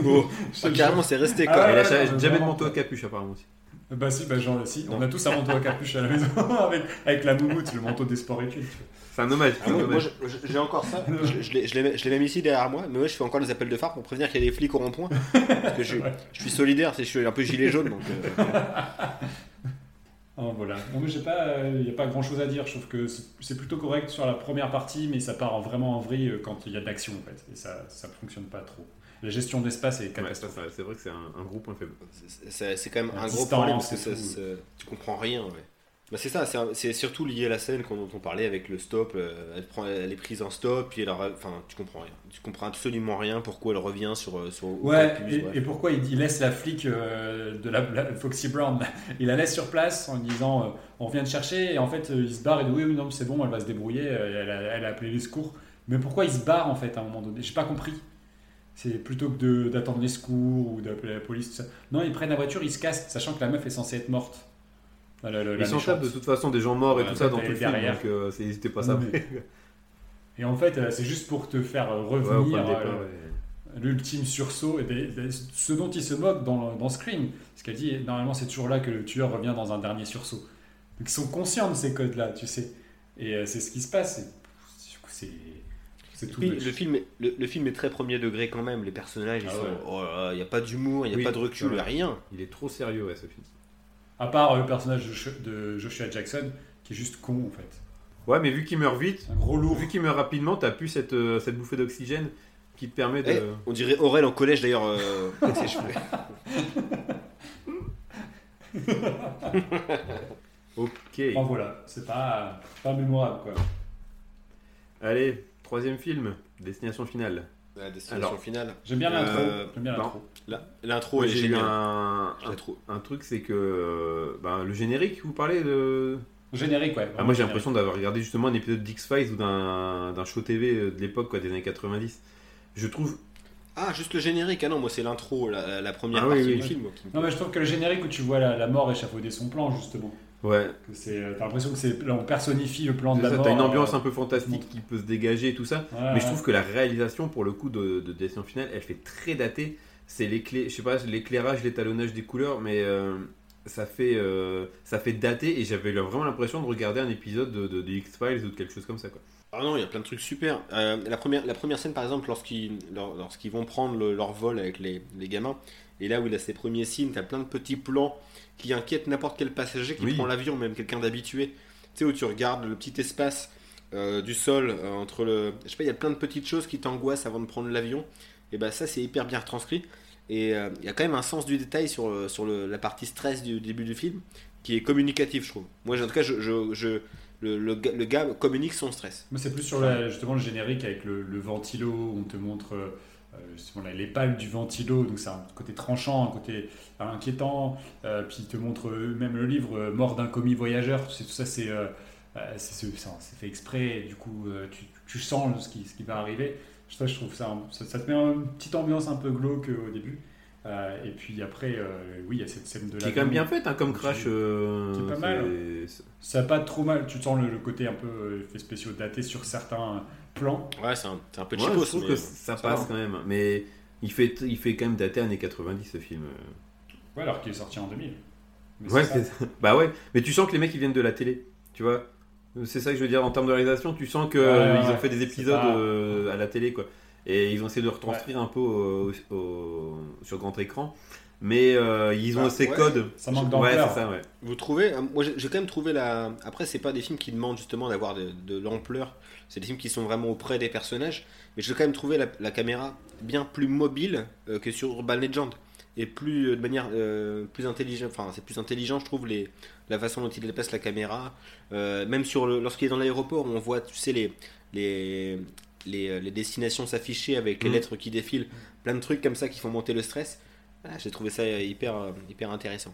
Oh, <laughs> ah, carrément, c'est resté Ah quoi. Elle a jamais non, jamais de manteau à capuche apparemment aussi. Bah si, bah genre, si, on a tous un manteau à capuche à la maison avec, avec la moumoute, le manteau des sports études. C'est un hommage. Ah, moi, j'ai encore ça. je je l'ai- même ici derrière moi, mais moi, je fais encore des appels de phare pour prévenir qu'il y a des flics au rond-point. Parce que je, je suis solidaire, c'est- je suis un peu gilet jaune. Donc, euh, Ah, voilà. Non, mais j'ai pas, il n'y a pas grand chose à dire. Je trouve que c'est plutôt correct sur la première partie, mais ça part vraiment en vrille euh, quand il y a de l'action en fait. Et ça, ça fonctionne pas trop. La gestion de l'espace est Ouais, catastrophique. ça, c'est vrai que c'est un, un gros point faible. c'est- quand même La un gros problème parce que ça- tu comprends rien. Ouais. Bah, c'est ça, c'est surtout lié à la scène dont on parlait avec le stop. euh, elle, prend, elle est prise en stop, puis elle, enfin, tu comprends rien. Tu comprends absolument rien pourquoi elle revient sur, euh, sur Ouais, et, pourquoi il, il laisse la flic euh, de la, la- Foxy Brown <laughs> Il la laisse sur place en disant euh, on vient de chercher, et en fait il se barre et dit oui, oui, non, c'est bon, elle va se débrouiller, elle a, elle a appelé les secours. Mais pourquoi il se barre en fait à un moment donné? J'ai pas compris. C'est plutôt que d'attendre les secours ou d'appeler la police, tout ça. Non, ils prennent la voiture, ils se cassent, sachant que la meuf est censée être morte. La- la Ils s'en tapent de toute façon des gens morts et Ouais, tout ça dans tout le film, derrière. donc euh, c'est- n'hésitez pas ça. mais- Et en fait, euh, c'est juste pour te faire euh, revenir euh, l'ultime sursaut, et ce dont il se moque dans, dans Scream. Parce qu'elle dit, normalement, c'est toujours là que le tueur revient dans un dernier sursaut. Donc ils sont conscients de ces codes-là, tu sais. Et euh, c'est ce qui se passe. et, du coup, C'est tout. Puis, le, film est, le, le film est très premier degré quand même. Les personnages, Ah ouais. oh il n'y a pas d'humour, il n'y a Oui, pas de recul, c'est vrai. rien. Il est trop sérieux, ouais, ce film. À part euh, le personnage de Jo- de Joshua Jackson, qui est juste con, en fait. Ouais, mais vu qu'il meurt vite, Un gros lourd. vu qu'il meurt rapidement, t'as plus cette, euh, cette bouffée d'oxygène qui te permet de. Eh, on dirait Aurel en collège d'ailleurs. euh, <laughs> avec ses cheveux. <laughs> Ok. Enfin voilà, c'est pas, pas mémorable quoi. Allez, troisième film, Destination Finale. La destination Alors, finale. J'aime bien l'intro. Euh, J'aime bien non. l'intro. Est j'ai eu un, un, truc, c'est que euh, ben, le générique, vous parlez de. Générique, ouais. Ah, moi, j'ai l'impression d'avoir regardé justement un épisode d'X-Files ou d'un d'un show TV de l'époque, quoi, des années 90. Je trouve. Ah, juste le générique. Ah non, moi c'est l'intro, la, la première Ah oui, partie oui. du film. moi, qui me- Non mais je trouve que le générique où tu vois la, la mort échafauder son plan justement, Ouais, euh, t'as l'impression que c'est, là on personnifie le plan de la ça, mort. t'as une ambiance euh, un peu fantastique qui peut se dégager et tout ça. ouais, Mais je trouve que la réalisation, pour le coup, de, de Destination Finale, elle fait très daté. C'est l'éclair- je sais pas, l'éclairage, l'étalonnage des couleurs, mais euh, ça fait euh, ça fait daté et j'avais vraiment l'impression de regarder un épisode de, de, de X-Files ou de quelque chose comme ça. Quoi. Ah non, il y a plein de trucs super. Euh, la, première, la première scène, par exemple, lorsqu'ils lor- lorsqu'ils vont prendre le- leur vol avec les, les gamins, et là où il a ses premiers signes, t'as plein de petits plans qui inquiètent n'importe quel passager qui Oui. prend l'avion, même quelqu'un d'habitué. Tu sais, où tu regardes le petit espace euh, du sol euh, entre le. Je sais pas, il y a plein de petites choses qui t'angoissent avant de prendre l'avion. Et bah, ça, c'est hyper bien retranscrit. Et euh, il y a quand même un sens du détail sur, sur le- la partie stress du début du film qui est communicatif, je trouve. Moi, en tout cas, je, je- je- le, le gars- le gars communique son stress. Moi, c'est plus sur la- justement le générique avec le, le ventilo, on te montre euh, justement la- les pales du ventilo, donc c'est un côté tranchant, un côté inquiétant, euh, puis il te montre euh, même le livre euh, Mort d'un commis voyageur, tout ça c'est, euh, euh, c'est, fait exprès, du coup euh, tu, sens ce qui, ce qui va arriver. Je trouve ça, ça, ça te met une petite ambiance un peu glauque euh, au début. Euh, et puis après, euh, oui, il y a cette scène de Qui la est quand même bien faite, hein, comme Crash. Qui- euh, qui est pas mal, c'est- Ça n'a pas trop mal, tu sens le, le côté un peu euh, effets spéciaux datés sur certains plans. Ouais, c'est un, un peu Ouais, cheapos, je trouve mais que ça ça passe va. quand même. Mais il fait, il fait quand même dater années 90 ce film. Ouais, alors qu'il est sorti en 2000. Mais Ouais, ça. bah ouais. Mais tu sens que les mecs ils viennent de la télé, tu vois. C'est ça que je veux dire en termes de réalisation. Tu sens que Ouais, euh, ouais, ils ont fait des épisodes pas- euh, à la télé quoi. Et ils ont essayé de retranscrire un peu au- au- sur grand écran. Mais euh, ils ont Bah, ces ouais. codes. Ça manque d'ampleur. c'est ça, ouais. Vous trouvez euh, Moi, j'ai quand même trouvé la. Après, c'est pas des films qui demandent justement d'avoir de, de l'ampleur. C'est des films qui sont vraiment auprès des personnages. Mais j'ai quand même trouvé la, la caméra bien plus mobile euh, que sur Urban Legend et plus euh, de manière euh, plus intelligente. Enfin, c'est plus intelligent, je trouve, les, la façon dont il déplace la caméra. Euh, même sur le, lorsqu'il est dans l'aéroport, on voit, tu sais, les les les, euh, les destinations s'afficher avec les Mhm. lettres qui défilent, plein de trucs comme ça qui font monter le stress. Ah, j'ai trouvé ça hyper euh, hyper intéressant.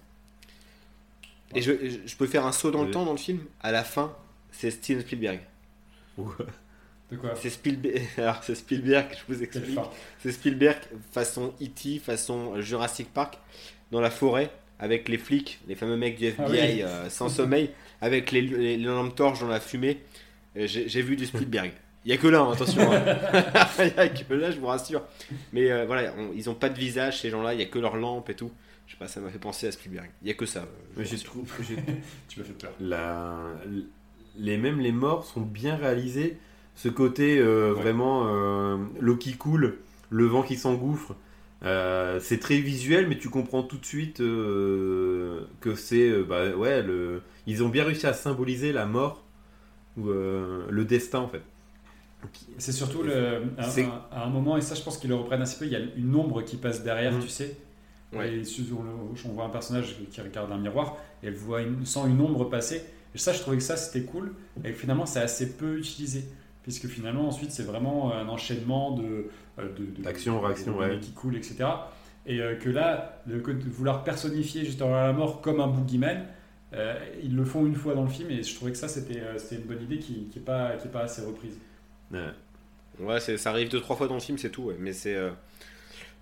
Et je, je- peux faire un saut dans le temps dans le film? À la fin, c'est Steven Spielberg. De quoi? C'est Spielberg. <laughs> Alors c'est Spielberg, je vous explique. C'est Spielberg façon E.T., façon Jurassic Park, dans la forêt, avec les flics, les fameux mecs du FBI Ah oui. euh, sans sommeil, avec les, les, lampes torches dans la fumée. Euh, j'ai vu du Spielberg. <laughs> Il y a que là, hein, attention. hein. Il <laughs> <laughs> y a que là, je vous rassure. Mais euh, voilà, on- ils ont pas de visage, ces gens-là. Il y a que leurs lampes et tout. Je sais pas, ça m'a fait penser à Spielberg. Il y a que ça. je Mais j'ai trouvé- <laughs> Tu m'as fait peur. la, les mêmes les morts sont bien réalisés. Ce côté euh, Ouais. vraiment euh, l'eau qui coule, le vent qui s'engouffre. euh, c'est très visuel, mais tu comprends tout de suite euh, que c'est euh, bah, ouais le. Ils ont bien réussi à symboliser la mort ou euh, le destin en fait. C'est surtout le, à un moment, et ça je pense qu'ils le reprennent assez peu, il y a une ombre qui passe derrière, Mhm. tu sais. Ouais. Et le- on voit un personnage qui regarde un miroir et elle voit une, sent une ombre passer. Et ça, je trouvais que ça c'était cool. Et finalement, c'est assez peu utilisé. Puisque finalement, ensuite, c'est vraiment un enchaînement de. euh, D'action, réaction, ouais. qui coule, etc. Et euh, que là, le, que de vouloir personnifier justement la mort comme un boogeyman, euh, ils le font une fois dans le film. Et je trouvais que ça, c'était euh, une bonne idée qui n'est pas, qui est pas assez reprise. Ouais. Ouais, c'est- ça arrive deux trois fois dans le film, c'est tout. ouais. Mais c'est, euh,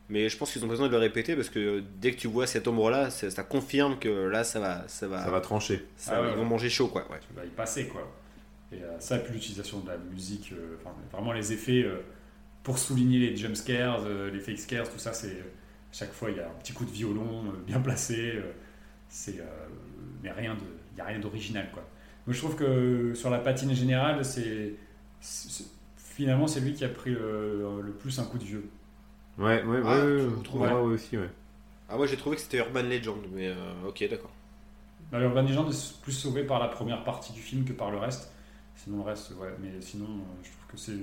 mais je pense qu'ils ont besoin de le répéter parce que dès que tu vois cette ombre-là, ça confirme que là, ça va, ça va, Ça va trancher. ça Ah ouais, ils ouais. vont manger chaud, quoi. Ouais. tu vas y passer quoi. Et euh, ça, puis l'utilisation de la musique, euh, enfin, vraiment les effets euh, pour souligner les jump scares, euh, les fake scares, tout ça, c'est chaque fois il y a un petit coup de violon euh, bien placé, euh, c'est euh, mais rien de, il y a rien d'original quoi. Moi je trouve que sur la patine générale, c'est c'est- c'est- finalement c'est lui qui a pris le, le plus un coup de vieux. Ouais, ouais, Ah, ouais, aussi, ouais. Ah, moi j'ai trouvé que c'était Urban Legend, mais euh, ok, d'accord. Dans Urban Legend est plus sauvé par la première partie du film que par le reste. Sinon, le reste, ouais. Mais sinon, euh, je trouve que c'est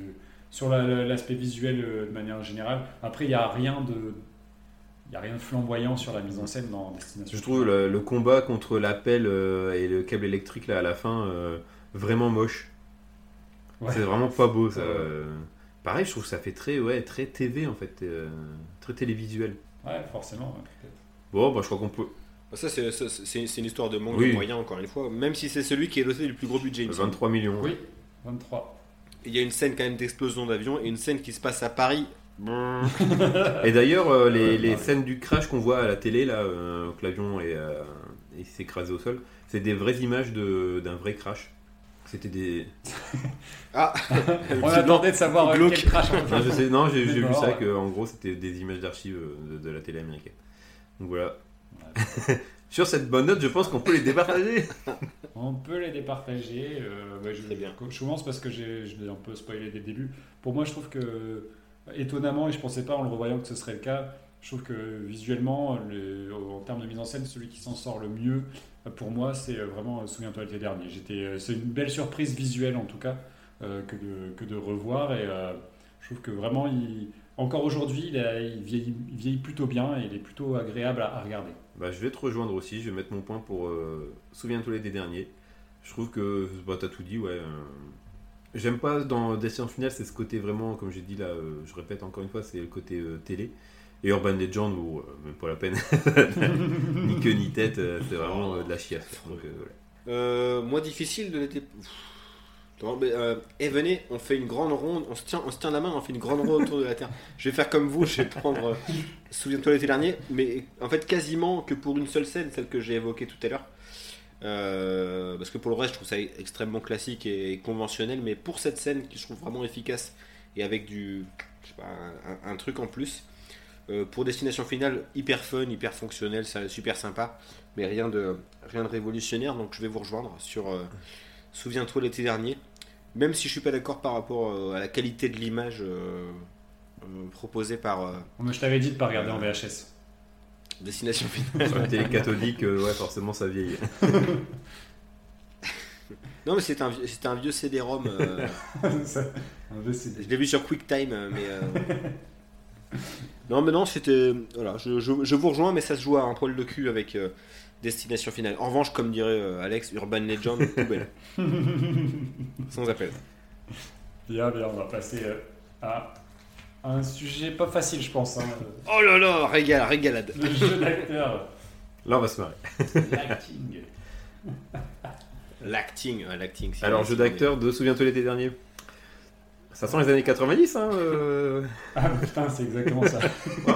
sur la- la- l'aspect visuel euh, de manière générale. Après, il n'y a rien de. Il n'y a rien de flamboyant sur la mise en scène dans Destination. Je trouve le, le combat contre l'appel euh, et le câble électrique là à la fin euh, vraiment moche. Ouais. C'est vraiment pas beau ça. Ouais. Euh, Pareil, je trouve que ça fait très, ouais, très TV en fait, euh, très télévisuel. Ouais, forcément, ouais. Bon, bah, je crois qu'on peut. Ça, c'est ça, c'est- c'est une histoire de manque Oui. de moyens, encore une fois. Même si c'est celui qui est doté du plus gros budget. il me semble. 23 millions. Oui, 23. Il y a une scène quand même d'explosion d'avion et une scène qui se passe à Paris. Et d'ailleurs, euh, les, Ouais, les ouais. scènes du crash qu'on voit à la télé, là, euh, que l'avion est, euh, s'est écrasé au sol, c'est des vraies images de- d'un vrai crash. C'était des. <laughs> Ah <laughs> On attendait de savoir euh, quel crash on <laughs> Non, je sais- non, j'ai vu ça, ouais. que en gros, c'était des images d'archives euh, de, de la télé américaine. Donc voilà. Ouais. Sur cette bonne note, je pense qu'on peut les départager. On peut les départager. euh, ouais, je, Très bien. Je commence parce que j'ai je l'ai un peu spoilé dès le début. Pour moi, je trouve que, étonnamment, et je pensais pas en le revoyant que ce serait le cas, je trouve que visuellement, le- en termes de mise en scène, celui qui s'en sort le mieux, pour moi, c'est euh, vraiment euh, Souviens-toi l'été dernier. Euh, c'est une belle surprise visuelle en tout cas que, de, que de revoir. Et je trouve que vraiment, encore aujourd'hui, il, vieillit, il vieillit plutôt bien et il est plutôt agréable à, regarder. Bah, je vais te rejoindre aussi, je vais mettre mon point pour Souviens-toi des derniers. Je trouve que bah, t'as tout dit, ouais. J'aime pas dans Destination Finale, c'est ce côté vraiment, comme j'ai dit là, je répète encore une fois, c'est le côté télé. Et Urban Legend, où euh, même pas la peine, <laughs> ni queue ni tête, euh, c'est vraiment euh, de la chiasse. Donc, moi, difficile de l'été. Eh, venez, on fait une grande ronde, on se, tient, on se tient la main, on fait une grande ronde autour de la Terre. Je vais faire comme vous, je vais prendre Souviens-toi l'été dernier, mais en fait quasiment que pour une seule scène, celle que j'ai évoquée tout à l'heure. Parce que pour le reste, je trouve ça extrêmement classique et conventionnel, mais pour cette scène qui je trouve vraiment efficace et avec du, je sais pas, un truc en plus, euh, pour destination finale, hyper fun, hyper fonctionnel, ça, super sympa, mais rien de, rien de révolutionnaire, donc je vais vous rejoindre sur euh, Souviens-toi l'été dernier, même si je suis pas d'accord par rapport euh, à la qualité de l'image euh, euh, proposée par euh, Moi, je t'avais dit de pas regarder en VHS. Destination <laughs> Finale. Sur la télé catholique, euh, ouais, forcément ça vieillit. <laughs> Non, mais c'est un, un vieux CD-ROM. euh, <laughs> je l'ai vu sur QuickTime, euh, mais. <laughs> Non, mais non, c'était. Voilà, je, je- je vous rejoins, mais ça se joue à un poil de cul avec euh, Destination Finale. En revanche, comme dirait euh, Alex, Urban Legend, <laughs> poubelle. Sans appel. Bien, bien, on va passer euh, à un sujet pas facile, je pense. hein. Oh là là, régal, régalade. Le jeu d'acteur, Là, on va se marrer. l'acting. L'acting, ouais, l'acting. c'est- Alors, jeu d'acteur de Souviens-toi l'été dernier? Ça sent les années 90, hein euh. <laughs> Ah putain, c'est exactement ça.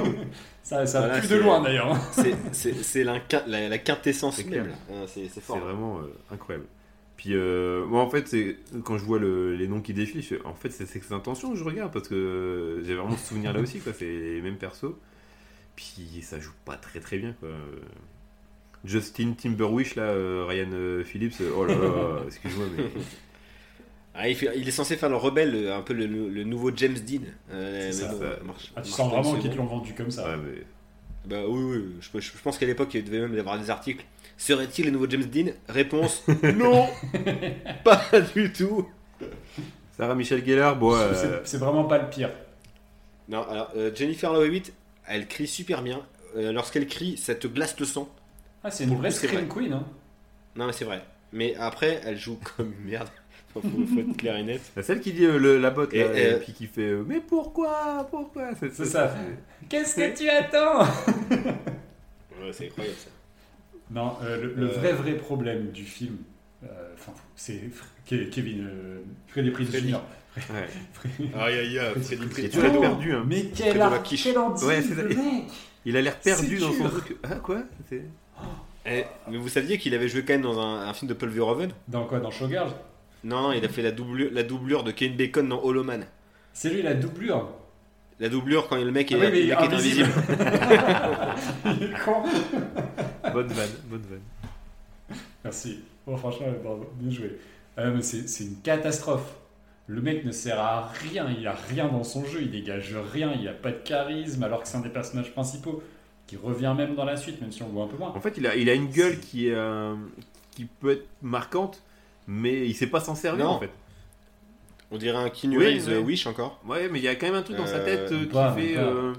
<laughs> ça ça Voilà, pue de loin d'ailleurs. hein. C'est- la, la quintessence C'est même. Hein, C'est c'est C'est fort. vraiment euh, incroyable. Puis euh, moi en fait c'est quand je vois le- les noms qui défilent, je en fait c'est ses intentions que je regarde parce que j'ai vraiment ce souvenir là <laughs> aussi quoi, c'est les mêmes persos. Puis ça joue pas très très bien quoi. Justin Timberwish là, euh, Ryan Phillips, oh là là, excuse-moi mais Ah, il, fait- il est censé faire le rebelle, le- un peu le, le nouveau James Dean. Euh, C'est mais ça, bon, ça. marche- Ah, tu marche sens vraiment qu'ils l'ont vendu comme ça. ouais, mais Bah oui, oui, je, je pense qu'à l'époque, il devait même y avoir des articles. Serait-il le nouveau James Dean? Réponse <laughs> non Pas du tout Sarah Michel Gellar, bon euh, C'est- C'est vraiment pas le pire. Non, alors, euh, Jennifer Love Hewitt, elle crie super bien. Euh, Lorsqu'elle crie, ça te glace le sang. Ah, c'est une vraie scream queen. Hein. Non, mais c'est vrai. Mais après, elle joue comme une merde. Faut, faut être clair et net. la celle qui dit euh, le- la botte Et, là, et puis qui fait euh, mais pourquoi pourquoi? C'est ça. Qu'est-ce que tu attends? Ouais, c'est incroyable ça. Non, euh, le, le Euh. vrai vrai problème du film, euh, c'est Ke- Kevin, euh, Freddy Prinze Freddy. Jr. Ouais. Aïe aïe aïe, Freddy Freddy Il est Prinze. toujours perdu hein. Mais quel, quiche. quel anti, Ouais, mec Il a l'air perdu dans son truc. Ah quoi? Eh, mais vous saviez qu'il avait joué quand même dans un, un film de Paul Verhoeven? Dans quoi? Dans Showgirls? Non, non, il a fait la doublure, la doublure de Kevin Bacon dans Hollow Man. C'est lui la doublure. La doublure quand le mec est, Ah oui, mais le mec est invisible. <laughs> Il est con. <laughs> Bonne vanne, bonne vanne. Merci. Bon, franchement, bravo, bien joué. Euh, mais c'est c'est une catastrophe. Le mec ne sert à rien, il a rien dans son jeu, il dégage rien, il a pas de charisme, alors que c'est un des personnages principaux qui revient même dans la suite, même si on le voit un peu moins. En fait, il a, il a une gueule qui est euh, qui peut être marquante, mais il sait pas s'en servir Non. en fait. On dirait un Keanu Oui, oui. euh, Wish encore. Ouais, mais il y a quand même un truc dans sa Euh, tête euh, qui pas, fait. pas. euh,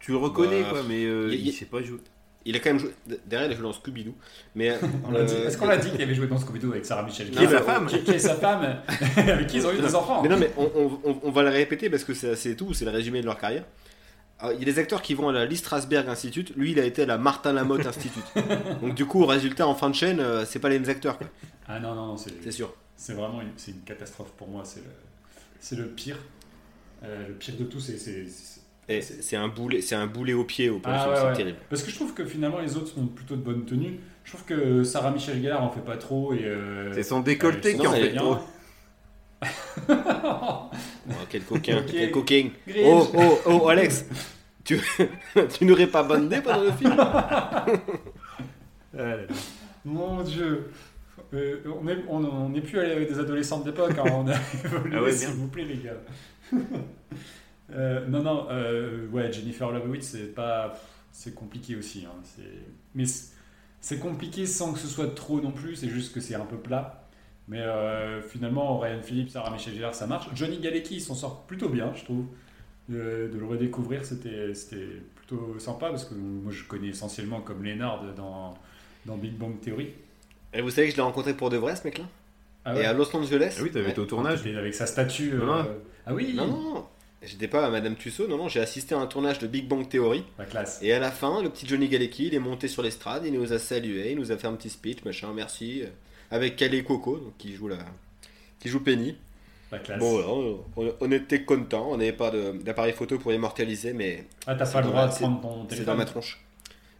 tu le reconnais, Bah, quoi, mais euh, il, y a- sait pas jouer. Il a quand même joué. Derrière, il a joué dans Scooby-Doo. Mais. <laughs> Euh, Est-ce qu'on l'a dit qu'il avait joué dans Scooby-Doo avec Sarah Michel Qui est sa mais- femme qui, qui est sa femme, <laughs> avec qui ils ont eu des enfants. Mais non, mais on, on- va le répéter parce que c'est c'est tout, c'est le résumé de leur carrière. Alors, Il y a des acteurs qui vont à la Lee Strasberg Institute, lui il a été à la Martin Lamotte Institute. <laughs> Donc du coup, au résultat, en fin de chaîne, euh, c'est pas les mêmes acteurs, quoi. Ah non, non, non, c'est sûr. c'est vraiment une, c'est une catastrophe pour moi. C'est le, pire. Euh, le pire de tout, c'est. c'est- un boulet, c'est un boulet au pied au point, Ah, c'est ouais, ouais. terrible. Parce que je trouve que finalement les autres sont plutôt de bonne tenue. Je trouve que Sarah Michel Gellar en fait pas trop et. euh, C'est son décolleté euh, qui en fait trop. Oh, quel coquin, quel coquin. Oh, oh, oh, Alex, tu, <laughs> tu n'aurais pas bandé pendant le film <laughs> Mon dieu. Euh, on n'est on, on n'est plus allé avec des adolescentes d'époque, hein, on a <laughs> évolué, Ah ouais, s'il vous plaît, les gars. Euh, non, non, euh, ouais, Jennifer Love Hewitt, c'est pas. C'est compliqué aussi. hein, c'est- mais c'est compliqué sans que ce soit trop non plus, c'est juste que c'est un peu plat. Mais euh, finalement, Ryan Phillips, Sarah Michel Gellar, ça marche. Johnny Galecki, il s'en sort plutôt bien, je trouve. De, de le redécouvrir, c'était c'était plutôt sympa parce que moi je connais essentiellement comme Leonard dans, dans Big Bang Theory. Et vous savez que je l'ai rencontré pour de vrai, ce mec-là? Ah Et à Los Angeles? Ah oui, t'avais Ouais. été au tournage. Avec sa statue. euh. Ah oui Non, non, non. J'étais pas à Madame Tussaud, non, non, j'ai assisté à un tournage de Big Bang Theory. La classe. Et à la fin, le petit Johnny Galecki, il est monté sur l'estrade, il nous a salué, il nous a fait un petit speech, machin, merci. Avec Calais Coco, donc, qui joue la, qui joue Penny. La classe. Bon, on, on était contents, on n'avait pas d'appareil photo pour immortaliser, mais ah, t'as c'est pas le droit de c'est- prendre ton c'est téléphone dans ma tronche.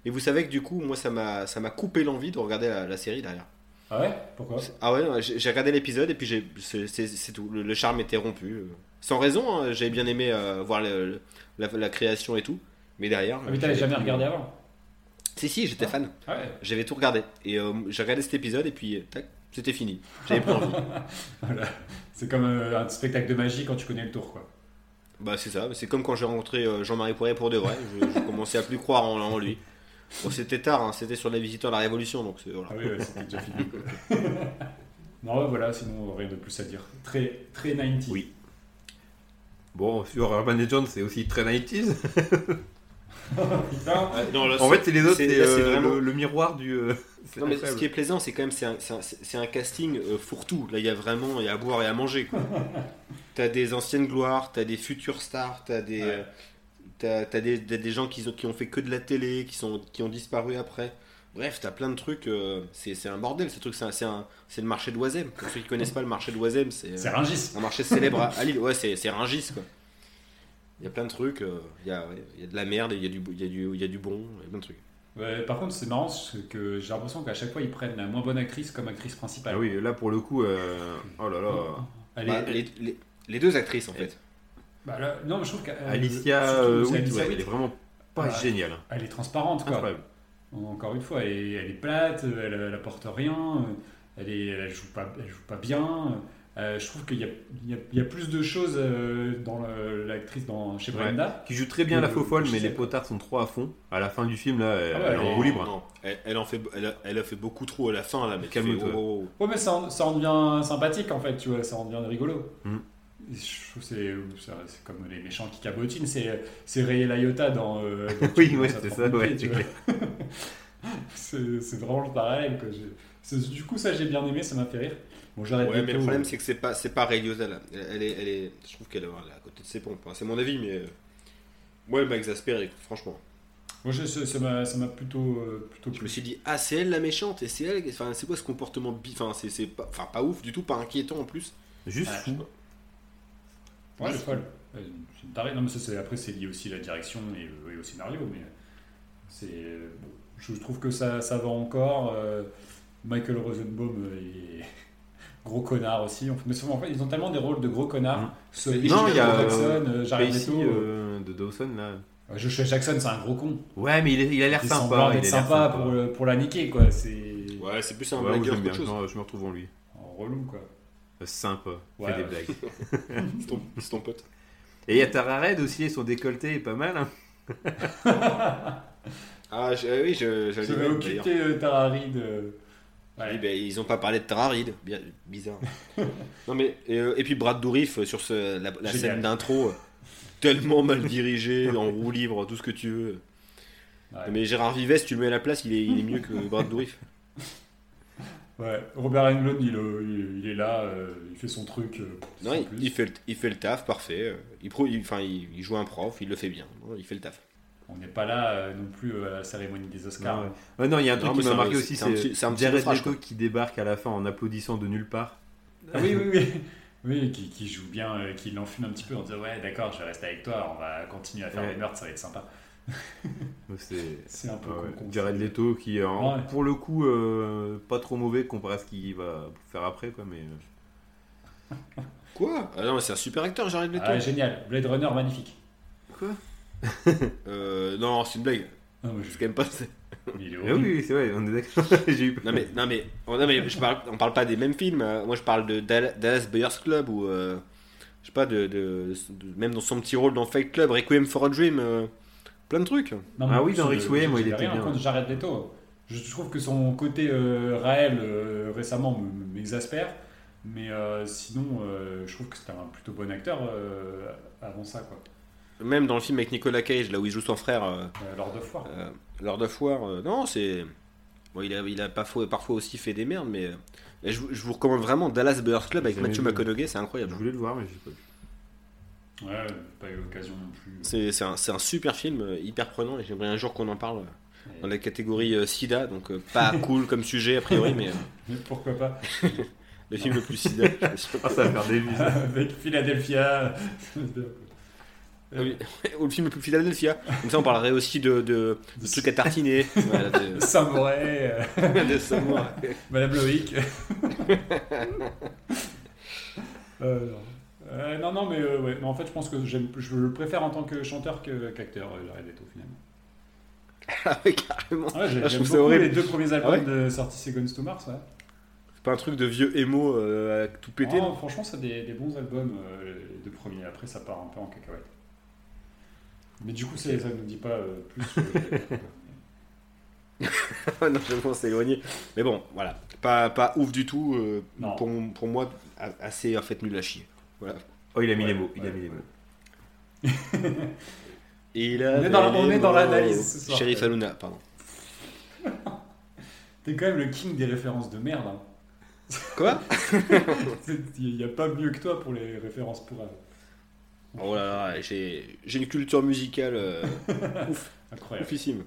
Et vous savez que du coup, moi, ça m'a coupé l'envie de regarder la, la série derrière. Ah ouais? Pourquoi? Ah ouais, j'ai regardé l'épisode et puis c'est c'est- c'est tout. Le, le charme était rompu. Sans raison, hein, j'avais bien aimé euh, voir le- la, la création et tout. Mais derrière. Ah, mais t'avais jamais regardé avant Si, si, j'étais fan. Ah ouais J'avais tout regardé. Et euh, j'ai regardé cet épisode et puis, euh, tac, c'était fini. J'avais plus envie. <laughs> Voilà. C'est comme euh, un spectacle de magie quand tu connais le tour, quoi. Bah, c'est ça. C'est comme quand j'ai rencontré euh, Jean-Marie Poiret pour de vrai. Je, je commençais à plus croire en, en lui. Bon, c'était tard, hein, c'était sur les visiteurs de la Révolution. Donc, voilà. Ah oui, ouais, c'était déjà fini. quoi. <laughs> <laughs> non, ouais, voilà, sinon rien de plus à dire. Très, très 90s. Oui. Bon, sur Urban Legend, c'est aussi très 90s. Non, là, En fait, c'est les autres, c'est- euh, vraiment- le, le miroir du. euh, <laughs> Non mais ce qui est plaisant, c'est quand même c'est un, casting euh, fourre-tout. Là, il y a vraiment il y a à boire et à manger. <laughs> t'as des anciennes gloires, t'as des futures stars, t'as des Ouais. euh, t'as, des, des, des gens qui ont, qui ont fait que de la télé, qui sont qui ont disparu après. Bref, t'as plein de trucs. euh, c'est, c'est un bordel. Ce truc, c'est, le marché de Oisem. Pour ceux qui connaissent pas le marché de Oisem, c'est, euh, C'est Ringis. un marché célèbre à, à Lille. Ouais, c'est, c'est Rungis quoi. Il y a plein de trucs. euh, Il y, a, il y a de la merde, et il y a du il y a du il y a du bon, il y a plein de trucs. Ouais, par contre, c'est marrant parce que j'ai l'impression qu'à chaque fois, ils prennent la moins bonne actrice comme actrice principale. Ah oui, là pour le coup, euh, oh là là. Bah, les, les- les deux actrices en fait. bah, là- non, mais je trouve qu'elle Alicia, surtout, euh, oui, ouais, elle est vraiment pas Ouais. géniale. Elle est transparente, quoi. Incroyable. Encore une fois, elle est, elle est plate, elle, elle apporte rien, elle, est, elle joue pas, elle joue pas bien. Euh, je trouve qu'il y a, il y a- il y a plus de choses euh, dans le- l'actrice dans chez Ouais. Brenda. Qui joue très bien la faux folle, mais sais les potards sont trop à fond. À la fin du film, là, elle, Ah ouais, elle est elle en roue libre. Non, elle, elle en fait, elle a, elle a fait beaucoup trop à la fin là, mais Calme-toi. fait, oh, oh, oh. Ouais, mais ça, en- ça en devient sympathique en fait, tu vois, ça en devient rigolo. Mm. Je trouve que c'est, c'est c'est comme les méchants qui cabotinent, c'est, c'est Ray Liotta dans. euh, dans <laughs> Oui, ouais, c'est ça, ouais, c'est tu vois. <laughs> c'est, c'est vraiment. Quoi. C'est- du coup, ça j'ai bien aimé, ça m'a fait rire. Bon, j'arrête Ouais, mais le problème c'est que c'est pas, c'est pas Ray Liotta là. Elle, elle est, elle est, je trouve qu'elle est à côté de ses pompes. C'est mon avis, mais euh, moi elle m'a exaspéré, franchement. Moi, je- ça, m'a, ça m'a plutôt, euh, plutôt Je me suis dit, ah c'est elle la méchante et c'est elle. Enfin, c'est quoi ce comportement bi, enfin c'est, c'est pas, enfin pas ouf du tout, pas inquiétant en plus. Juste Ah, fou. Ouais, elle est folle. C'est une tarée. Non, mais ça, c'est- après, c'est lié aussi à la direction et, et au scénario. Mais c'est, euh, bon, je trouve que ça, ça va encore. Euh, Michael Rosenbaum est gros connard aussi. Mais souvent, en fait, ils ont tellement des rôles de gros connards. Ce- Non, il y a, Jackson, euh, euh, Jared Leto. euh, de Dawson, là. Joshua Jackson, c'est un gros con. Ouais, mais il, est- a l'air sympa. Il l'air sympa pour, pour la niquer, quoi. Ouais, c'est plus un blagueur qu'autre je chose. me, je me retrouve en lui. en relou, quoi. Sympa, Ouais, fait des ouais. blagues. <laughs> C'est ton, pote. Et il y a Tara Red aussi, son décolleté est pas mal. hein. <laughs> Ah je- euh, oui, je, je l'ai occupé Tara Reid. Ouais. Ben, ils ont pas parlé de. Bien- bizarre. <laughs> non mais et, euh, et puis Brad Dourif euh, sur ce, la, scène d'intro. euh, tellement mal dirigé, <laughs> en roue libre, tout ce que tu veux. Ouais. Mais Gérard Vives, tu le mets à la place, il est, il est mieux que Brad Dourif. <laughs> Ouais, Robert Englund, il, il- il est là, euh, il fait son truc. euh, Non, il, fait le, il fait le taf, parfait. Il, pro- il- enfin, il, il joue un prof, il le fait bien. Non, Il fait le taf. On n'est pas là euh, non plus euh, à la cérémonie des Oscars. Non, ouais. Ouais, non, il y a un truc Non, qui m'a marqué aussi, c'est un Jared Leto qui débarque à la fin en applaudissant de nulle part. Ah oui, oui, oui. <laughs> Oui, qui, qui joue bien, euh, qui l'enfume un petit peu en disant Ouais, d'accord, je vais rester avec toi, on va continuer à faire Ouais. des meurtres, ça va être sympa. <laughs> <laughs> C'est un peu ouais, con- ouais. con- Jared Leto qui, euh, en- Ouais. pour le coup, euh, pas trop mauvais comparé à ce qu'il va faire après, quoi. Mais euh, Quoi? Ah Non, mais c'est un super acteur, Jared Leto. Ah, génial, Blade Runner magnifique. <laughs> Euh, non, c'est une blague. Non, mais, C'est quand même pas. il est <laughs> Ah oui, oui, c'est vrai, on est d'accord. <laughs> J'ai eu. Non mais, non mais, oh, non mais je parle, on parle pas des mêmes films. euh, Moi je parle de Dal- Dallas Buyers Club ou euh, je sais pas de, de- de- même dans son petit rôle dans Fight Club, Requiem for a Dream, euh, plein de trucs. Non, Ah mais oui, dans plus, Requiem, il était rien bien. contre Jared Leto. Je trouve que son côté euh, Raël euh, récemment me- m'exaspère, mais euh, sinon, euh, je trouve que c'était un plutôt bon acteur euh, avant ça, quoi. Même dans le film avec Nicolas Cage, là où il joue son frère, euh, Euh, Lord of War. euh, Lord of War, euh, non c'est, bon il a, il a parfois, parfois aussi fait des merdes, mais euh, et je, vous- je vous recommande vraiment Dallas Buyers Club avec Matthew vu. McConaughey, c'est Je incroyable. voulais le voir, mais j'ai pas vu. Ouais, pas eu l'occasion non plus. C'est un, super film, hyper prenant, et j'aimerais un jour qu'on en parle dans la catégorie euh, SIDA, donc euh, pas <laughs> cool comme sujet a priori, mais euh, pourquoi pas le film le plus SIDA. je suis sûr. Ah, ça va faire des. Avec Philadelphia. <laughs> Ah oui. <laughs> Ou le film le plus Philadelphia. Comme ça, on parlerait aussi de, de, de trucs à tartiner. <laughs> Voilà, de, Samouraï, euh, <laughs> de samouraï. Madame Loïc. Euh, non. Euh, non, non, mais euh, ouais. Mais en fait, je pense que j'aime, je le préfère en tant que chanteur que, qu'acteur, euh, Jared Leto, finalement. Ah ouais, carrément. Ouais, j'ai- Ah, je trouve ça horrible. les deux premiers albums Ah ouais de sortie Seconds to Mars. Ouais. C'est pas un truc de vieux émo euh, à tout péter. Non, non? franchement, c'est des, des bons albums, euh, les deux premiers. Après, ça part un peu en cacahuète. Mais du coup, ça ne nous dit pas euh, plus. sur les- <laughs> non, on s'est éloigné. Mais bon, voilà. Pas, pas ouf du tout. euh, Non. pour, pour moi, a- assez en fait nul à chier. Voilà. Oh, il a mis Ouais, les mots. Il a ouais, mis les mots. <laughs> Il On est dans la- on est dans l'analyse ce soir. Sheriff Aluna, pardon. <laughs> T'es quand même le king des références de merde. hein. Quoi? Il n'y a pas mieux que toi pour les références pour. Euh, Oh là là, j'ai j'ai une culture musicale euh, <laughs> Incroyable. oufissime.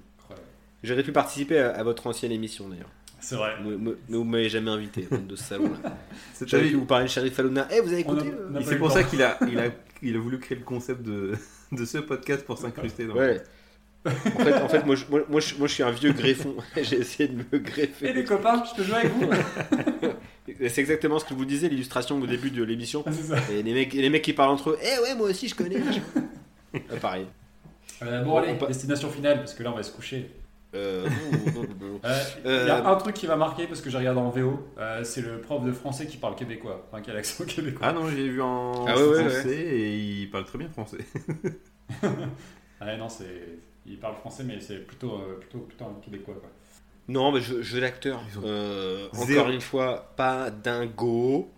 J'aurais pu participer à, à votre ancienne émission d'ailleurs. C'est vrai. Mais vous m'avez jamais invité, de salon là. T'as pu vous parler de Sheriff Aluna. Eh, vous avez écouté pas c'est pour ça qu'il a, il a, il a voulu créer le concept de, <laughs> de ce podcast pour s'incruster dans. Ouais. En fait, en fait moi, je, moi, moi, je, moi, je suis un vieux greffon. <laughs> J'ai essayé de me Et greffer. les copains, je peux jouer avec vous Et <laughs> C'est exactement ce que vous disais, l'illustration au début de l'émission. Ah. Et les mecs, et les mecs qui parlent entre eux. Eh ouais, moi aussi je connais. <laughs> Ah, pareil. Euh, bon, allez, On pa- destination finale, parce que là, on va se coucher. Euh. Euh, Il Euh, y a un truc qui m'a marqué parce que j'ai regardé en VO, euh, c'est le prof de français qui parle québécois, enfin qui a l'accent québécois. Ah non, j'ai vu en Ah ouais, ouais, français et il parle très bien français. Ah ouais, non, c'est, il parle français, mais c'est plutôt, euh, plutôt, plutôt un québécois quoi. Non, mais je, je l'acteur. Euh, zéro. encore une fois, pas dingo.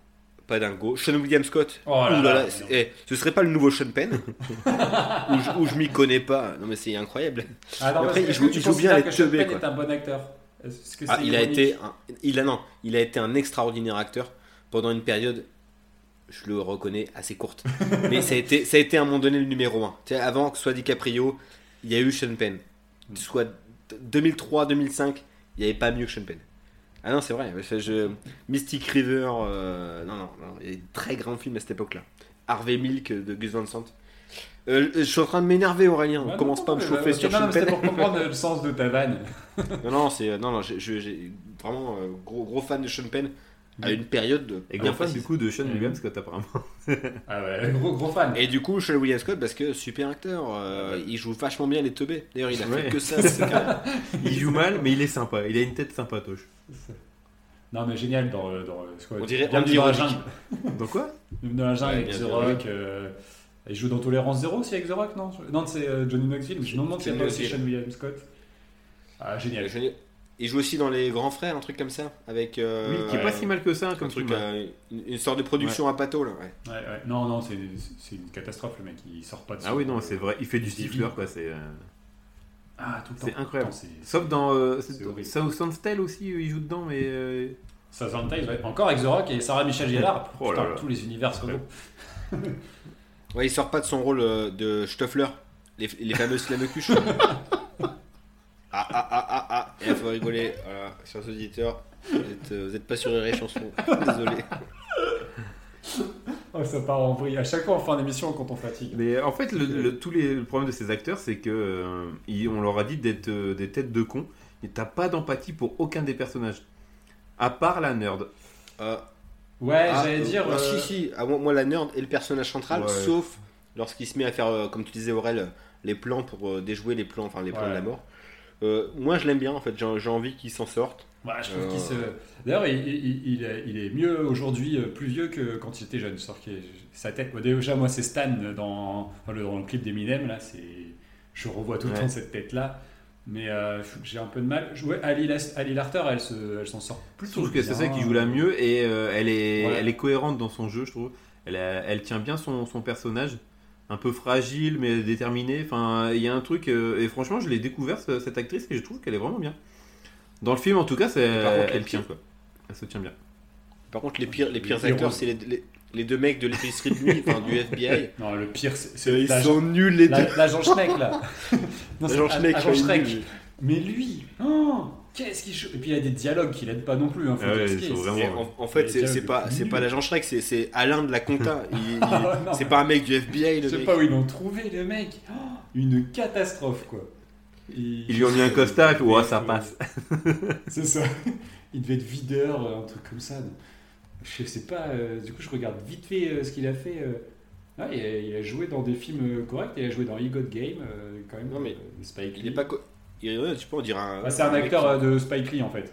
Pas dingo. Sean William Scott. Oh là eh, ce serait pas le nouveau Sean Penn <laughs> où je, où je m'y connais pas. Non mais c'est incroyable. Ah non, Après, il joue- il joue bien les que Sean Penn quoi. est un bon acteur? Que Ah, il a été, un, il a non, il a été un extraordinaire acteur pendant une période, je le reconnais assez courte, <laughs> mais ça a été, ça a été à un moment donné le numéro un. Tu sais, avant que ce soit DiCaprio, il y a eu Sean Penn. Mm. Soit 2003-2005, il n'y avait pas mieux que Sean Penn. Ah non, c'est vrai. je- Mystic River, euh, non, non, non, il y a des très grands films à cette époque-là. Harvey Milk de Gus Van Sant. Euh, je suis en train de m'énerver, Aurélien. On commence non, pas à me chauffer euh, sur non, c'était pour comprendre le sens de ta vanne. <laughs> Non, non, c'est non, non, je- vraiment euh, gros, gros fan de Sean Penn à une période de Et bien gros fan du coup de Sean Mhm. William Scott apparemment. <laughs> Ah ouais, gros, gros fan. Et du coup, Sean William Scott, parce que super acteur, euh, il joue vachement bien les teubés. D'ailleurs, il a Ouais. fait que ça. c'est carré. <laughs> <laughs> Il joue mal, mais il est sympa. Il a une tête sympatoche. Non, mais génial dans, euh, dans euh, On dirait Bienvenue Andy dans jungle. Donc quoi Bienvenue dans la jungle Ouais, avec The Rock. euh, il joue dans Tolérance Zéro aussi avec The Rock, non? Non, c'est euh, Johnny Knoxville. Mais je me demande aussi Knoxville. Sean William Scott. Ah, génial. Johnny, Il joue aussi dans Les Grands Frères, un truc comme ça. Avec. euh, Oui, qui est ouais, pas si mal que ça, hein, un comme truc, euh, une, une sorte de production à pâteau, là. ouais. Ouais, ouais. Non, non, c'est c'est une catastrophe le mec, il sort pas de Ah oui, non, c'est vrai. Il fait du vide, quoi. C'est. euh, Ah, tout le temps. C'est incroyable. Temps, c'est- Sauf dans euh, C'est c'est- horrible. South Tale aussi, il joue dedans, mais. euh, Tales, ouais. Encore avec The Rock et Sarah Michel Gellar. <laughs> Oh là Putain, là. tous les univers se Ouais. Ouais, il sort pas de son rôle euh, de Stoffler, les, les fameuses flammecuches. <laughs> rigoler, voilà, chers auditeurs, vous êtes, euh, vous êtes pas sur les chansons, désolé. Oh, ça part en vrille. À chaque fois en fin d'émission quand on fatigue. Mais en fait, le, le- tous les, le problème de ces acteurs, c'est que euh, ils- on leur a dit d'être euh, des têtes de cons, et t'as pas d'empathie pour aucun des personnages. À part la nerd. Euh, Ouais, ah, j'allais euh, dire. ah, euh, Si, si, ah, moi, moi, la nerd est le personnage central, Ouais. sauf lorsqu'il se met à faire, euh, comme tu disais Aurel, euh, les plans pour euh, déjouer les plans, enfin les plans Ouais. de la mort. Euh, moi je l'aime bien en fait, j'ai envie qu'il s'en sorte. Ouais, je trouve Euh. qu'il se. D'ailleurs, il, il- il est, mieux aujourd'hui, euh, plus vieux que quand il était jeune. Sauf que sa tête. déjà, moi, c'est Stan dans, dans le, dans le clip d'Eminem. Là, c'est. Je revois tout le Ouais. temps cette tête-là. Mais euh, j'ai un peu de mal. Ouais, Ali, Ali Larter, elle se- elle s'en sort Je plutôt trouve que c'est ça qui joue la mieux, et euh, elle, est, Ouais. elle est cohérente dans son jeu, je trouve. Elle, a- elle tient bien son, son personnage, un peu fragile, mais déterminé. Enfin, il y a un truc, euh, et franchement, je l'ai découvert, ce- cette actrice, et je trouve qu'elle est vraiment bien. Dans le film, en tout cas, c'est, Par contre, elle les tient, quoi. Elle se tient bien. Par contre les pires, les pires Les acteurs c'est les, les- les deux mecs de l'épicerie de nuit, enfin du FBI. <laughs> Non, le pire, c'est Euh, Ils sont nuls les deux. la- l'agent Schneck, là. <laughs> Non, L'agent Schneck. Mais lui, oh, qu'est-ce qu'il. Et puis il y a des dialogues qui l'aident pas non plus. Hein, faut Ah ouais, vraiment- en, en fait, c'est pas, c'est nuls. pas l'agent Shrek, c'est- Alain de la compta. <laughs> Il- il- Ah, c'est pas un mec du FBI, Je sais mec. pas où ils l'ont trouvé, le mec. Oh, une catastrophe, quoi. Et- Ils lui ont mis un costard, puis, ouais, ça passe. <laughs> C'est ça. Il devait être videur, euh, un truc comme ça. Je sais pas. euh, du coup, je regarde vite fait euh, ce qu'il a fait. euh. Ah, il, a, il a joué dans des films euh, corrects. Il a joué dans He Got Game, euh, quand même. Non, mais euh, Spike Il Lee. est pas. co- Il, ouais, tu peux en dire un. Ah, c'est un acteur qui- euh, de Spike Lee, en fait.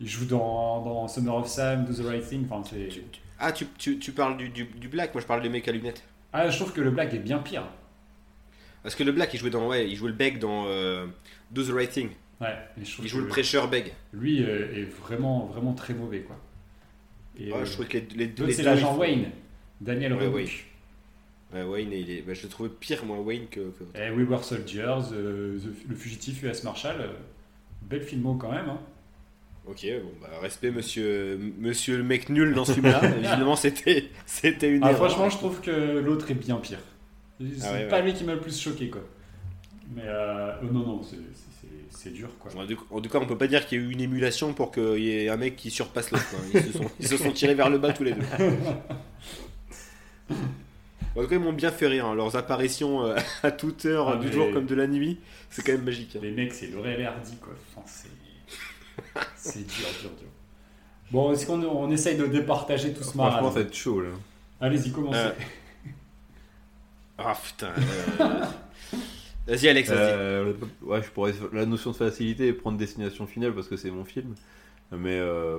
Il joue dans, dans Summer of Sam, Do the Right Thing. Enfin, c'est... Tu- tu- Ah, tu, tu, tu parles du, du, du Black, moi je parle du mec à lunettes. Ah, je trouve que le Black est bien pire. Parce que le Black, il jouait dans. Ouais, il jouait le Beg dans euh, Do the Right Thing. Ouais, et je trouve Il que joue le prêcheur Beg. Lui euh, est vraiment, vraiment très mauvais, quoi. Et, Ouais, euh, je trouve que les, les, les c'est l'agent Wayne, Daniel Ouais. Ouais, Wayne, il est. bah, je le trouvais pire, moi, Wayne, que. que- Et We Were Soldiers, euh, The- Le Fugitif US Marshal, euh, bel filmo quand même. Hein. Ok, bon, bah, respect, monsieur, monsieur le mec nul dans ce film-là. <laughs> Évidemment, c'était, c'était une Ah, erreur. franchement, je trouve que l'autre est bien pire. C'est Ah ouais, pas ouais. lui qui m'a le plus choqué, quoi. Mais euh, oh non, non, c'est- c'est dur, quoi. En tout- en tout cas, on peut pas dire qu'il y a eu une émulation pour qu'il y ait un mec qui surpasse l'autre. hein. Ils, se sont, ils se sont tirés vers le bas tous les deux. <laughs> En tout cas, ils m'ont bien fait rire. hein. Leurs apparitions euh, <laughs> à toute heure, Ah, du mais- jour comme de la nuit, c'est quand même magique. hein. Les mecs, c'est Laurel Hardy, quoi. Enfin, c'est <laughs> c'est dur, dur, dur. Bon, est-ce qu'on on essaye de départager tout ce Franchement, marasme ça va être chaud, là. Allez-y, commencez. Euh, <laughs> Ah putain. euh, Vas-y, Alex, vas-y. Euh, ouais, je pourrais la notion de facilité et prendre destination finale parce que c'est mon film. Mais euh,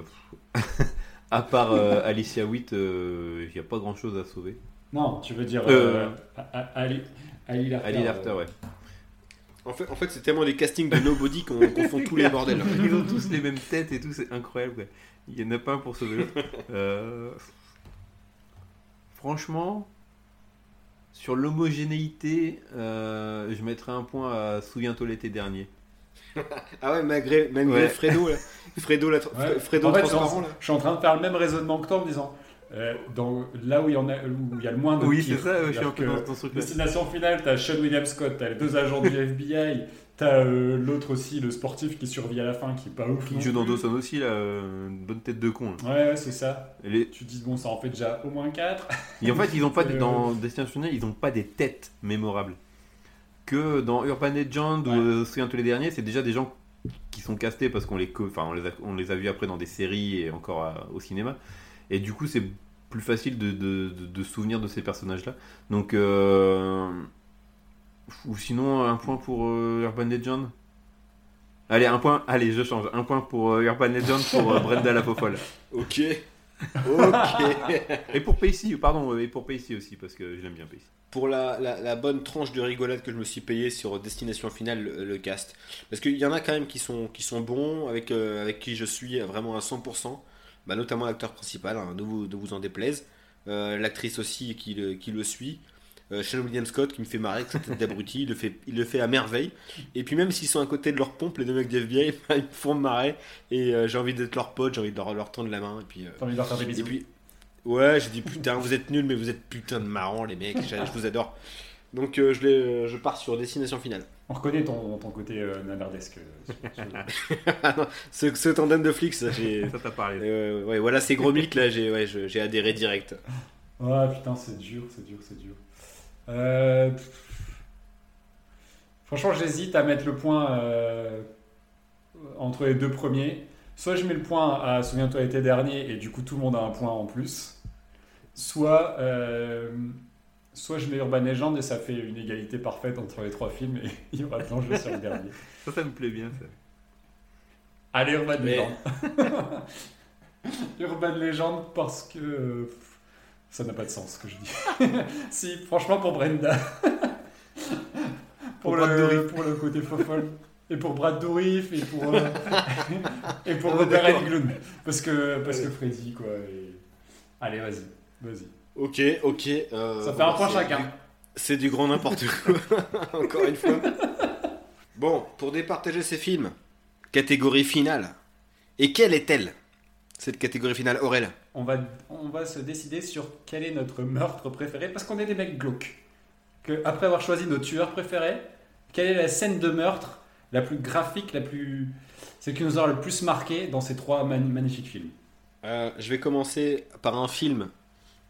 à part euh, Alicia Witt, il n'y a pas grand chose à sauver. Non, tu veux dire Euh, euh, Ali, Ali Larter. Ali Larter, euh, ouais. En fait, en fait c'est tellement des castings de nobody qu'on font tous les <laughs> bordels. Ils ont tous les mêmes têtes et tout, c'est incroyable. quoi. Il n'y en a pas un pour sauver l'autre. Euh, Franchement, sur l'homogénéité, euh, je mettrais un point à Souviens-toi l'été dernier. Ah ouais, malgré, malgré Ouais. Fredo, là. Fredo, la, Ouais. Fredo En fait, transparent, là. Je suis en train de faire le même raisonnement que toi en me disant euh, dans, là où il y en a où il y a le moins de Oui, c'est ça, je suis un peu dans, ce. Destination finale, t'as Sean William Scott, t'as les deux agents du <laughs> FBI, t'as euh, l'autre aussi, le sportif qui survit à la fin, qui est pas ouf. Qui joue dans. Dawson aussi, là, euh, une bonne tête de con. là. Ouais, ouais, c'est ça. Les- Tu te dis bon, ça en fait déjà au moins 4. Et en fait, ils ont pas <laughs> Euh, dans Destination Finale, ils ont pas des têtes mémorables. Que dans Urban Legend ou Ouais. euh, Souviens-toi les derniers, c'est déjà des gens qui sont castés parce qu'on les, enfin, on les, a, on les a vus après dans des séries et encore à- au cinéma. Et du coup, c'est plus facile de, de, de- souvenir de ces personnages-là. Donc, euh, ou sinon, un point pour euh, Urban Legend. Allez, un point. Allez, je change. Un point pour euh, Urban Legend pour euh, Brenda la fofolle. Ok. Ok. <laughs> Et pour Pacey, pardon, et pour Pacey aussi, parce que je l'aime bien Pacey. Pour la, la- la bonne tranche de rigolade que je me suis payé sur Destination Finale, le, le cast. Parce qu'il y en a quand même qui sont, qui sont bons, avec, euh, avec qui je suis vraiment à 100%. Bah, notamment l'acteur principal, hein, ne, vous, ne vous en déplaise. Euh, L'actrice aussi qui le, qui le suit. Euh, Sean William Scott qui me fait marrer avec sa tête d'abruti, il le, fait, il le fait à merveille. Et puis même s'ils sont à côté de leur pompe, les deux mecs d'FBI, <laughs> ils me font marrer. Et euh, j'ai envie d'être leur pote, j'ai envie de leur, leur tendre la main. Et puis, euh, T'as envie de leur faire des et bisous. puis, ouais, j'ai dit putain, vous êtes nuls, mais vous êtes putain de marrants, les mecs. Je, je vous adore. Donc, je, je pars sur destination finale. On reconnaît ton, ton côté euh, nanardesque. euh, sur- sur- <laughs> Ah non, ce, ce tandem de flics, ça, <laughs> t'a parlé. euh, ouais, voilà, ces gros mythes là, j'ai ouais, adhéré direct. Ah putain, c'est dur, c'est dur, c'est dur. Euh. Franchement, j'hésite à mettre le point euh, entre les deux premiers. Soit je mets le point à Souviens-toi l'été dernier et du coup tout le monde a un point en plus. Soit, euh, soit je mets Urban Legend et ça fait une égalité parfaite entre les trois films et <laughs> il y aura de l'enjeu sur le dernier. Ça, ça me plaît bien. Ça. Allez, Urban Mais- Legend. <laughs> Urban Legend parce que pff, ça n'a pas de sens ce que je dis. <laughs> si, franchement, pour Brenda. pour, le, pour le côté fofolle. Et pour Brad Dourif et pour, euh, et pour Robert. Englund. Parce que, parce que Freddy, quoi. et- Allez, vas-y. Vas-y. Ok, ok. euh, Ça fait un point chacun. C'est du grand n'importe quoi, <laughs> encore une fois. Bon, pour départager ces films, catégorie finale. Et quelle est-elle Cette catégorie finale, Aurel? On va, on va se décider sur quel est notre meurtre préféré parce qu'on est des mecs glauques. Que, après avoir choisi nos tueurs préférés, quelle est la scène de meurtre la plus graphique, la plus. celle qui nous aura le plus marqué dans ces trois magnifiques films? Euh, je vais commencer par un film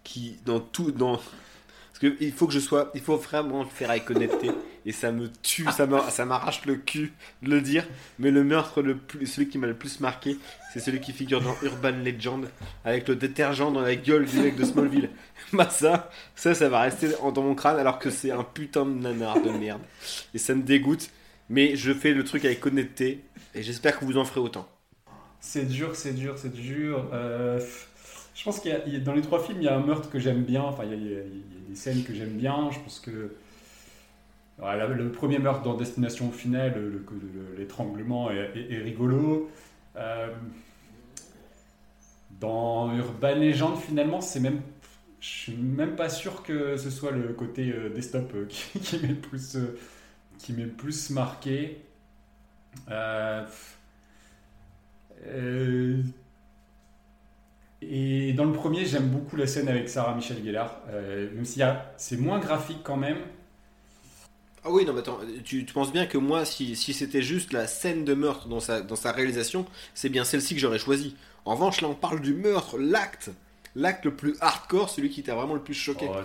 qui, dans tout, dans, parce que il faut que je sois, il faut vraiment le faire avec honnêteté, <laughs> et ça me tue, ça me- ça m'arrache le cul de le dire, mais le meurtre le plus, celui qui m'a le plus marqué, c'est celui qui figure dans Urban Legend, avec le détergent dans la gueule du mec de Smallville. <laughs> bah ça, ça, ça va rester dans mon crâne, alors que c'est un putain de nanar de merde, et ça me dégoûte, mais je fais le truc avec honnêteté, et j'espère que vous en ferez autant. C'est dur, c'est dur, c'est dur. Euh, je pense qu'il y a- dans les trois films, il y a un meurtre que j'aime bien. Enfin, il y, a, des scènes que j'aime bien. Je pense que le premier meurtre dans Destination Finale, le- le- l'étranglement est, rigolo. Euh, dans Urban Legend, finalement, c'est même, je suis même pas sûr que ce soit le côté euh, <laughs> euh, qui, qui m'est plus, euh, plus marqué. Et dans le premier, j'aime beaucoup la scène avec Sarah Michel Gellar, euh, même si c'est moins graphique quand même. Ah oui, non, mais attends, tu, tu penses bien que moi, si, si c'était juste la scène de meurtre dans sa, dans sa réalisation, c'est bien celle-ci que j'aurais choisi. En revanche, là, on parle du meurtre, l'acte. L'acte le plus hardcore, celui qui t'a vraiment le plus choqué. Oh,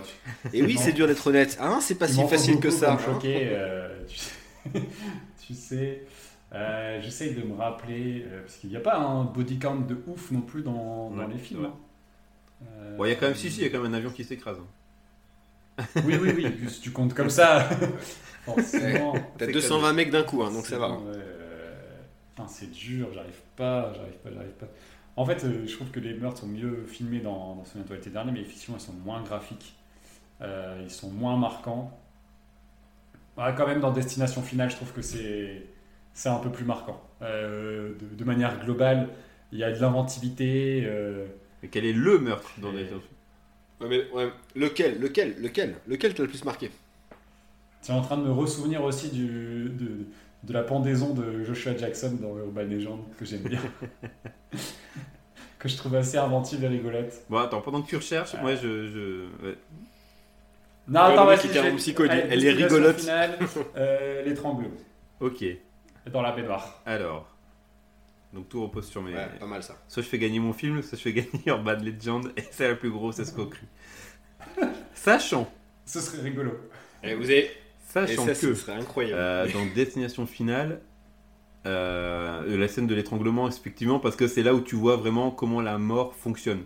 tu- Et oui, c'est dur d'être honnête. Hein, c'est pas il si facile que ça. hein. choquer, euh, tu sais. <laughs> tu sais, euh, j'essaye de me rappeler, euh, parce qu'il n'y a pas un body count de ouf non plus dans, dans Ouais, les films. hein. Euh, Bon, il y a quand même, si, si, il y a quand même un avion qui s'écrase. hein. Oui, oui, oui, plus tu comptes comme ça. <laughs> Forcément. T'as C'est 220 mecs d'un coup, hein, donc ça va. putain, c'est dur, j'arrive pas, j'arrive pas, j'arrive pas. En fait, euh, je trouve que les meurtres sont mieux filmés dans, dans Souviens-toi l'été dernier, mais effectivement, ils sont moins graphiques. Euh, ils sont moins marquants. Ouais, quand même, dans Destination Finale, je trouve que c'est, c'est un peu plus marquant. Euh, de, de manière globale, il y a de l'inventivité. euh, Et quel est le meurtre dans Et- les Ouais, mais, ouais, lequel Lequel Lequel Lequel t'a le plus marqué? Tu es en train de me ressouvenir aussi du, de, de la pendaison de Joshua Jackson dans Urban Legend, que j'aime bien. <laughs> que je trouve assez inventive et rigolote. Bon, attends, pendant que tu recherches, moi je. je... ouais. Non, attends, vas-y, elle est rigolote. finale, euh, L'étrangle, Ok, dans la baignoire. alors. Donc tout repose sur mes. Ouais, pas mal ça. Soit je fais gagner mon film, soit je fais <laughs> gagner Urban Legend, et c'est la plus grosse escroquerie. <laughs> Sachant, Ce serait rigolo. Et vous avez. Et sachant ça, que ce serait incroyable. euh, dans Destination Finale, euh, la scène de l'étranglement, effectivement, parce que c'est là où tu vois vraiment comment la mort fonctionne.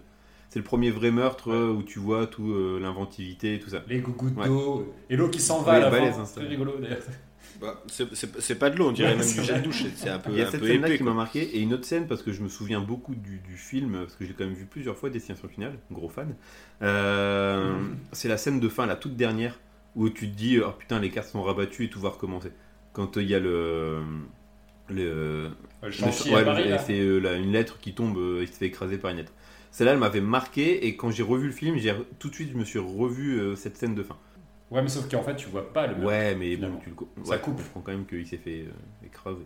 C'est le premier vrai meurtre où tu vois tout euh, l'inventivité et tout ça. Les gouttes Ouais. d'eau, et l'eau qui s'en va à la fin. C'est rigolo d'ailleurs. Bah, c'est- pas de l'eau, on dirait Ouais, même du gel vrai. douche. C'est un peu, Il y a un cette peu scène-là qui m'a marqué, et une autre scène parce que je me souviens beaucoup du, du film, parce que j'ai quand même vu plusieurs fois Destination Finale, gros fan. Euh, C'est la scène de fin, la toute dernière, où tu te dis, oh putain, les cartes sont rabattues et tout va recommencer. Quand euh, il y a le. le Le ouais, Paris, c'est euh, une lettre qui tombe, euh, il se fait écraser par une lettre. Celle-là, elle m'avait marqué, et quand j'ai revu le film, j'ai tout de suite, je me suis revu euh, cette scène de fin. Ouais, mais sauf qu'en fait, tu vois pas le meurtre. Ouais, mais bon, tu le co- Ça ouais, coupe. Tu comprends quand même qu'il s'est fait euh, écraser.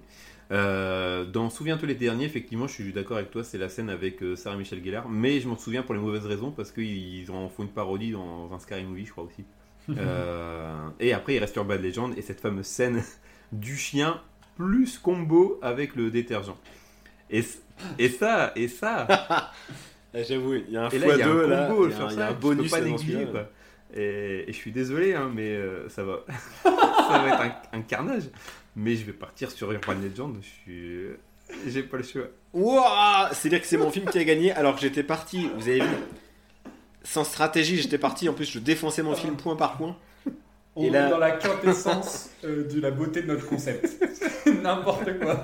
Euh, dans Souviens-toi les derniers, effectivement, je suis d'accord avec toi, c'est la scène avec euh, Sarah Michel Gellar, mais je m'en souviens pour les mauvaises raisons parce qu'ils en font une parodie dans un Scary Movie, je crois aussi. <laughs> Euh, et après, il reste Urban Legend et cette fameuse scène <laughs> du chien plus combo avec le détergent. Et, et ça, et ça, Ah, <laughs> J'avoue, il y a un et là, il y a x2 un combo il y a sur un- il y a un bonus pas négliger. Et, et je suis désolé, hein, mais euh, ça va, <laughs> ça va être un, un carnage. Mais je vais partir sur Urban Legend. Je suis, j'ai pas le choix. Wouah C'est-à-dire que c'est mon film qui a gagné alors que j'étais parti, vous avez vu, sans stratégie, j'étais parti, en plus je défonçais mon film point par point. On Et est là- dans la quintessence euh, de la beauté de notre concept. <laughs> N'importe quoi.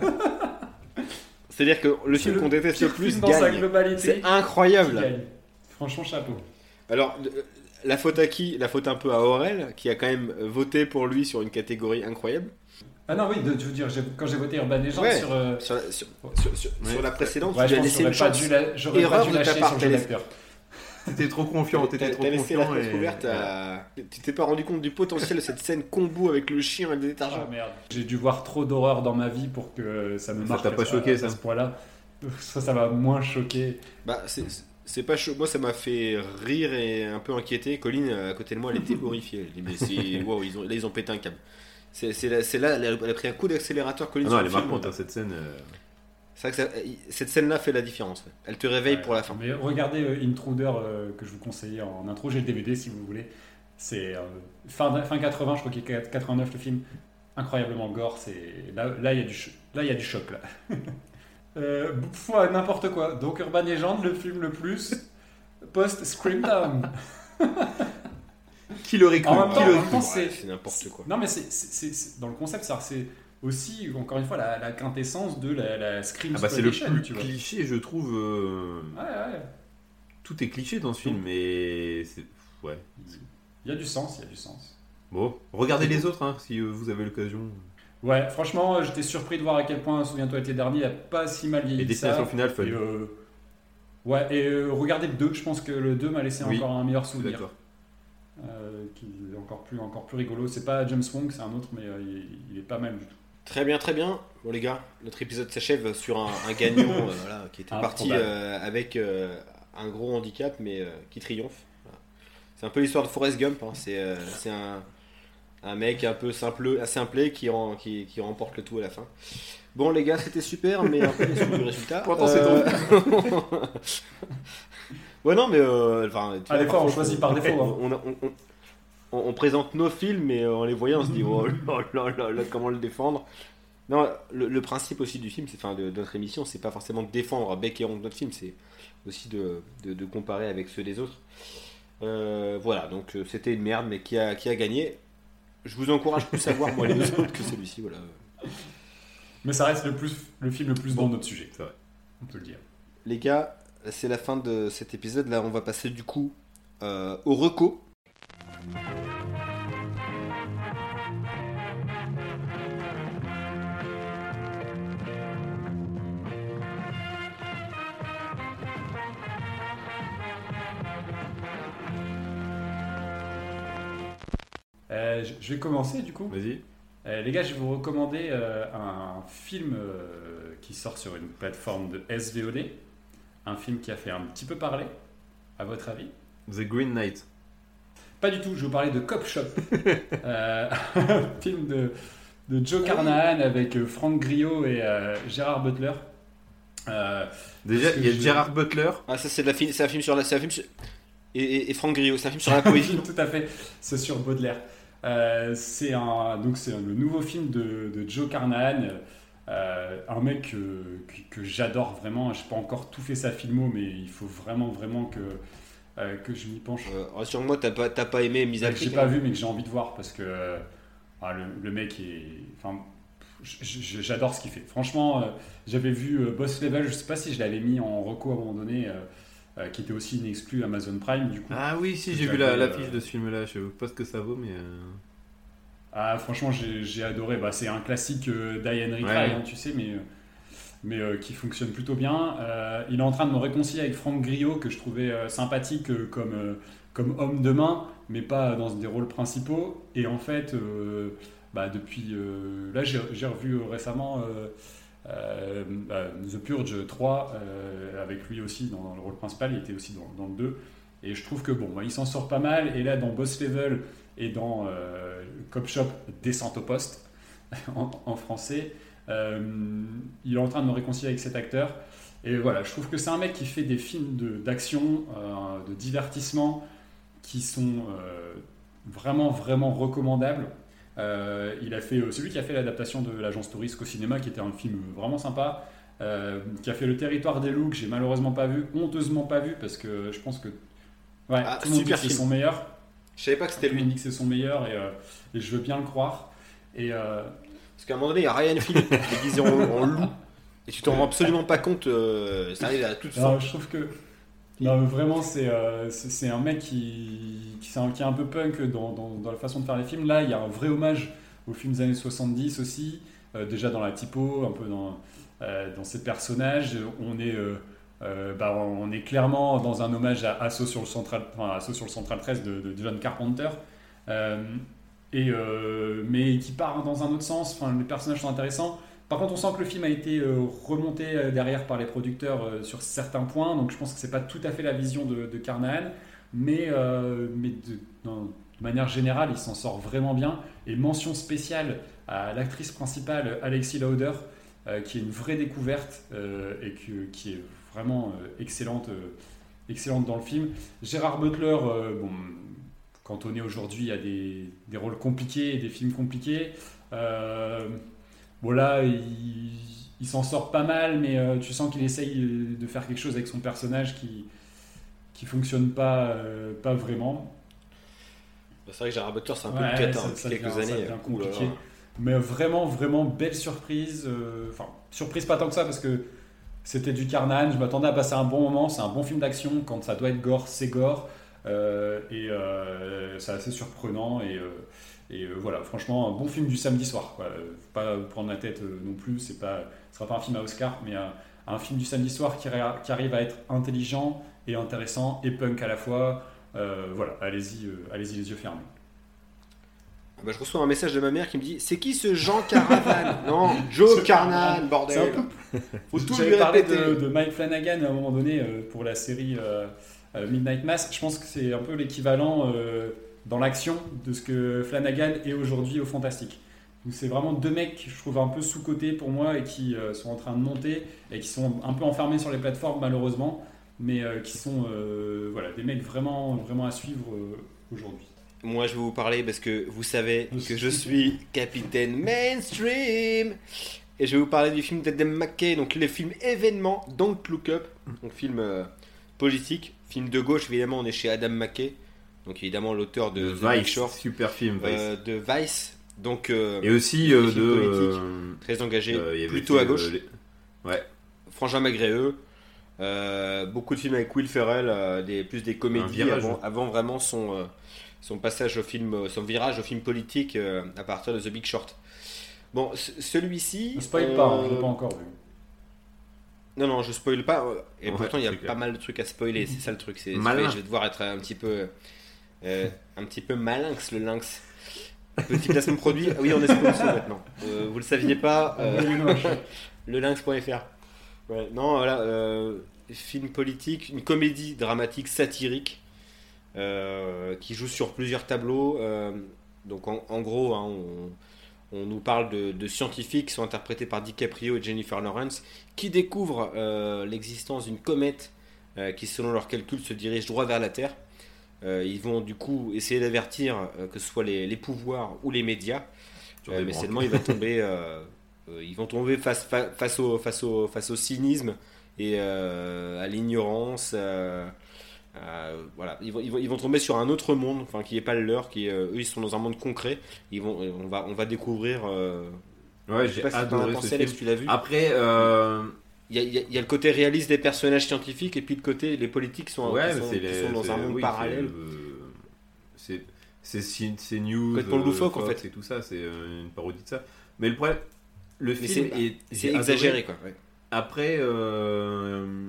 C'est-à-dire que le film qu'on déteste le plus film dans sa gagne. globalité. C'est incroyable. Franchement, chapeau. Alors, euh, la faute à qui? La faute un peu à Aurel, qui a quand même voté pour lui sur une catégorie incroyable. Ah non, oui, de- je veux dire, quand j'ai voté Urban Legend Ouais. sur. euh, Sur la, sur, sur- sur- Ouais. sur la précédente, ouais, tu as laissé j'aurais une pas chance. dû, la- j'aurais Erreur pas dû de ta lâcher part. T'étais trop confiant, t'étais trop t'as laissé la confiant. fenêtre et- ouverte à... Tu t'es pas rendu compte du potentiel de cette scène combo avec le chien et le Ah détergent. merde. J'ai dû voir trop d'horreur dans ma vie pour que ça me Ça marque. t'a pas à ce- choqué, à ça ce point-là. Ça, ça m'a moins choqué. Bah, c'est c'est pas chaud. Moi, ça m'a fait rire et un peu inquiété. Colline, à côté de moi, elle était <laughs> horrifiée. Elle dit, mais c'est... Wow, ils ont... là, ils ont pété un câble. C'est là, là, elle a elle a pris un coup d'accélérateur, Ah Colline. non, sur elle le est marquante, hein, cette scène. euh. C'est vrai que ça- cette scène-là fait la différence. ouais. Elle te réveille Ouais. pour la fin. Mais regardez euh, Intruder euh, que je vous conseillais en intro, j'ai le DVD si vous voulez. C'est euh, fin, fin 80, je crois qu'il est 89 le film. Incroyablement gore. C'est là, là il y a du ch- là il y a du choc là. <laughs> euh, fois n'importe quoi. Donc Urban Legend, le film le plus post Scream Down. <laughs> Qui l'aurait cru En même Qui temps, c'est n'importe quoi. Non mais c'est dans le concept, c'est aussi encore une fois la, la quintessence de la, la Scream Ah bah c'est le plus tu vois. cliché, je trouve. euh, Ouais, ouais. Tout est cliché dans ce film, mais c'est ouais. Il y a du sens, il y a du sens. Bon, regardez les autres hein, si euh, vous avez l'occasion. Ouais, franchement, euh, j'étais surpris de voir à quel point Souviens-toi l'été dernier il a pas si mal vieilli. Et destination finale, fun. Et, euh, Ouais, et euh, regardez le 2, je pense que le 2 m'a laissé Oui, encore un meilleur souvenir. D'accord. Euh, qui est encore plus, encore plus rigolo. C'est pas James Wong, c'est un autre, mais euh, il, est, il est pas mal du tout. Très bien, très bien. Bon les gars, notre épisode s'achève sur un, un gagnant euh, voilà, qui était parti Improbable. euh, avec euh, un gros handicap mais euh, qui triomphe. Voilà. C'est un peu l'histoire de Forrest Gump. hein. C'est euh, c'est un, un mec un peu simple, simplé qui, qui, qui remporte le tout à la fin. Bon les gars, c'était super, mais un peu déçu du résultat. <laughs> Pourtant, c'est Euh, <laughs> ouais non mais euh, enfin, on choisit par défaut. On, on- on- on- on présente nos films, mais en les voyant, on se dit oh là là comment le défendre. Non, le, le principe aussi du film, c'est enfin de, de notre émission, c'est pas forcément de défendre bec et ongle notre film, c'est aussi de, de- de comparer avec ceux des autres. Euh, voilà, donc euh, c'était une merde, mais qui a, qui a gagné Je vous encourage plus à voir moi les deux autres que celui-ci. Voilà. Mais ça reste le, plus, le film le plus dans notre sujet. C'est vrai. On peut le dire. Les gars, c'est la fin de cet épisode. Là, on va passer du coup euh, au reco. Je- vais commencer du coup. Vas-y. Euh, les gars, je vais vous recommander euh, un film euh, qui sort sur une plateforme de SVOD. Un film qui a fait un petit peu parler, à votre avis? The Green Knight. Pas du tout, je vais vous parler de Cop Shop. <laughs> Euh, <laughs> un film de, de Joe Carnahan avec euh, Frank Grillo et euh, Gérard Butler. Euh, Déjà, il y a je- Gérard Butler. Ah, ça, c'est de la film, c'est un film sur la. c'est un film sur- Et, et, et Franck Griot, c'est un film sur la <laughs> poésie. tout à fait, c'est sur Baudelaire. Euh, c'est un, donc c'est le nouveau film de, de Joe Carnahan, euh, un mec que, que j'adore vraiment. Je n'ai pas encore tout fait sa filmo, mais il faut vraiment, vraiment que, euh, que je m'y penche. Rassure-moi, t'as pas, t'as pas aimé Mise à j'ai pas même vu, mais que j'ai envie de voir parce que le, le mec est. Enfin, j'adore ce qu'il fait. Franchement, j'avais vu Boss Level, je sais pas si je l'avais mis en reco à un moment donné, euh, qui était aussi une exclue Amazon Prime, du coup. Ah oui, si, j'ai vu la- euh, l'affiche de ce film-là. Je sais pas ce que ça vaut, mais. euh, Ah, franchement, j'ai adoré. Bah, c'est un classique d'Ian Retry, Ouais. hein, tu sais, mais, mais euh, qui fonctionne plutôt bien. Euh, il est en train de me réconcilier avec Franck Griot, que je trouvais euh, sympathique comme, comme homme de main, mais pas dans des rôles principaux. Et en fait, bah, depuis. là, j'ai revu récemment. Euh, euh, The Purge 3 euh, avec lui aussi dans, le rôle principal, il était aussi dans, le 2 et je trouve que bon, bah, il s'en sort pas mal. Et là dans Boss Level et dans euh, Cop Shop Descente au poste <laughs> en, français, il est en train de me réconcilier avec cet acteur. Et voilà, je trouve que c'est un mec qui fait des films d'action, de divertissement qui sont vraiment vraiment recommandables. Euh, il a fait euh, celui qui a fait l'adaptation de l'agence touriste au cinéma, qui était un film vraiment sympa. euh, qui a fait le territoire des loups que j'ai malheureusement pas vu, honteusement pas vu parce que je pense que ouais, Ah, tout le monde dit que c'est son meilleur. Je savais pas que c'était lui. dit que c'est son meilleur et, euh, et je veux bien le croire. Et euh, Parce qu'à un moment donné, il y a Ryan Phillips déguisé en, en loup. Et tu t'en rends absolument pas compte. ça arrive à toute fin. je trouve que non, vraiment c'est euh, c'est un mec qui, qui, est un, peu punk dans, dans, la façon de faire les films. Là, il y a un vrai hommage aux films des années 70 aussi, euh, déjà dans la typo, un peu dans, euh, dans ses personnages. On est, bah, on est clairement dans un hommage à Assaut sur le Central, enfin, Assaut sur le Central 13 de, de John Carpenter. Et, mais qui part dans un autre sens. Enfin, les personnages sont intéressants. Par contre, on sent que le film a été euh, remonté euh, derrière par les producteurs euh, sur certains points, donc je pense que c'est pas tout à fait la vision de, Carnahan, mais, de, manière générale, il s'en sort vraiment bien. Et mention spéciale à l'actrice principale, Alexis Lauder, qui est une vraie découverte et qui est vraiment excellente, dans le film. Gérard Butler, bon, quand on est aujourd'hui à des, des rôles compliqués et des films compliqués, bon là, il, il s'en sort pas mal, mais euh, tu sens qu'il essaye de faire quelque chose avec son personnage qui qui fonctionne pas, euh, pas vraiment. C'est vrai que Gérard Butler, c'est un peu Ouais, ça- hein, depuis quelques devient- années. compliqué. Mais vraiment, vraiment belle surprise. euh, Enfin, surprise pas tant que ça parce que c'était du Carnage. Je m'attendais à passer un bon moment. C'est un bon film d'action. Quand ça doit être gore, c'est gore. Euh, et euh, c'est assez surprenant. Et, euh, et euh, voilà, franchement, un bon film du samedi soir. Quoi. Euh, Faut pas prendre la tête euh, non plus. C'est pas, ce sera pas un film à Oscar, mais un, un film du samedi soir qui, qui arrive à être intelligent et intéressant et punk à la fois. Euh, voilà, allez-y, allez-y les yeux fermés. Ah bah, je reçois un message de ma mère qui me dit C'est qui ce Jean Caravan Non, Joe Carnan, bordel peu Faut tout lui parlé de, de Mike Flanagan à un moment donné pour la série Midnight Mass. Je pense que c'est un peu l'équivalent dans l'action de ce que Flanagan est aujourd'hui au Fantastique. Donc c'est vraiment deux mecs que je trouve un peu sous-cotés pour moi et qui euh, sont en train de monter et qui sont un peu enfermés sur les plateformes malheureusement, mais euh, qui sont euh, voilà, des mecs vraiment, vraiment à suivre aujourd'hui. Moi, je vais vous parler parce que vous savez que je suis capitaine mainstream. Et je vais vous parler du film d'Adam McKay, donc le film événement Don't Look Up, donc film politique, film de gauche, évidemment, on est chez Adam McKay, donc évidemment l'auteur de de The Big Vice, Short, super film Vice. euh, de Vice, donc euh, Et aussi euh, de. euh, très engagé, euh, plutôt fait, à gauche. euh, les- Frangin Magréeux, euh, beaucoup de films avec Will Ferrell, euh, des, plus des comédies avant, avant vraiment son, euh, son passage au film, son virage au film politique euh, à partir de The Big Short. Bon, ce- celui-ci. Ne spoil euh, pas, hein, je l'ai pas encore vu. Non, non, je spoil pas. Et Ouais, pourtant, il y a pas mal de trucs à spoiler. C'est ça le truc. C'est, Malin. je vais devoir être un petit peu, euh, un petit peu malinx le lynx. Petit placement de produit. Ah oui, on est sponsor maintenant. Euh, vous le saviez pas. euh, le <laughs> lynx.fr. Ouais, non, voilà, euh, film politique, une comédie dramatique satirique euh, qui joue sur plusieurs tableaux. donc en, en gros, hein, on, on nous parle de, de scientifiques qui sont interprétés par DiCaprio et Jennifer Lawrence qui découvrent l'existence d'une comète qui, selon leurs calculs, se dirige droit vers la Terre. Euh, ils vont du coup essayer d'avertir euh, que ce soit les, les pouvoirs ou les médias. Euh, mais seulement il va <laughs> tomber, ils vont tomber face, fa- face, au, face, au, face au cynisme et à l'ignorance, voilà, ils vont, ils, vont, ils vont tomber sur un autre monde, enfin qui n'est pas le leur, qui eux ils sont dans un monde concret. Ils vont, on va, on va découvrir. Ouais, j'ai pas si adoré ce pensé, film. Alex, tu l'as vu. Après, Il y, a, y y le côté réaliste des personnages scientifiques et puis le côté les politiques sont, ouais, qui mais sont, c'est qui les- sont dans c'est- un monde oui, parallèle. c'est C'est c'est c'est news, Complètement euh, loufoque, en fait. et tout ça, c'est euh, une parodie de ça. Mais le problème, le Mais film c'est- est, C'est exagéré quoi. ouais. Après, euh,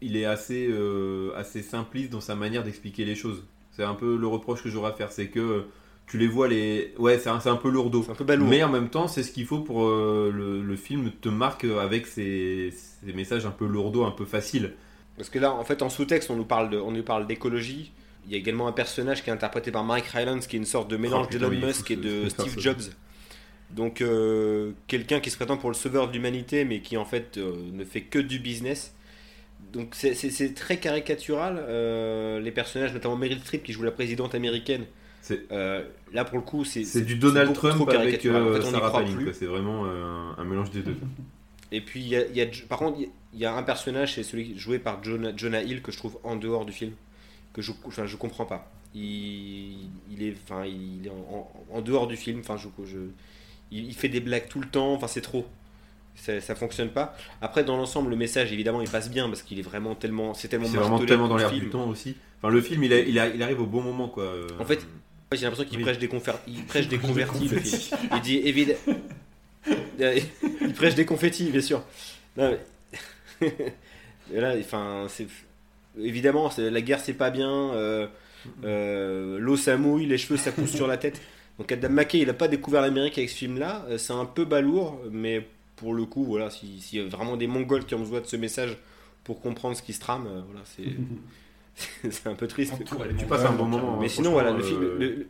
il est assez, euh, assez simpliste dans sa manière d'expliquer les choses. C'est un peu le reproche que j'aurais à faire, c'est que tu les vois les, ouais, c'est un, un peu lourdeau. C'est un peu balourd. Mais en même temps, c'est ce qu'il faut pour euh, le, le film te marque avec ses messages un peu lourdeaux, un peu faciles. Parce que là, en fait, en sous-texte, on nous parle de- on nous parle d'écologie. Il y a également un personnage qui est interprété par Mike Rylance, qui est une sorte de mélange putain, d'Elon Musk et de Steve. Jobs. Donc, euh, quelqu'un qui se prétend pour le sauveur de l'humanité, mais qui en fait euh, ne fait que du business. Donc, c'est très caricatural. Euh, les personnages, notamment Meryl Streep, qui joue la présidente américaine. Euh, là, pour le coup, c'est C'est du Donald Trump avec caricatural. En euh, fait, Sarah Palin. C'est vraiment euh, un mélange des deux. Et puis, y a, y a- par contre, il y a- un personnage, c'est celui joué par Jonah, Jonah Hill, que je trouve en dehors du film, que je, enfin, je comprends pas. Il, il est, enfin, il est en, en- en dehors du film. Enfin, je, je, il, il fait des blagues tout le temps. Enfin, c'est trop. Ça, ça fonctionne pas. Après, dans l'ensemble, le message, évidemment, il passe bien parce qu'il est vraiment tellement, c'est tellement C'est vraiment tellement dans le l'air film. du temps aussi. Enfin, le film, il, a- il, a- il arrive au bon moment, quoi. Euh, En fait, J'ai l'impression qu'il Oui. prêche des il prêche des convertis. le film. Il dit évidemment. <laughs> il prêche des confettis, bien sûr. Non, mais- Et <laughs> là, enfin, c'est évidemment, la guerre c'est pas bien. euh, euh, L'eau ça mouille, les cheveux ça pousse sur la tête. Donc Adam McKay, il a pas découvert l'Amérique avec ce film-là. Euh, C'est un peu balourd, mais pour le coup, voilà, si- s'il y a vraiment des Mongols qui ont besoin de ce message pour comprendre ce qui se trame, euh, voilà, c'est <laughs> <laughs> c'est un peu triste. tu passes un bon moment. Mais hein, sinon, voilà, le film, euh, le- le-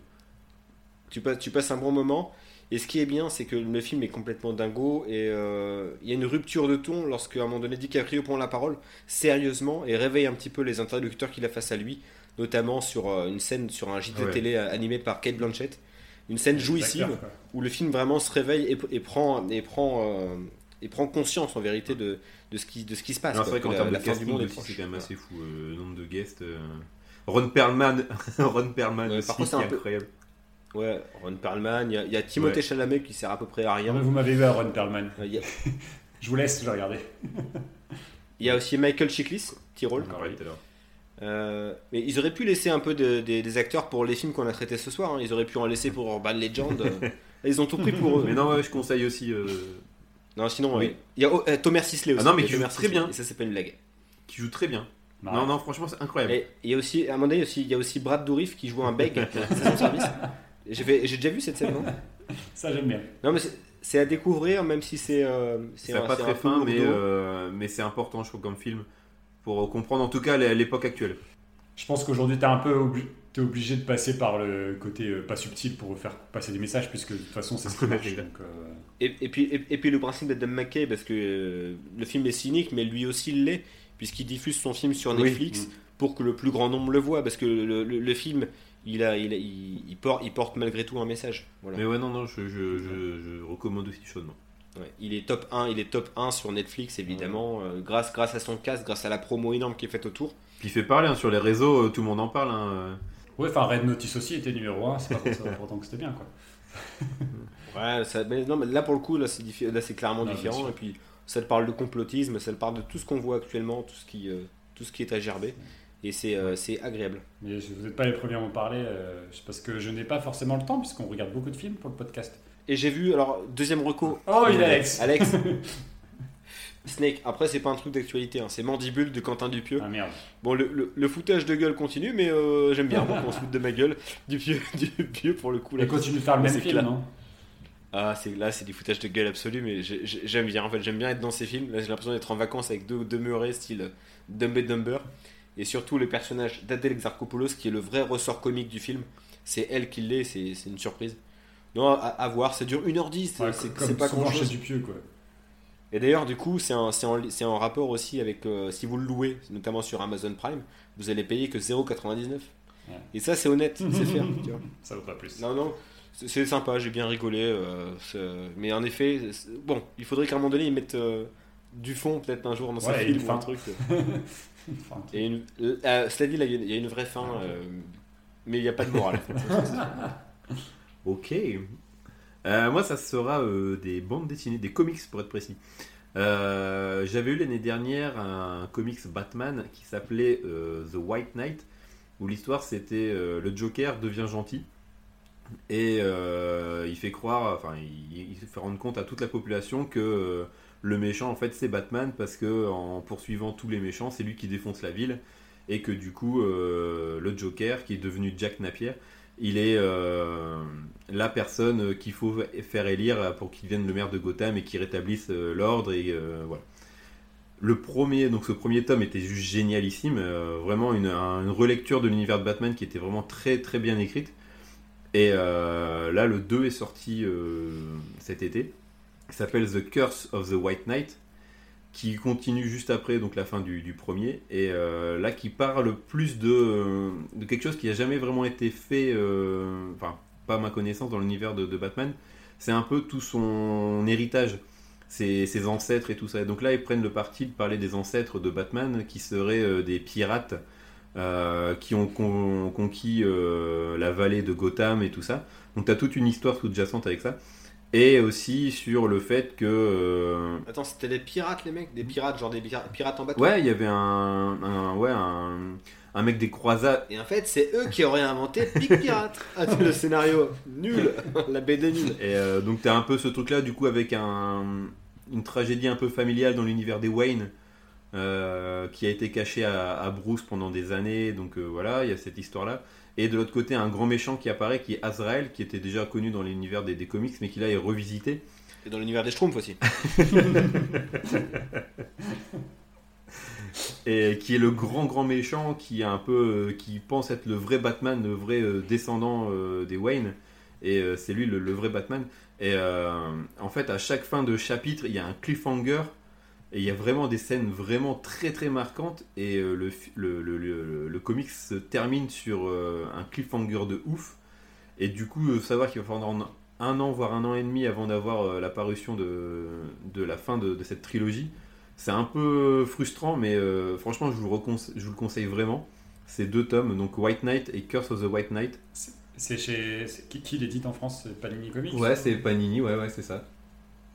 tu, passes, tu passes un bon moment. Et ce qui est bien, c'est que le film est complètement dingo. Et euh, il y a une rupture de ton lorsque, à un moment donné, DiCaprio prend la parole sérieusement et réveille un petit peu les interlocuteurs qu'il a face à lui, notamment sur euh, une scène sur un JT Ouais. télé animé par Kate Blanchett. Une scène jouissive où le film vraiment se réveille et, et prend, et, prend, euh, et prend conscience en vérité de, de, ce, qui, de ce qui se passe. c'est vrai que qu'en termes de la fin du casting monde c'est quand même assez fou. euh, le nombre de guests. euh, Ron Perlman, <laughs> Ron Perlman Ouais, aussi, par contre, qui c'est incroyable. Ouais, Ron Perlman, il y a, il y a Timothée Ouais. Chalamet qui sert à peu près à rien. Ah, vous m'avez vu à Ron Perlman. Euh, <laughs> Je vous laisse, je vais regarder. il y a aussi Michael Chiklis, petit rôle. Euh, mais ils auraient pu laisser un peu de- des- des acteurs pour les films qu'on a traités ce soir. hein. Ils auraient pu en laisser pour Urban Legend. <laughs> ils ont tout pris pour eux. Mais non, ouais, je conseille aussi. euh, Non, sinon, Oui. il y a oh, euh, Thomas Sisley aussi. Ah non, mais qui joue très bien. Et ça, c'est pas une blague. qui joue très bien. Bah, Non, non, franchement, c'est incroyable. Et il y a aussi, à un moment donné, aussi, il y a aussi Brad Dourif qui joue un beg. <laughs> c'est son service. J'ai déjà vu cette scène, non? Ça, j'aime bien. Non, mais c'est- à découvrir, même si c'est. euh, C'est un- pas très fin, mais, euh, mais c'est important, je trouve, comme film. Pour comprendre en tout cas l'époque actuelle. Je pense qu'aujourd'hui, tu es un peu obli- t'es obligé de passer par le côté euh, pas subtil pour faire passer des messages, puisque de toute façon, c'est ce qui marche. <laughs> Donc, euh, Et, et puis, et, et puis le principe d'Adam McKay, parce que euh, le film est cynique, mais lui aussi il l'est, puisqu'il diffuse son film sur. Netflix Mm. pour que le plus grand nombre le voit, parce que le, le- le film, il, a, il, a- il, il porte, il porte malgré tout un message. Voilà. Mais ouais, non, non, je, je, je, je recommande aussi chaudement. Ouais. Il est top 1, il est top 1 sur Netflix évidemment, euh, grâce, grâce à son casque, grâce à la promo énorme qui est faite autour. Puis il fait parler hein, sur les réseaux, tout le monde en parle. hein. Ouais, enfin, Red Notice aussi était numéro 1, c'est pas pour, ça, pour autant que c'était bien, quoi. <laughs> Ouais, ça, mais non, mais là pour le coup, là c'est, diffé- là, c'est clairement Non, différent. Et puis ça te parle de complotisme, ça te parle de tout ce qu'on voit actuellement, tout ce qui, euh, tout ce qui est à gerber. Et c'est, euh, c'est agréable. Mais vous n'êtes pas les premiers à m'en parler, euh, parce que je n'ai pas forcément le temps, puisqu'on regarde beaucoup de films pour le podcast. Et j'ai vu, alors, deuxième reco. Oh, il est Alex Alex. <laughs> Snake, après, c'est pas un truc d'actualité, hein, c'est Mandibule de Quentin Dupieux. Ah merde. Bon, le, le- le foutage de gueule continue, mais euh, j'aime bien qu'on se foute de ma gueule. Dupieux, <laughs> Dupieux pour le coup. Là, continue de faire le même film, non? Ah, c'est, là, c'est du foutage de gueule absolu, mais j'ai- j'ai- j'aime bien. En fait, j'aime bien être dans ces films. Là, j'ai l'impression d'être en vacances avec deux, murets style Dumb and Dumber. Et surtout, le personnage d'Adèle Exarchopoulos, qui est le vrai ressort comique du film. C'est elle qui l'est, c'est, une surprise. Non, à, à voir, ça dure 1h10, c'est, Ouais, c'est- pas grand chose. Dupieux, quoi. Et d'ailleurs, du coup, c'est en, rapport aussi avec euh, si vous le louez, notamment sur Amazon Prime, vous allez payer que 0,99. Ouais. Et ça, c'est honnête, <laughs> c'est faire. tu vois. Ça vaut pas plus. Non, non, c'est sympa, j'ai bien rigolé. euh, mais en effet, bon, il faudrait qu'à un moment donné, ils mettent, euh, du fond peut-être un jour dans Ouais, un film une ou un fin. truc. Et une, euh, cela dit, là, il y a- il y a une vraie fin, mais il n'y a pas de morale. <laughs> Ok. Euh, moi, ça sera euh, des bandes dessinées, des comics pour être précis. Euh, J'avais eu l'année dernière un comics Batman qui s'appelait The White Knight, où l'histoire c'était le Joker devient gentil et il fait croire, enfin, il, il fait rendre compte à toute la population que le méchant en fait c'est Batman parce que en poursuivant tous les méchants, c'est lui qui défonce la ville et que du coup le Joker qui est devenu Jack Napier il est euh, la personne qu'il faut faire élire pour qu'il devienne le maire de Gotham et qu'il rétablisse euh, l'ordre et euh. Le premier, donc ce premier tome était juste génialissime, vraiment une, un- une relecture de l'univers de Batman qui était vraiment très très bien écrite. Et là, le 2 est sorti cet été. Il s'appelle The Curse of the White Knight, qui continue juste après donc la fin du, premier. Et euh, là, qui parle plus de, de quelque chose qui n'a jamais vraiment été fait, euh, enfin, pas à ma connaissance, dans l'univers de, Batman. C'est un peu tout son héritage, ses, ses ancêtres et tout ça. Et donc là, ils prennent le parti de parler des ancêtres de Batman, qui seraient euh, des pirates euh, qui ont con- conquis euh, la vallée de Gotham et tout ça. Donc tu as toute une histoire sous-jacente avec ça. Et aussi sur le fait que... euh, Attends, c'était des pirates, les mecs Des pirates, genre des pira- pirates en bateau ouais, il y avait un, un- ouais, un, un mec des croisades. Et en fait, c'est eux qui auraient inventé Big Pirate. <laughs> Ah, le scénario nul, la BD nulle. Et euh, donc tu as un peu ce truc-là, du coup, avec un, une tragédie un peu familiale dans l'univers des Wayne, euh, qui a été cachée à, à Bruce pendant des années. Donc euh, voilà, il y a cette histoire-là. Et de l'autre côté, un grand méchant qui apparaît, qui est Azrael, qui était déjà connu dans l'univers des, des comics, mais qui là est revisité. Et dans l'univers des Schtroumpfs aussi. <laughs> et qui est le grand grand méchant qui est un peu euh, qui pense être le vrai Batman le vrai euh, descendant euh, des Wayne et c'est lui le, le vrai Batman et euh, en fait à chaque fin de chapitre il y a un cliffhanger et il y a vraiment des scènes vraiment très très marquantes et euh, le, le, le, le, comics se termine sur euh, un cliffhanger de ouf et du coup euh, savoir qu'il va falloir un an voire un an et demi avant d'avoir la parution de, de la fin de- de cette trilogie c'est un peu frustrant, mais franchement, je vous, je vous le conseille vraiment. Ces deux tomes, donc White Knight et Curse of the White Knight. C'est chez. Qui, l'édite en France Panini Comics Ouais, c'est Panini, ouais, ouais, c'est ça.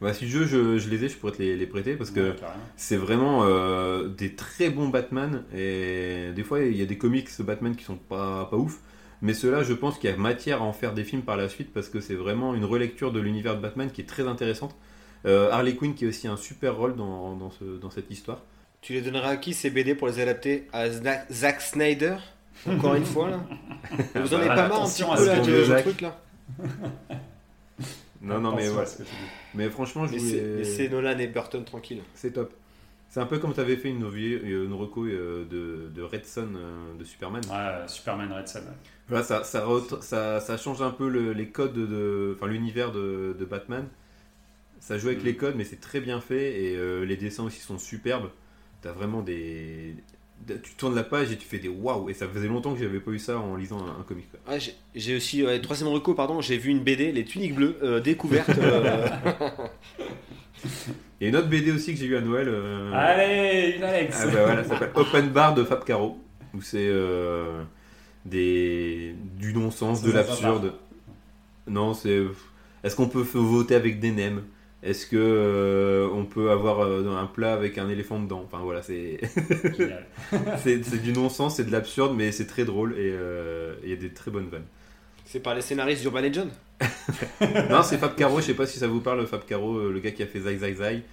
Bah, si je, je, je les ai, je pourrais te les, les prêter parce que Ouais, c'est vraiment euh, des très bons Batman. Et des fois, il y a des comics Batman qui sont pas, pas ouf. Mais ceux-là, je pense qu'il y a matière à en faire des films par la suite parce que c'est vraiment une relecture de l'univers de Batman qui est très intéressante. Euh, Harley Quinn qui a aussi un super rôle dans, dans, ce- dans cette histoire. Tu les donneras à qui ces BD pour les adapter? À Zna- Zack Snyder? Encore une fois là? <laughs> Vous en avez Bah, pas marre un petit peu ce là, de ce truc là Non, non, mais Attention à voilà. ce que tu dis. Mais franchement, je Laissez voulais- laissez Nolan et Burton tranquilles. C'est top. C'est un peu comme tu avais fait une, novi- une reco euh, de, de Red Son euh, de Superman. Ouais, Superman Red Son. ouais. Voilà, ça, ça, re- ça, ça change un peu le- les codes de. Enfin, l'univers de, de Batman. Ça joue avec Mm. les codes, mais c'est très bien fait et euh, les dessins aussi sont superbes. T'as vraiment des. Tu tournes la page et tu fais des waouh! Et ça faisait longtemps que j'avais pas eu ça en lisant un, un comic. Ouais, j'ai- aussi, ouais, troisième reco, pardon, j'ai vu une BD, Les Tuniques Bleues, euh, découverte. euh, <laughs> Et une autre BD aussi que j'ai eu à Noël. euh, Allez, une Alex Ah bah voilà, ça s'appelle Open Bar de Fab Caro, où c'est euh, des du non-sens, de Ça, ça, ça l'absurde. Non, c'est est-ce qu'on peut voter avec des nems? Est-ce que euh, on peut avoir euh, un plat avec un éléphant dedans? Enfin voilà, c'est <laughs> Génial. <laughs> c'est c'est du non-sens, c'est de l'absurde, mais c'est très drôle et euh, il y a des très bonnes vannes. C'est par les scénaristes d'Urban Legend <laughs> non, c'est Fab Caro, je sais pas si ça vous parle, Fab Caro, le gars qui a fait Zai Zai Zai,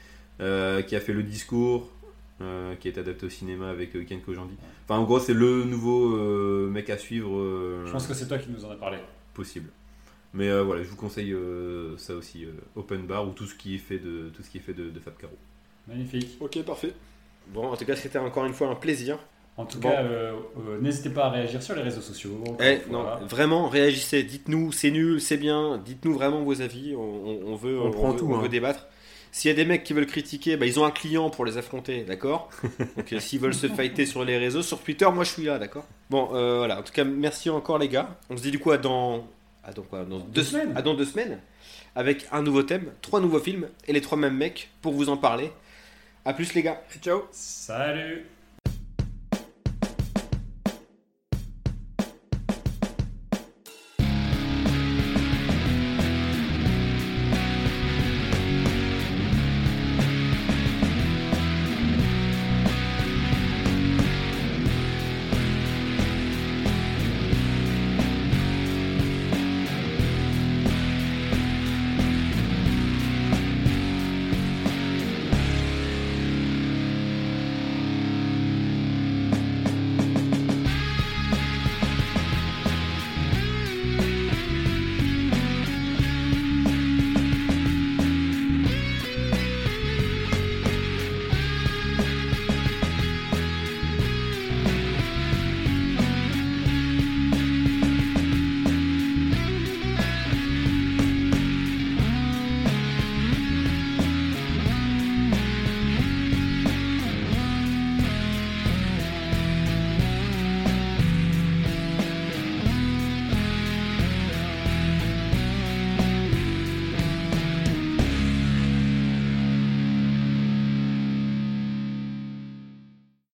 euh, qui a fait Le Discours, euh, qui est adapté au cinéma avec euh, Ken Kojandi. Enfin, en gros, c'est le nouveau euh, mec à suivre euh, Je pense que c'est toi qui nous en as parlé. possible. Mais euh, voilà, je vous conseille euh, ça aussi, euh, Open Bar ou tout ce qui est fait de, tout ce qui est fait de, de Fab Caro. Magnifique. Ok, parfait. Bon, en tout cas, c'était encore une fois un plaisir. En tout Bon. cas, euh, euh, n'hésitez pas à réagir sur les réseaux sociaux. Eh, non, vraiment, réagissez. Dites-nous, c'est nul, c'est bien. Dites-nous vraiment vos avis. On, on- on veut, On prend veut- tout, on hein. veut débattre. S'il y a des mecs qui veulent critiquer, bah, ils ont un client pour les affronter, d'accord <laughs> Donc, euh, s'ils veulent se fighter sur les réseaux, sur Twitter, moi je suis là, d'accord Bon, euh, voilà. En tout cas, merci encore, les gars. On se dit du coup à dans, à dans, quoi, dans deux, semaines. à dans deux semaines, avec un nouveau thème, trois nouveaux films et les trois mêmes mecs pour vous en parler. A plus les gars. Ciao Salut